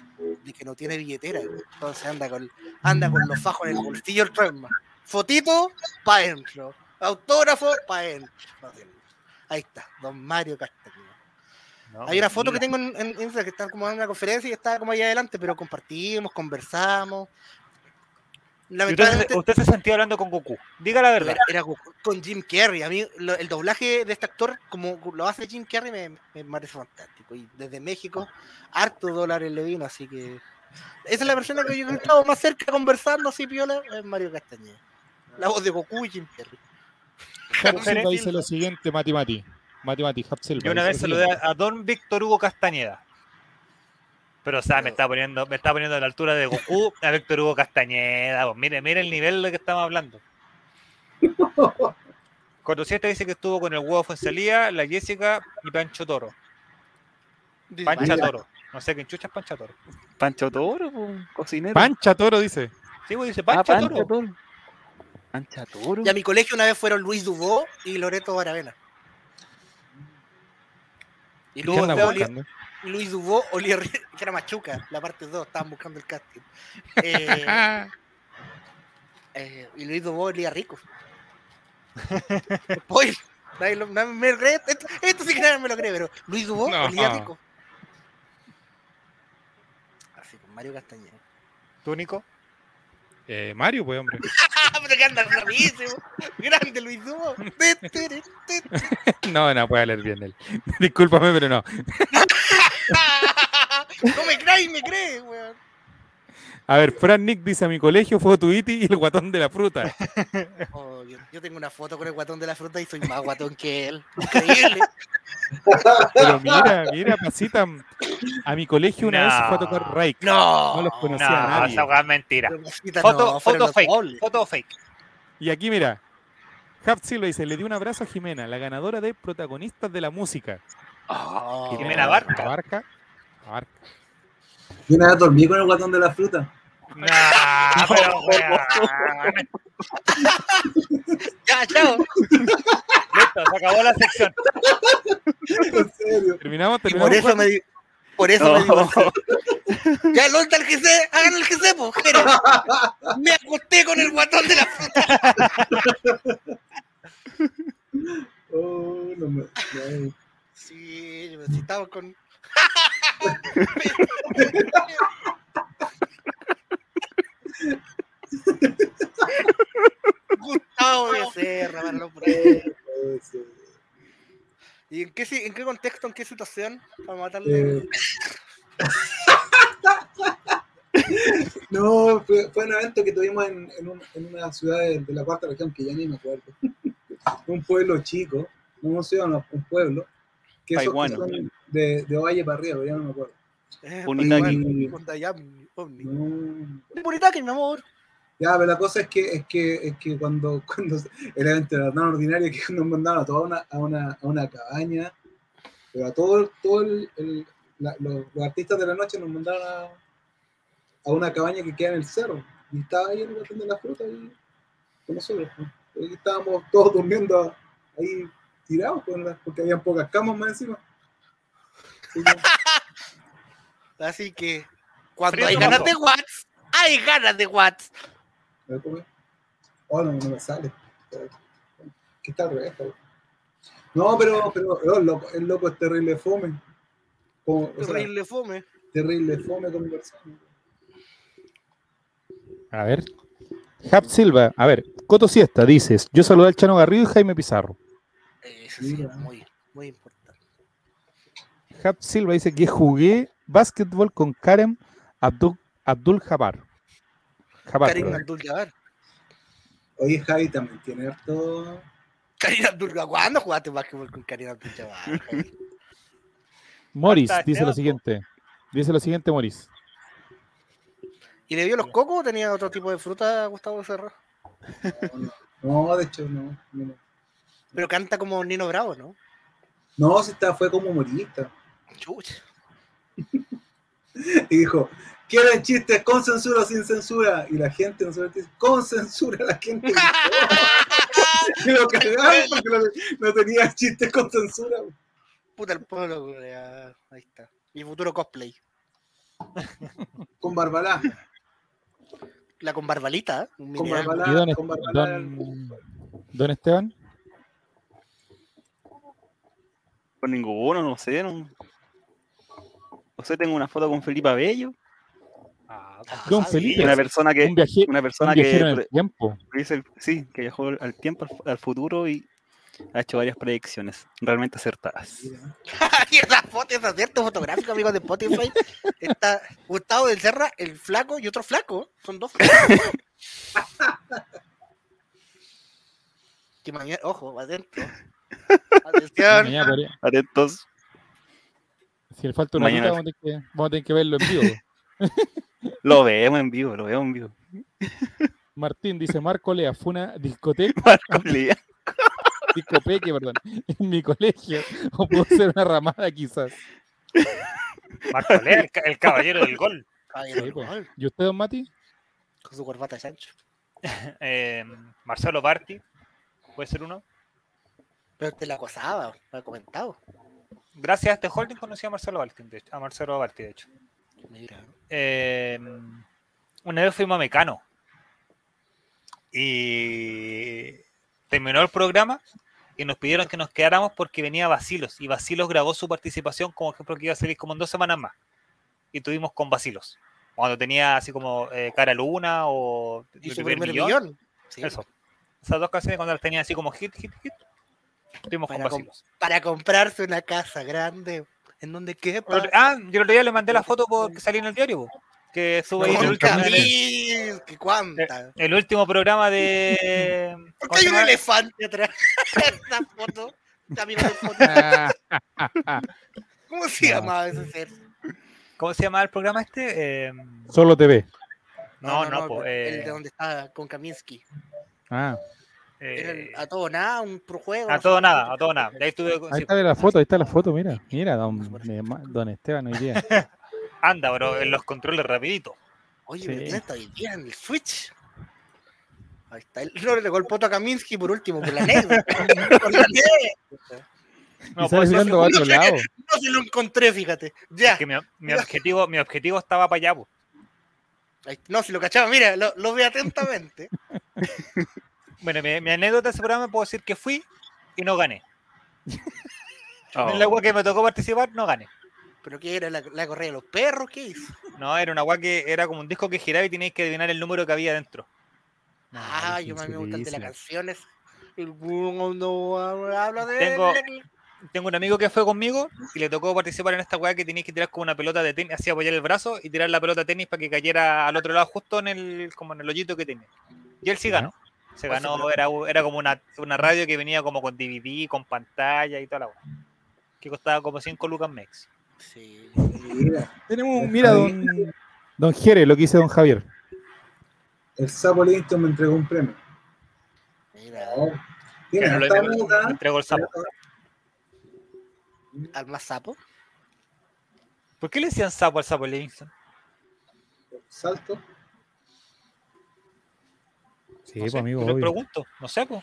de que no tiene billetera, entonces anda con, anda con los fajos en el bolsillo el tren Fotito, pa' adentro. Autógrafo, pa' tiene. Ahí está, don Mario Castañeda. No, Hay una foto que mira. tengo en, en Instagram que está como en una conferencia y está como ahí adelante, pero compartimos, conversamos. Usted, usted se sentía hablando con Goku. Diga la verdad. era, era Goku con Jim Carrey. A mí lo- el doblaje de este actor, como lo hace Jim Carrey, me, me parece fantástico. Y desde México, harto dólares le vino, así que esa es la persona que yo he estado más cerca conversando así piola, es Mario Castañeda. La voz de Goku y Jim Carrey. Dice lo siguiente, Mati Mati. Mati Mati, Hap Silva. Yo una vez lo saludé a, don Víctor Hugo Castañeda. Pero, o sea, me está poniendo, me está poniendo a la altura de Goku a Víctor Hugo Castañeda. pues, mire, mire el nivel de que estamos hablando. 47 dice que estuvo con el huevo Fuensalía, la Jessica y Pancho Toro. Pancha. Toro. No sé quién chucha es Pancha Toro. Pancho Toro, cocinero. Pancha Toro dice. Sí, pues dice Ah, Pancha Pancho Toro. Toro. Pancha Toro. Y a mi colegio una vez fueron Luis Dubó y Loreto Baravena. Y ¿Qué luego? Luis Dubó olía ri- que era Machuca, la parte 2, estaban buscando el casting. Eh, eh, y Luis Dubó olía rico. Spoiler, nadie, lo- nadie me cree, esto, esto sí que nadie me lo cree, pero Luis Dubó No. olía rico. Así con Mario Castañeda. ¿Tú, Nico? Eh, Mario, pues, hombre. ¡Ah, pero que anda! Grande Luis te. No, no puede leer bien él. Discúlpame, pero no. No me crees, me crees, weón. A ver, Fran Nick dice a mi colegio fue Tuiti y el guatón de la fruta. Oh, yo, yo tengo una foto con el guatón de la fruta y soy más guatón que él. Increíble. Pero mira, mira, pasita. A mi colegio una vez se fue a No. tocar Rake. No, No los conocía No, a nadie. esa es mentira. Foto, no, foto fake. Foto fake. Y aquí mira, Hap Silva dice, le dio un abrazo a Jimena, la ganadora de protagonistas de la música. Oh, Jimena Barca. Barca. Barca. Yo una vez dormí con el guatón de la fruta. Nah, pero weón. Ya, chao. Listo, se acabó la sección. En serio. Terminamos, Y terminamos. por eso me di- por eso No. me divorcié. Ya, ¿dónde está el GC? Hagan el GC, po, jero. Me acosté con el guatón de la fruta. Oh, no me. no. Sí, estamos con. Gustavo Becerra, para los eh, ¿Y en qué, en qué contexto, en qué situación? Para matarle. eh. No, fue, fue un evento que tuvimos en, en, un- en una ciudad de, de la cuarta región que ya ni me acuerdo. un pueblo chico, no ciudad, no, un pueblo. Que son de, de Valle para arriba, pero ya no me acuerdo. Eh, Punitaki. Omni. No. Punitaki, mi amor. Ya, pero la cosa es que, es que, es que cuando, cuando el evento era tan ordinario que nos mandaron a toda una, a, una, a una cabaña, pero a todo, todo el, el- la- los, los artistas de la noche nos mandaron a, a una cabaña que queda en el cerro. Y estaba ahí en el Guatón de la fruta y con nosotros. pues. Y estábamos todos durmiendo ahí tirados pues, porque habían pocas camas más encima. Así que, cuando Frío hay ganas de Watts, hay ganas de Watts. ¿cómo es? Oh, no, no me sale. Que está al revés. No, pero, pero oh, el, loco, el loco es terrible fome. Como, o sea, Terrible fome. terrible fome conversando. A ver. Hap Silva, a ver, Coto Siesta, dices, yo saludé al Chano Garrido y Jaime Pizarro. Eso sí, muy, muy importante. Hap Silva dice que jugué básquetbol con Karen Abdul, Abdul Jabbar. Jabbar, Karim perdón. Abdul Jabbar. Oye, Javi también tiene harto. Karim Abdul Jabbar. ¿Cuándo jugaste básquetbol con Karim Abdul Jabbar? Morris dice lo siguiente. Dice lo siguiente, Morris. ¿Y le vio los cocos o tenía otro tipo de fruta Gustavo Becerra? No, de hecho, no. No, Pero canta como Nino Bravo, ¿no? no si está, fue como humorista. Chucha. Y dijo: ¿Quieren chistes con censura o sin censura? Y la gente no dice: con censura. La gente. Y lo cagaron porque no, no tenía chistes con censura. Puta el pueblo, güey, ah, Ahí está. Mi futuro cosplay. Con Barbalá. La con barbalita, ¿eh? Con. Barbalá. ¿Y don, con Barbalá. don, don Esteban? Con ninguno, no sé. No, O sea, tengo una foto con Felipe Abello, Ah, Don Felipe. una persona que, Un, viaje, una un persona que en el tiempo. sí, que viajó al tiempo, al, al futuro y ha hecho varias predicciones realmente acertadas. Y esa foto, ese acierto fotográfico, amigos de Spotify. Está Gustavo del Serra, el flaco y otro flaco. Son dos flacos. que mañana, ojo, atento. Atención. Mañana Atentos. Si le falta una Mañana. vamos a, tener que, vamos a tener que verlo en vivo. Lo vemos en vivo, lo vemos en vivo. Martín dice, Marco Lea, fue una discoteca, Marco Lea. discopeque, perdón, en mi colegio. O pudo ser una ramada quizás. Marco Lea, el, ca- el caballero del gol. Sí, pues. ¿Y usted, don Mati? Con su corbata de Sancho. Eh, Marcelo Parti, puede ser uno. Pero te la acosaba, lo he comentado. Gracias a este holding conocí a Marcelo Parti, de hecho. A Marcelo Parti, de hecho. Mira. Eh, una vez fuimos a Mecano y terminó el programa y nos pidieron que nos quedáramos porque venía Basilos y Basilos grabó su participación como ejemplo que iba a salir como en dos semanas más y tuvimos con Basilos cuando tenía así como eh, Cara Luna o Y su primer primer millón, millón. Sí, eso esas dos canciones cuando las tenía así como hit hit hit Para com- Basilos Para comprarse una casa grande. En donde. Otro- ah yo el otro día le mandé la foto porque salí en el diario po, que sube ahí en el último, el- que cuánta. el último programa de ¿Por ¿cómo qué hay un elefante atrás? Esa foto. ¿Cómo se No. llamaba ese ser? ¿Cómo se llama el programa este? Eh, solo TV. no, no, po, el eh, de donde estaba con Kaminsky. Ah, eh, a todo nada, un pro juego. a todo nada, a todo nada. Ahí estuve, ahí sí, está la foto, ahí está la foto, mira. Mira, don, don Esteban hoy día. anda, bro, en los controles rapidito. Oye, Sí. pero ¿quién está hoy día en el Switch? Ahí está. Él no le pegó el poto a Kaminsky por último, por la negra. por la negra. No, otro sé. lado. No se lo encontré, fíjate. Ya. que mi, mi objetivo, mi objetivo estaba para allá. Ahí- No, si lo cachaba, mira, lo, lo ve atentamente. Bueno, mi, mi anécdota de ese programa puedo decir que fui y no gané. Oh. En la agua que me tocó participar, no gané. ¿Pero qué era? ¿La, la correa de los perros? ¿Qué hizo? No, era una agua que era como un disco que giraba y teníais que adivinar el número que había dentro. ah, yo mí me gusta el de las canciones. El mundo habla de... Tengo- Tengo un amigo que fue conmigo y le tocó participar en esta weá que teníais que tirar como una pelota de tenis, así apoyar el brazo y tirar la pelota de tenis para que cayera al otro lado, justo en el, como en el hoyito que tenía. Y él sí ganó. Se Pues, ganó, era, era como una, una radio que venía como con DVD, con pantalla y toda la. Que costaba como 5 lucas mex. Sí. Mira, Tenemos, mira, don, don Jere, lo que dice don Javier. el sapo Livingston me entregó un premio. Mira, Tiene no me entregó el sapo. al más sapo. ¿Por qué le decían sapo al sapo Livingston? Salto. Sí, No pues sé, amigo, pregunto, no sé, pues.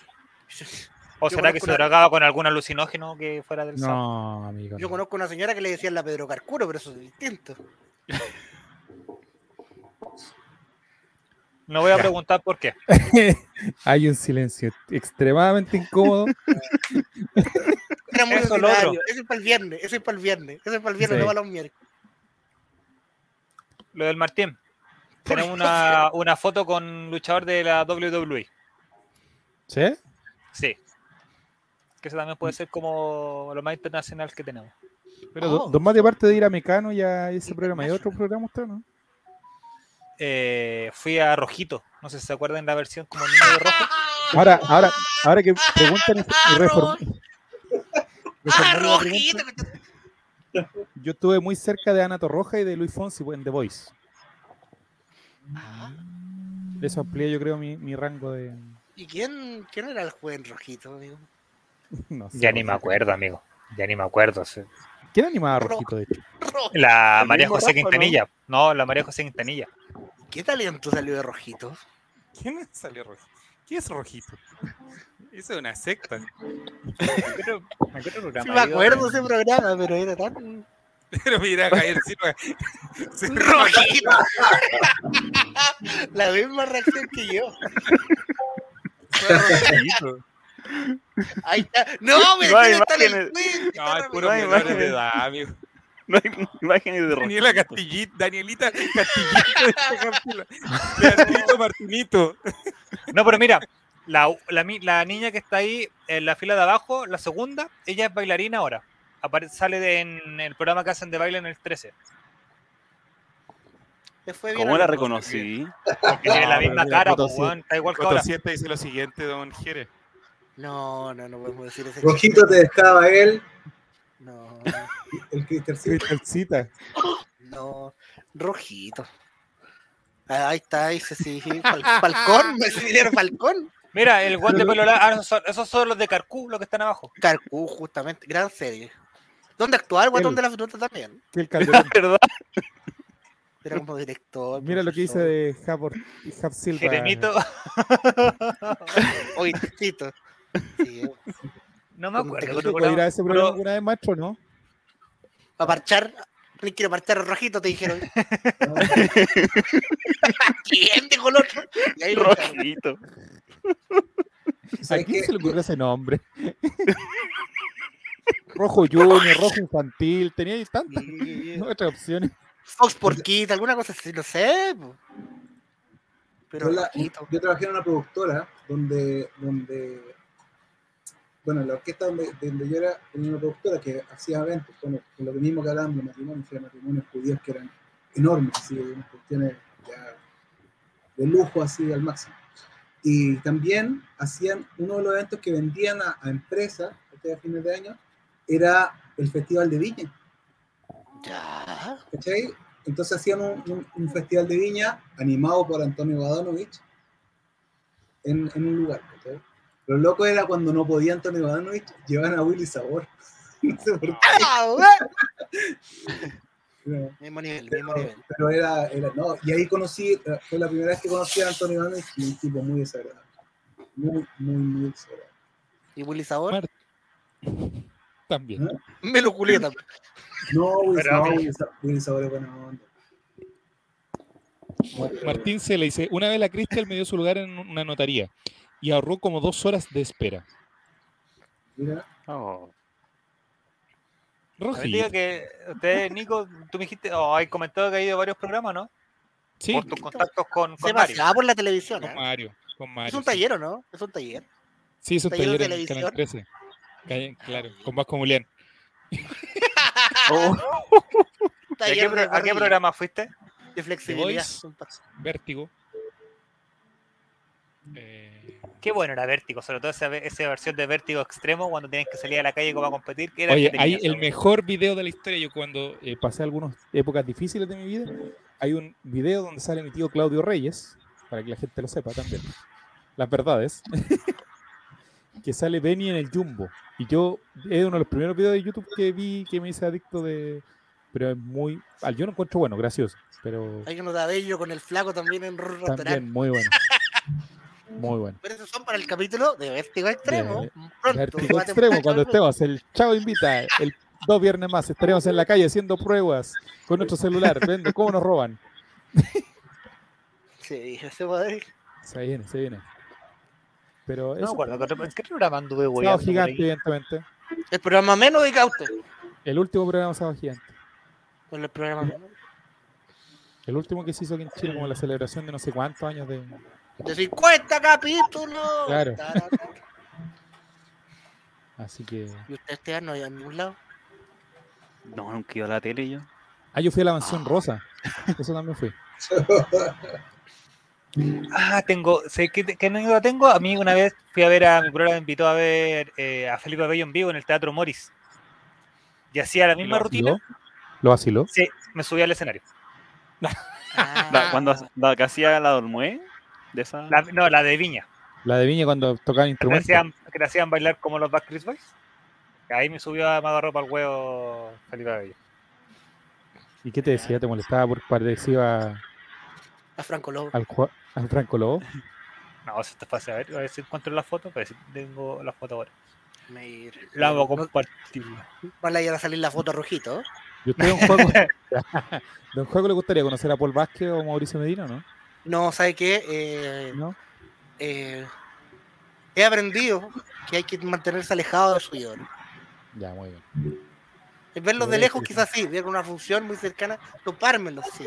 ¿O Yo será que se una- drogaba con algún alucinógeno que fuera del sapo? No, amigo. Yo no. conozco una señora que le decían la Pedro Carcuro, pero eso es distinto. No voy a Ya. preguntar por qué. Hay un silencio extremadamente incómodo. Era muy Eso, lo. Eso es para el viernes, eso es para el viernes, eso es para el viernes, Sí. no para los miércoles. Lo del Martín. ¿Por Tenemos una, una foto con luchador de la WWE. ¿Sí? Sí. Que eso también puede ser como lo más internacional que tenemos. Pero Oh. do- don Mati, aparte de ir a Mecano y a ese programa, ¿hay otro programa usted, no? Eh, fui a Rojito. No sé si se acuerdan la versión como niño de rojo. Ahora, ahora, ahora que preguntan y reform- ¡Ah, rojito! Yo estuve muy cerca de Ana Torroja y de Luis Fonsi en The Voice. Ah, Eso amplía, yo creo, mi, mi rango de. ¿Y quién, quién era el joven rojito, amigo? No sé, Ya ni me acuerdo, amigo. Ya ni me acuerdo. sí. ¿Quién animaba a Rojito, de hecho? La ¿El María José Rafa? Quintanilla. No, la María José Quintanilla. ¿Qué talento salió de rojito? ¿Quién salió Rojito? ¿Quién es Rojito? Eso es una secta. Sí me acuerdo de ese programa, pero era tan... Pero mira, Javier Silva. ¡Rojito! La misma reacción que yo. Rojito. Ahí está. ¡No, me No está el! No, es puro menores de imágenes. edad, amigo. No hay imágenes de Daniela Rojito. Castillita, Danielita Castillito Martinito. No, pero mira, la, la, la niña que está ahí en la fila de abajo, la segunda, ella es bailarina ahora. Apare- sale de- en el programa que hacen de baile en el 13. Le fue bien ¿Cómo la reconocí? Porque tiene la No, pero misma mira, cara, Coto pues, está igual que ahora. Dice lo siguiente, don Jerez. No, no, no podemos decir ese Rojito te dejaba él, No, el. Cristalcita. no. Rojito. Ah, Ahí está, ahí se sí, sí, Fal- Falcón, me Falcón. Mira, el guante de pelo ah, esos son, esos son los de Carcú, los que están abajo. Carcú, justamente, gran serie. ¿Dónde actuaba el guatón de la fruta también? Que el Calderón. ¿Verdad? Era como director. Mira lo que dice profesor. de Jap, Or- Jap Silva. Jeremito, Oye, Tito. Sí, no me acuerdo. te- ¿Puedo ir a programa, ese pero- programa alguna vez, macho, no? a marchar. ¿Quién quiere marchar a Rojito? Te dijeron. ¿Quién dijo el otro? Rojito. ¿A ¿Sabes quién se le ocurrió ese nombre? Rojo Junior, Rojo Infantil, tenía ahí tantas otras opciones. Fox por Kid, alguna cosa así, no sé. Pero Yo, la- yo trabajé en una productora donde, donde bueno, la orquesta donde, donde yo era, tenía una productora que hacía eventos, con, con lo mismo que hablábamos de matrimonios, hacía matrimonios judíos que eran enormes, así, unas cuestiones ya de lujo así al máximo. Y también hacían uno de los eventos que vendían a, a empresas este, a fines de año, era el Festival de Viña. Ya. ¿cachai? Entonces hacían un, un- un festival de viña animado por Antonio Badanovich en, en un lugar. ¿cachai? Lo loco era cuando no podía Antonio Badanovich, llevaban a Willy Sabor. no sé por qué, Ah, pero, Mismo nivel, mismo nivel. pero era, era- no, y ahí conocí, fue la primera vez que conocí a Antonio Badanovich y un tipo muy desagradable. Muy, muy, muy desagradable. ¿Y Willy Sabor? También. ¿Eh? Me lo culié también. No, Pero- no. Martín C. le dice, una vez la Cristel me dio su lugar en una notaría y ahorró como dos horas de espera. Mira, Oh. Diga que usted, Nico, tú me dijiste, oh, hay comentado que ha ido a varios programas, ¿no? Sí, Por tus contactos con, Se con Mario. paseaba por la televisión. con ¿eh? Mario. Con Mario Es un sí. taller, ¿o no? Es un taller. Sí, es un taller de en Canal televisión. 13. Calle- Claro, con Vasco Mulián. Oh. ¿Y ¿A qué, a qué programa fuiste? de flexibilidad. Voice. Vértigo. Eh, Qué bueno era Vértigo, sobre todo esa, esa versión de Vértigo extremo cuando tienes que salir a la calle como a competir. Que era Oye, hay el mejor video de la historia. Yo cuando eh, pasé algunas épocas difíciles de mi vida, hay un video donde sale mi tío Claudio Reyes, para que la gente lo sepa también. Las verdades. que sale Benny en el Jumbo. Y yo, es uno de los primeros videos de YouTube que vi que me hice adicto de... Pero es muy... al- Yo no encuentro bueno, gracioso. Pero Hay uno de Abello con el flaco también en restaurante. también muy bueno. Muy bueno. Pero esos son para el capítulo de Vértigo Extremo. De- Pronto, Vértigo extremo, cuando estemos, el Chavo invita, el dos viernes más, estaremos en la calle haciendo pruebas con nuestro celular, viendo cómo nos roban. Sí, ese poder. Se viene, se viene. Pero No acuerdo, ¿qué otro- ¿en qué programa anduve, Sábado weón? Gigante, evidentemente. El programa menos de Caute. El último programa Sábado Gigante. Con el programa menos. El último que se hizo aquí en Chile, como la celebración de no sé cuántos años de... De 50 capítulos. Claro. Así que... ¿Y usted este año en ningún lado? No, nunca iba a la tele yo. Ah, yo fui a la Mansión Rosa. Eso también fui. Ah, tengo, sé que, que anécdota tengo. A mí una vez fui a ver a mi programa, me invitó a ver eh, a Felipe Bello en vivo en el Teatro Moris. Y hacía la misma ¿Lo rutina. vaciló? ¿Lo vaciló? Sí, me subí al escenario. Ah, La- cuando la que hacía la Dolmue, de esa. La- no, la de Viña. La de Viña cuando tocaban Que instrumentos. hacían, que le hacían bailar como los Backstreet Boys. Ahí me subió a me agarró para el huevo Felipe Bello. ¿Y qué te decía? ¿Te molestaba por parecido a- a Franco Lobo. al, al Franco Lobo? No, eso está fácil. A ver, a ver si encuentro la foto. Pero si tengo la foto ahora. Mira. La vamos a compartir. No le vayan a salir la foto rojito. ¿Y usted de un juego, de un juego le gustaría conocer a Paul Vázquez o Mauricio Medina, no? No, ¿sabe qué? Eh, ¿No? eh, he aprendido que hay que mantenerse alejado de su ídolo. Ya, muy bien. En verlos de lejos, quizás sí, ver una función muy cercana, topármelos, sí.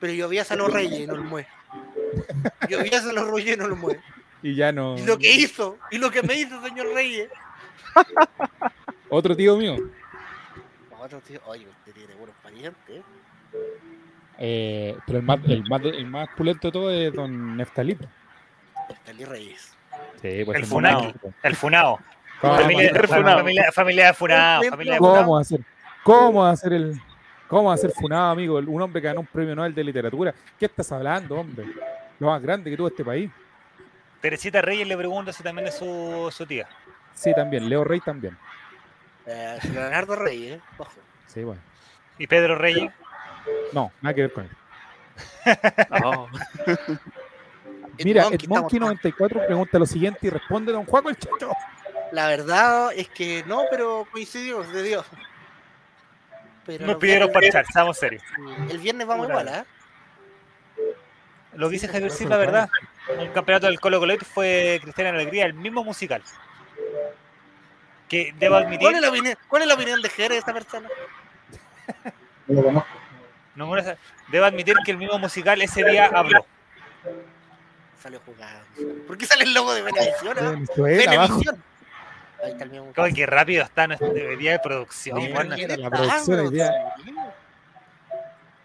Pero yo vi a los Reyes y no lo mueve. Yo vi a los Reyes y no lo mueve. Y ya no. Y lo que hizo, y lo que me hizo, señor Reyes. Otro tío mío. Otro tío, oye, usted tiene buenos parientes. Eh, pero el más, el, más, el más pulento de todo es don Neftalí. Neftalí Reyes. Sí, pues el Funao. El Funao. Familia, familia, familia de Funao. Familia de ¿Cómo hacer? ¿Cómo hacer el.? ¿Cómo hacer Funao, amigo? Un hombre que ganó un premio Nobel de literatura. ¿Qué estás hablando, hombre? Lo más grande que tuvo este país. Teresita Reyes le pregunta si también es su, su tía. Sí, también. Leo Rey también. Eh, Leonardo Reyes, ¿eh? Ojo. Sí, bueno. ¿Y Pedro Reyes? No, nada que ver con él. oh. Mira, el Monkey 94 pregunta lo siguiente y responde Don Juan el Chacho. La verdad es que no, pero coincidimos de Dios. Pero Nos pidieron parchar, seamos serios. El viernes vamos igual, ¿eh? Lo dice Javier sí, la verdad. Un campeonato del Colo Colo fue Cristiana Alegría, el mismo musical. Que debo admitir. ¿Cuál es la opinión, cuál es la opinión de Jerez de esta persona? No lo conozco. No, debo admitir que el mismo musical ese día habló. Salió jugando. ¿Por qué sale el logo de Benevisión? Benevisión. Ahí está el mismo. qué rápido está nuestro día de producción. la producción día.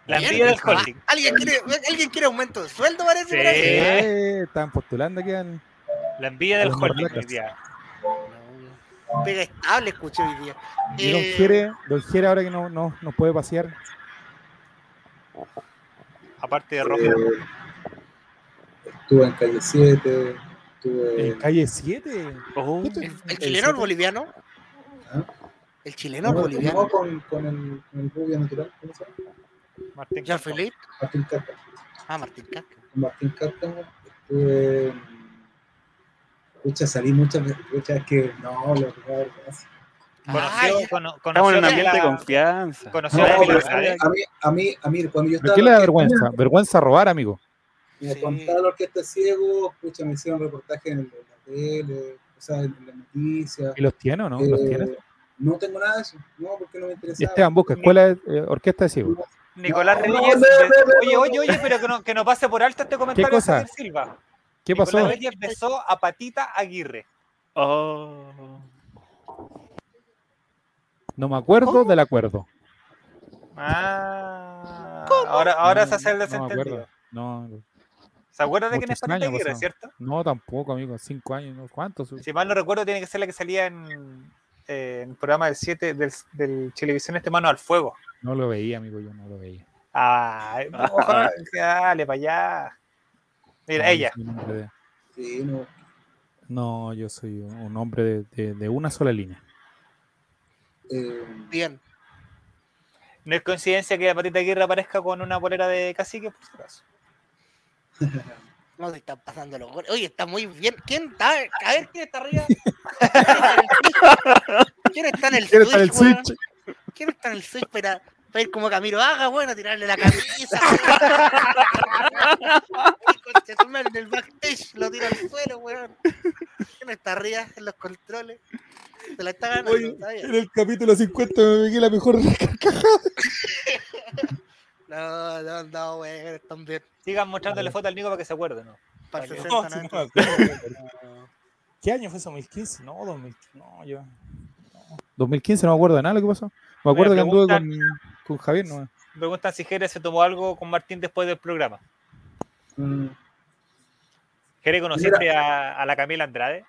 La envidia del holding. ¿Alguien quiere, ¿Alguien quiere aumento de sueldo, parece? Sí, están postulando aquí al... La envidia del holding hoy día. Pega estable, escuché hoy día. Y don Jere, don Jere ahora que no, no, no puede pasear. Aparte de rojo. estuve en calle 7. Estuve... ¿En calle 7? ¿El, chileno o el boliviano? ¿Ah? ¿El chileno o el boliviano? No, con, con, el, con el rubio natural. ¿Cómo se llama? Martín Jean Felipe. Martín Caca. Ah, Martín Caca. Martín Caca. Estuve. Escucha, salí muchas veces. que no, lo que Conoció, Estamos en un ambiente de confianza. Conoció a, mí, a, mí, a mí, cuando yo estaba. ¿Qué le da vergüenza? Vergüenza robar, amigo. Me sí. contaba la orquesta ciego, escucha, me hicieron reportaje en, la tele, o sea, en la noticia. ¿Y los tiene o no? ¿Los eh, tienes? No tengo nada de eso, no, porque no me interesa. Esteban busca escuela de eh, orquesta de ciego. Nicolás Reyes. oye, oye, oye, pero que no, que no pase por alto este comentario ¿Qué cosa? de Silva. ¿Qué Nicolás pasó? Reyes besó a Patita Aguirre. Oh. No me acuerdo del acuerdo. Ah. Ahora, ahora se hace el No me desentendido. acuerdo. No, no. ¿Se acuerda de quién es Muchos Patita años Aguirre, cierto? No, tampoco, amigo. Cinco años, ¿no? ¿cuántos? Si mal no recuerdo, tiene que ser la que salía en, eh, en el programa del 7 del, del Televisión Este Mano al Fuego. No lo veía, amigo, yo no lo veía. Ay, ojalá, dale para allá. Mira, ella. de- Sí, no. No, yo soy un hombre de, de- de una sola línea. Eh, Bien. No es coincidencia que Patita Aguirre aparezca con una polera de cacique, por si acaso. No se están pasando los goles. Oye, está muy bien. ¿Quién está? A ver, ¿quién está arriba? ¿Quién está en el ¿Quién Switch? está en el? Switch? ¿Quién está en el Switch para, para ir como Camilo Haga, bueno, a tirarle la camisa? En el backstage lo tira al suelo, weón. ¿Quién está arriba en los controles? Se la está ganando. Oye, en el capítulo 50 me pegué la mejor No, no, no, están bien. Sigan mostrándole foto al Nico para que se acuerde, ¿no? Para el No, 60, sí, 90. no me acuerdo. ¿Qué año fue eso? ¿2015? No, 2015. No, yo. no. 2015 no me acuerdo de nada lo que pasó. Me acuerdo que anduve con, con Javier, no. Me preguntan si Jerez se tomó algo con Martín después del programa. mm, ¿Jerez conociste a, a la Camila Andrade?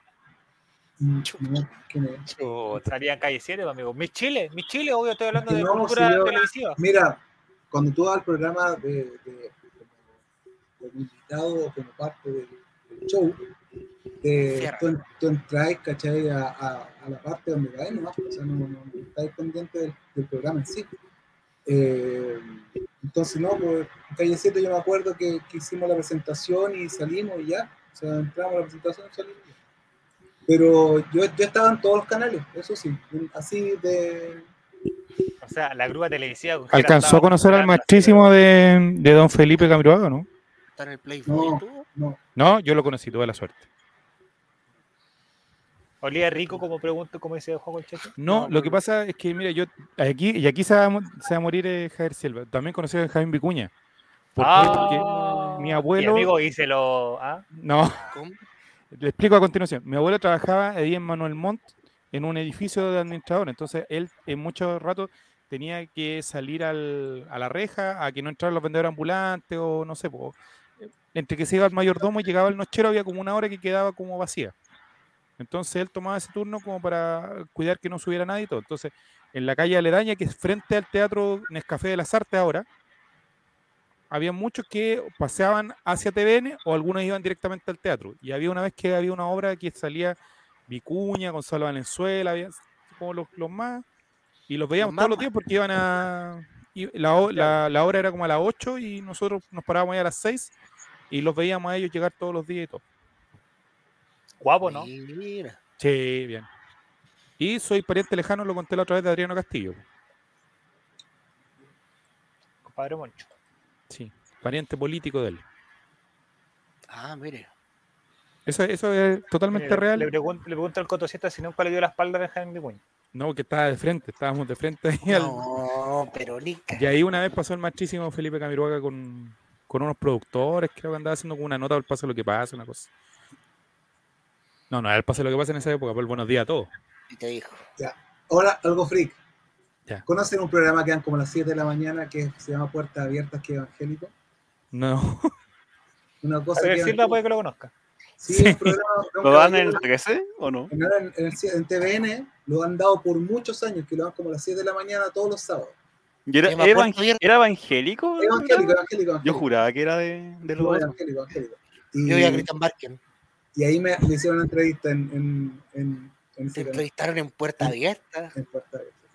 mm, no, ¿quién es? Salía en calle 7, amigo. Mis Chile, mis Chile, obvio, estoy hablando de No, cultura si yo- televisiva. Mira, cuando tú vas al programa de, de- como, invitado como parte del, del show, Cierra. tú, tú entras, ¿cachai? A, a- a la parte donde caes nomás, o sea, no, no, no estás pendiente del, del programa en sí. Eh, entonces, no, pues en calle 7 yo me acuerdo que, que hicimos la presentación y salimos y ya, o sea, entramos a la presentación y salimos. Pero yo, yo estaba en todos los canales, eso sí, así de, O sea, la grúa televisiva. ¿Alcanzó a conocer al maestrísimo de, de don Felipe Camiroaga, no? Está en el Playboy. No. ¿tú? no, No, yo lo conocí, tuve la suerte. ¿Olía rico como pregunto, como dice Juan Checho? No, lo que pasa es que, mira, yo aquí, y aquí se va, a mo- se va a morir eh, Javier Silva, también conocido como Javier Vicuña. ¿Por qué? Porque mi abuelo. Mi amigo, y se lo. ¿ah? No, ¿Cómo? le explico a continuación. Mi abuelo trabajaba ahí en Manuel Montt en un edificio de administrador, entonces él en muchos ratos tenía que salir al- a la reja a que no entraran los vendedores ambulantes o no sé, entre que se iba el mayordomo y llegaba el nochero había como una hora que quedaba como vacía. Entonces él tomaba ese turno como para cuidar que no subiera nadie y todo. Entonces, en la calle aledaña, que es frente al teatro Nescafé de las Artes ahora, había muchos que paseaban hacia TVN o algunos iban directamente al teatro. Y había una vez que había una obra que salía Vicuña, Gonzalo Valenzuela, había como los, los más, y los veíamos Los todos los días porque iban a... y la, la, la hora era como a las 8 y nosotros nos parábamos ahí a las 6 y los veíamos a ellos llegar todos los días y todo. Guapo, ¿no? Mira. Sí, bien. Y soy pariente lejano, lo conté la otra vez de Adriano Castillo. Compadre Moncho. Sí, pariente político de él. Ah, mire. Eso, eso es totalmente Le, real. le pregun- le pregunto al Cotosieta si nunca le dio la espalda a Benjamín Vicuña. No, que estaba de frente, estábamos de frente ahí. al- No, pero Nica. Y ahí una vez pasó el machísimo Felipe Camiroaga con, con unos productores, creo que andaba haciendo como una nota del paso de lo que pasa, una cosa. No, no era el paso de lo que pasa en esa época, pero el buenos días a todos. Y te dijo. Ahora, algo freak. Ya. ¿Conocen un programa que dan como a las 7 de la mañana que se llama Puertas Abiertas, que es evangélico? No, Una cosa Javier que Silva puede que lo conozca. Sí, Sí. programa, ¿Lo dan en el caballero- 13 o no? en, en- en el- en TVN lo han dado por muchos años, que lo dan como a las 7 de la mañana todos los sábados. ¿Y era, era evang- evangélico? Evangélico, evangélico, Yo juraba que era de, de No, los otros. evangélico, evangélico. Y, Yo vi a Cristian Barken. y ahí me le hicieron una entrevista en, en, en, en ese Te entrevistaron en Puerta Abierta. en Puertas Abiertas.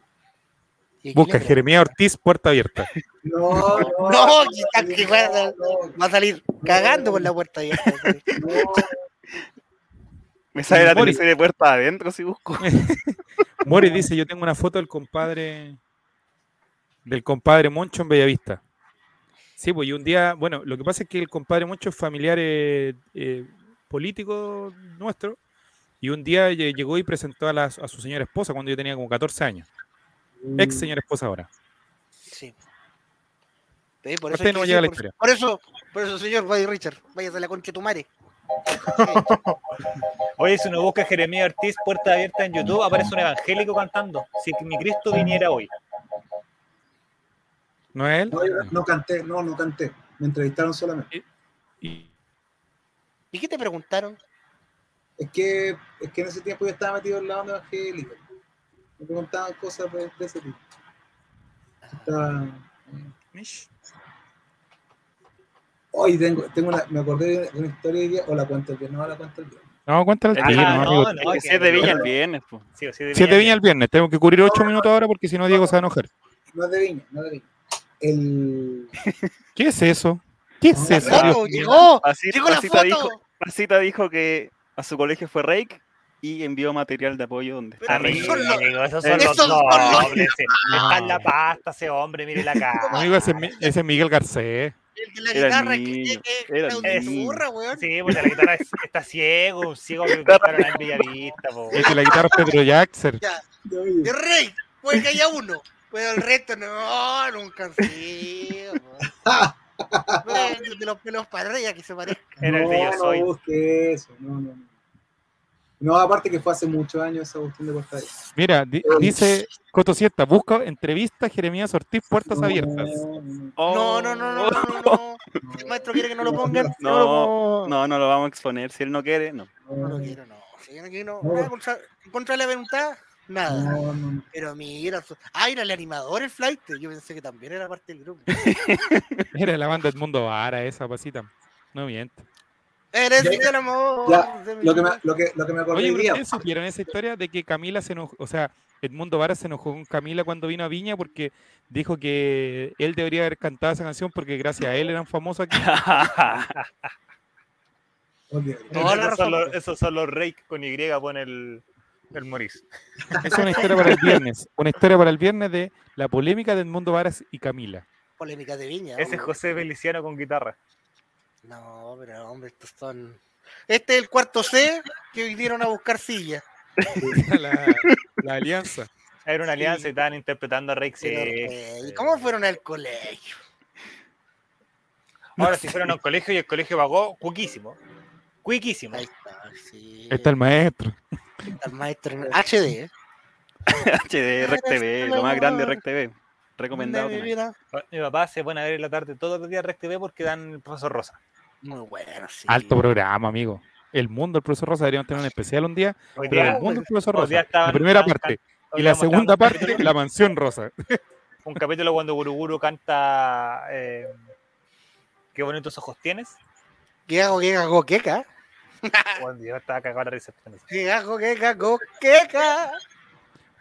Busca le Jeremías Ortiz, puerta abierta. No, no, No, quizás que no, guarda- no, Va a salir cagando por la puerta abierta. no. Me sale la Mori. de puerta adentro si busco. Mori dice, yo tengo una foto del compadre del compadre Moncho en Bellavista. Sí, pues y un día, bueno, lo que pasa es que el compadre Moncho es familiar eh, eh, político nuestro y un día lle- llegó y presentó a, la- a su señora esposa cuando yo tenía como 14 años. Ex señora esposa ahora. Sí. Sí, por, eso no llega la decir, historia. por, por eso, por eso, señor Buddy Richard, váyase a la concha de tu madre. Oye, si uno busca Jeremías Ortiz, puerta abierta en YouTube, aparece un evangélico cantando. Si mi Cristo viniera hoy. ¿No es él? No, canté, no, no canté. Me entrevistaron solamente. Y- ¿Y qué te preguntaron? Es que, es que en ese tiempo yo estaba metido en la onda evangélica. Me preguntaban cosas de, de ese tipo. Estaba... Hoy tengo, tengo una, me acordé de una historia día, o la cuento el viernes, no la cuento el viernes. No, cuéntale al Ah, tiro, no, no, amigo. no, Es que- que es de Viña el viernes, pues. Sí, de Siete viña el viernes, tengo que cubrir ocho minutos ahora porque si no Diego se va a enojar. No es de Viña, no es de Viña. El, ¿Qué es eso? ¿Qué es La eso? ¡Foto! Dios mío? ¡Llegó! Así, ¡Llegó la Pasita foto! dijo, Pasita dijo que a su colegio fue Rake y envió material de apoyo donde está son los- Amigo, esos son los esos son los- nobles. sí. Está en la pasta ese hombre, mire la cara. Amigo, ese, es ese es Miguel Garcés. El de la Era el guitarra que, niño, que, que era el que niño. zurra, weón. Sí, pues la guitarra es- está ciego, un ciego que buscaron en Bellavista, po. El de la guitarra es Pedro Jackson. Ya, de rey, puede que haya uno, pero el resto no, nunca sí. De los pelos para arriba que se parezca. Era el de Yo no, Soy. no busque eso, no, no, no. No, aparte que fue hace muchos años esa cuestión de Costa Rica. Mira, di- dice Coto Siesta, busca entrevista Jeremías Ortiz, puertas No, abiertas. no, no. Oh. No, no, no, no, no, el maestro quiere que no lo pongan, No, no, no lo vamos a exponer. Si él no quiere, no. no lo quiero, no. Si yo no quiero, No. nada contra, contra la voluntad, nada. No, no, no. Pero mira, ah, era el animador el flight. Yo pensé que también era parte del grupo. Era la banda Edmundo Vara esa pasita. No miente. Eres Ya, el amor. ya, Lo que me, lo que, lo que me acordé Oye, hoy pero día, ¿ustedes supieron esa historia de que Camila se enojó? O sea, Edmundo Vara se enojó con Camila cuando vino a Viña porque dijo que él debería haber cantado esa canción porque gracias a él eran famosos aquí. ok, Toda la esos, son los, esos son los Rake con Y, pone el, el Moris. Esa es una historia para el viernes. Una historia para el viernes de la polémica de Edmundo Varas y Camila. Polémica de viña. Ese es hombre. José Feliciano con guitarra. No, pero hombre, estos son. Este es el cuarto C que vinieron a buscar silla. la, la alianza. Era una alianza Sí. y estaban interpretando a. Sí. Pero, ¿Y cómo fueron al colegio? Ahora, si fueron a un colegio y el colegio pagó, cuiquísimo. Cuiquísimo. Ahí está, sí. Ahí está el maestro. el maestro en HD. ¿eh? HD, Rec TV, lo más grande Rec TV. Recomendado. Mi vida. Mi papá se pone a ver en la tarde todos los días Rec TV porque dan el profesor Rosa. Muy bueno, sí. Alto programa, amigo. El mundo del profesor Rosa deberíamos tener un especial un día. Hoy Pero día, el mundo del profesor Rosa. estaban- la primera estaban parte. Y la segunda un parte, capítulo- la mansión rosa. Un capítulo cuando Guruguru canta eh, Qué bonitos ojos tienes. ¿Qué hago, qué hago, qué ca? Bueno, yo estaba cagado de risa. ¿Qué hago, qué hago, qué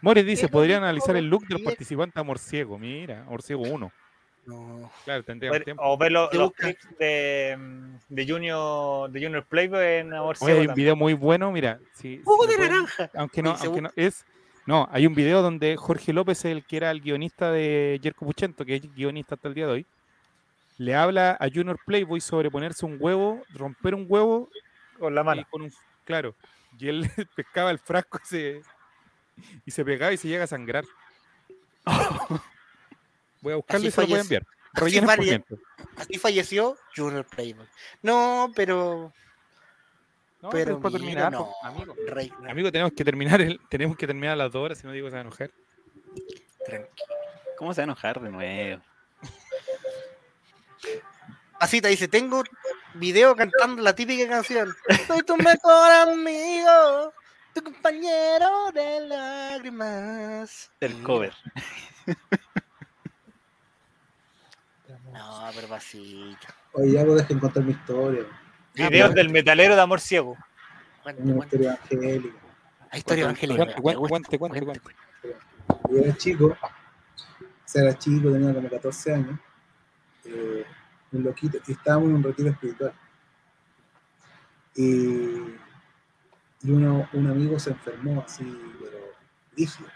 ca? Morris dice, bonito, analizar el look de los bien. participantes a Morciego. Mira, Morciego 1. No. Claro, tendríamos Ver- tiempo. O ver los busca. clips de, mm, de Junior de Junior Playboy en Amor Oye, hay un también. video muy bueno, mira. Si Jugo de pueden- naranja. aunque no, aunque no es. No, hay un video donde Jorge López, el que era el guionista de Jerko Puchento, que es guionista hasta el día de hoy, le habla a Junior Playboy sobre ponerse un huevo, romper un huevo Con la y mano. con un claro. Y él pescaba el frasco y se, y se pegaba y se llega a sangrar. Voy a buscarlo Así y se lo voy a enviar. así falle-. Así falleció Junior Playboy. No, pero. No, pero pero mira, terminar, no, amigo. Rey, Amigo, tenemos que terminar el, tenemos que terminar a las dos horas, si no digo se va a enojar. tranqui. ¿Cómo se va a enojar de nuevo? Así te dice, tengo video cantando la típica canción. Soy tu mejor amigo, tu compañero de lágrimas. El cover. No, pero pasito. Oye, ya vos dejen contar mi historia. Videos del metalero de Amor Ciego. Cuente, Una cuente. historia angélica. La historia evangélica. Cuente, cuente, cuente. Yo era chico, o sea, era chico, tenía como 14 años, eh, un loquito, y estábamos en un retiro espiritual. Y, y uno, un amigo se enfermó así, pero rígido.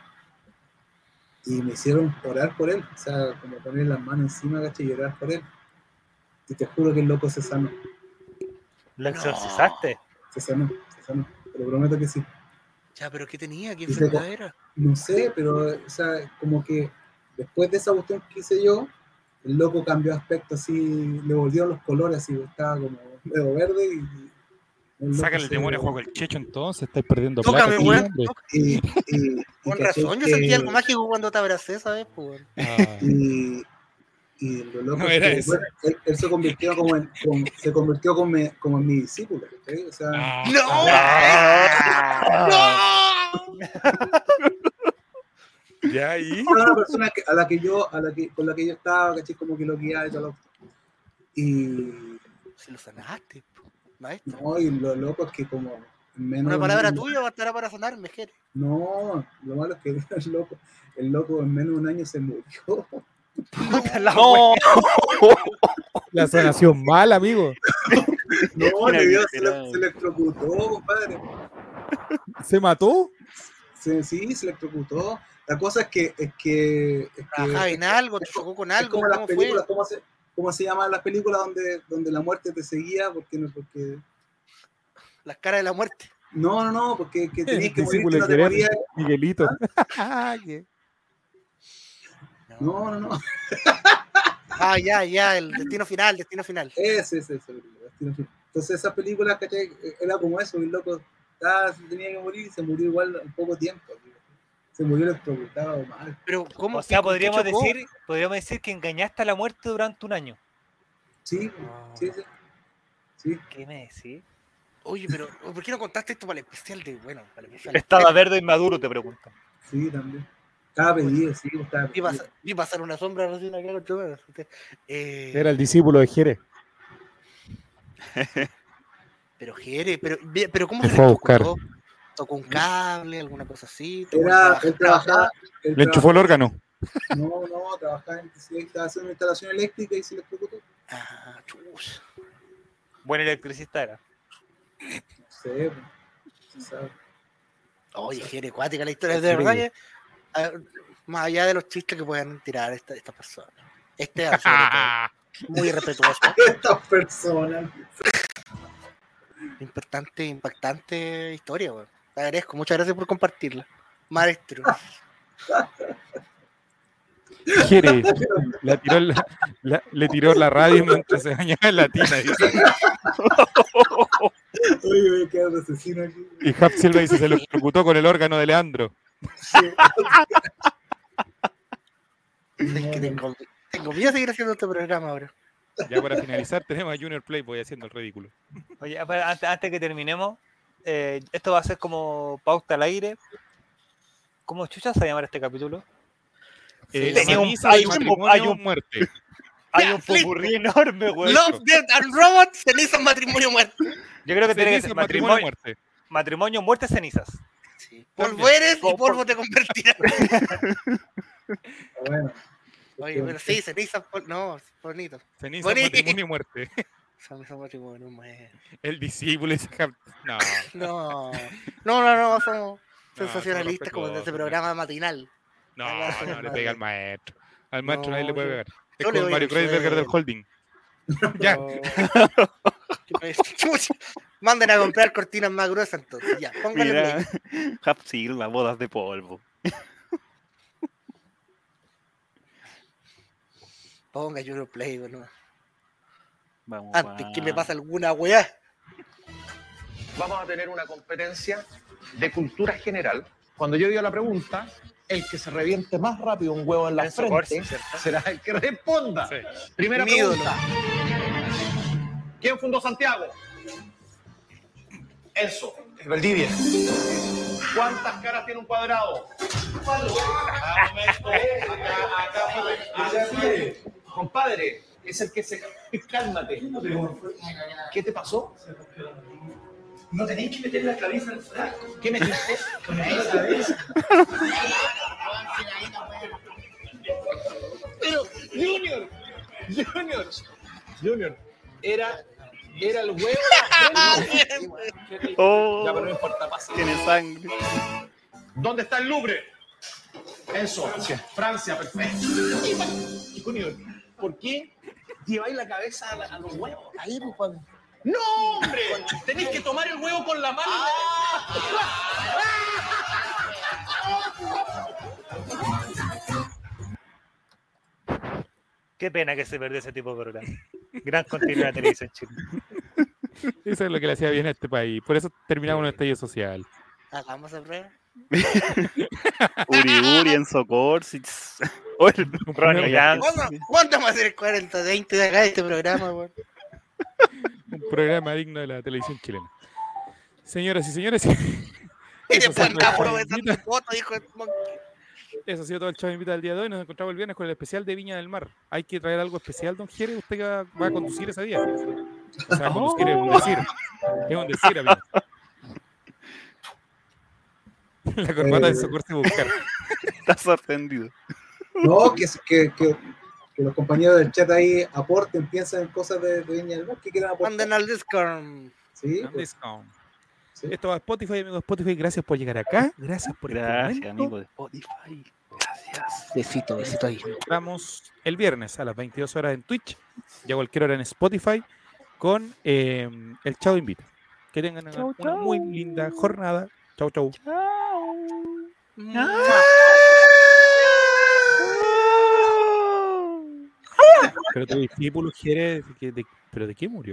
Y me hicieron orar por él, o sea, como poner las manos encima, ¿cachai? Y orar por él. Y te juro que el loco se sanó, ¿Lo No. exorcizaste? se sanó, se sanó. Te lo prometo que sí. Ya, pero ¿qué tenía? ¿Qué enfermedad era? No sé, pero, o sea, como que después de esa cuestión que hice yo, el loco cambió de aspecto así, le volvieron los colores así, estaba como medio verde y. Sácale el se- demonio a juego el checho entonces, estáis perdiendo Tócame, plata. weón. tócame. Y Con razón, yo sentí algo mágico cuando te abracé, ¿sabes? Pues, weón. Ah, Y, y lo loco No era que, eso. bueno, él, él se convirtió como en, como- se convirtió como, mi- como en mi discípulo, ¿cachai? O sea, ah, ¡No! Ya ahí. era una persona que- a la que yo, a la que, con la que yo estaba, ¿cachai? Como que lo guiaba y todo lo- Y, Si lo sanaste, maestro. no, y lo loco es que como en menos Una de un palabra tuya bastará para sanarme, Jere. No, lo malo es que el loco, el loco en menos de un año se murió. No. La sanación mal, amigo. No, le dio, se, le- se electrocutó, compadre. ¿Se mató? Se- sí, se electrocutó. La cosa es que, es que, es que en algo, te es chocó con es algo, como las ¿cómo fue? películas, ¿cómo se, cómo se llaman las películas donde, donde la muerte te seguía? Porque no, porque Las caras de la muerte. no, no, no, porque que tenías que morir, que no te de morías. Miguelito. ¿Qué? No, no, no. Ah, ya, ya, el destino final, destino final. Ese, ese, ese. Destino Final. Entonces esa película, ¿cachai? Era como eso, el loco se tenía que morir y se murió igual en poco tiempo. tío. Se murió electrocutado mal. Pero, ¿cómo? O sea, podríamos decir, podríamos decir que engañaste a la muerte durante un año. Sí, sí, sí. Sí, ¿Qué me decís? Oye, pero, ¿por qué no contaste esto para el especial de, bueno, para el especial? Estaba verde y maduro, te pregunto. sí, también. Estaba pedido, sí, estaba Vi pedido. pasar, vi pasar una sombra recién acá con Chomero. Eh, Era el discípulo de Jerez. Pero Jere, pero, pero ¿cómo Me se fue a buscar. ¿Tocó un cable, alguna cosa así? ¿Tocó- Era, él trabajaba. él Le enchufó el órgano. No, no, trabajaba en sí, estaba haciendo una instalación eléctrica y se electrocutó. Ah, chus. Buen electricista era. No sé, pues, se sabe. Oye, Jere, cuática la historia. De Jere. verdad que, más allá de los chistes que puedan tirar esta- estas personas. Este, sobre todo, muy respetuoso. Estas personas. Impactante, impactante historia, weón. Te agradezco, muchas gracias por compartirla. Maestro. Jere, la tiró la- la- le tiró la radio mientras se bañaba en la tina. dice. Oye, voy a quedar asesino aquí. Y Hap Silva dice, se lo ejecutó con el órgano de Leandro. Es que tengo, tengo miedo de seguir haciendo este programa ahora. Ya para finalizar tenemos a Junior Playboy haciendo el ridículo. Oye, antes, antes que terminemos, eh, esto va a ser como pauta al aire. ¿Cómo chucha se va a llamar este capítulo? Eh, Tenía un- hay un- matrimonio, hay un- muerte. Hay un popurrí enorme, güey. Love, Death and Robots, ceniza, matrimonio, muerte. Yo creo que tiene que ser matrimonio, matrimonio, muerte. matrimonio, muerte, cenizas. Sí. Polvo eres y Por- polvo te convertirás. Bueno, Oye, pero sí, ceniza, pol- no, bonito. Ceniza, Boni- matrimonio, muerte. Matrimonio. El discípulo dice Hap. No, No, no, no, no, somos No, sensacionalistas como de ese programa matinal. no, no le pega al maestro. Al maestro nadie le puede pegar. Es como doy Mario el Kreisberger del holding. Ya. Manden a comprar cortinas más gruesas entonces. Ya, play. Hap Silva, bodas de polvo. Ponga Junior Play, bueno. Vamos, Antes que me pase alguna weá. vamos a tener una competencia de cultura general. Cuando yo diga la pregunta, el que se reviente más rápido un huevo en la Corsi, frente será el que responda. Sí. Primera Mi ídolo. pregunta. ¿Quién fundó Santiago? Enzo. Valdivia. ¿Cuántas caras tiene un cuadrado? Acá, compadre. Es el que se... Cálmate. ¿Qué te pasó? No tenéis que meter la cabeza en el frasco. ¿Qué metiste? Con la cabeza. Pero, Junior, Junior, Junior, era, era el huevo. Oh, ya, pero no importa, pasa. tiene sangre. ¿Dónde está el Louvre? Eso, Francia, perfecto. Y, Junior, ¿por qué lleváis la cabeza a, la- a los huevos? Ahí, pues, padre. ¡No, hombre! Tenéis que tomar el huevo con la mano. Qué pena que se perdió ese tipo de programa. Gran continuidad de televisión chilena. Eso es lo que le hacía bien a este país. Por eso terminamos un estallido social. Hagamos la prueba. Uri Uri, Enzo Corsi. El- Un Ronnie programa, Jan. ¿Cuándo, ¿Cuándo vamos a hacer el 40-20 de acá de este programa, weón? un programa digno de la televisión chilena. Señoras y señores, Y Eso después me- aprovechando hijo de monkey. eso ha sido todo el Chavo Invita del día de hoy. Nos encontramos el viernes con el especial de Viña del Mar. Hay que traer algo especial, don Jere. Usted va, va a conducir ese día. O sea, conducir es un decir. Es un decir, amigo. La corbata Eh. de socorro y buscar. Está sorprendido. no, que, que, que, que los compañeros del chat ahí aporten, piensen en cosas de, de Viña del Mar que quieran aportar. Manden al Discord. Sí, Un pues, discount. sí. Esto va a Spotify, amigo de Spotify. Gracias por llegar acá. Gracias por este Gracias, momento. amigo de Spotify. Gracias. Besito, besito ahí. Estamos el viernes a las 22 horas en Twitch y a cualquier hora en Spotify con eh, el Chao Invita. Que tengan una, una muy linda jornada. Chau, chau. Pero tu discípulo quiere. ¿Pero de qué murió?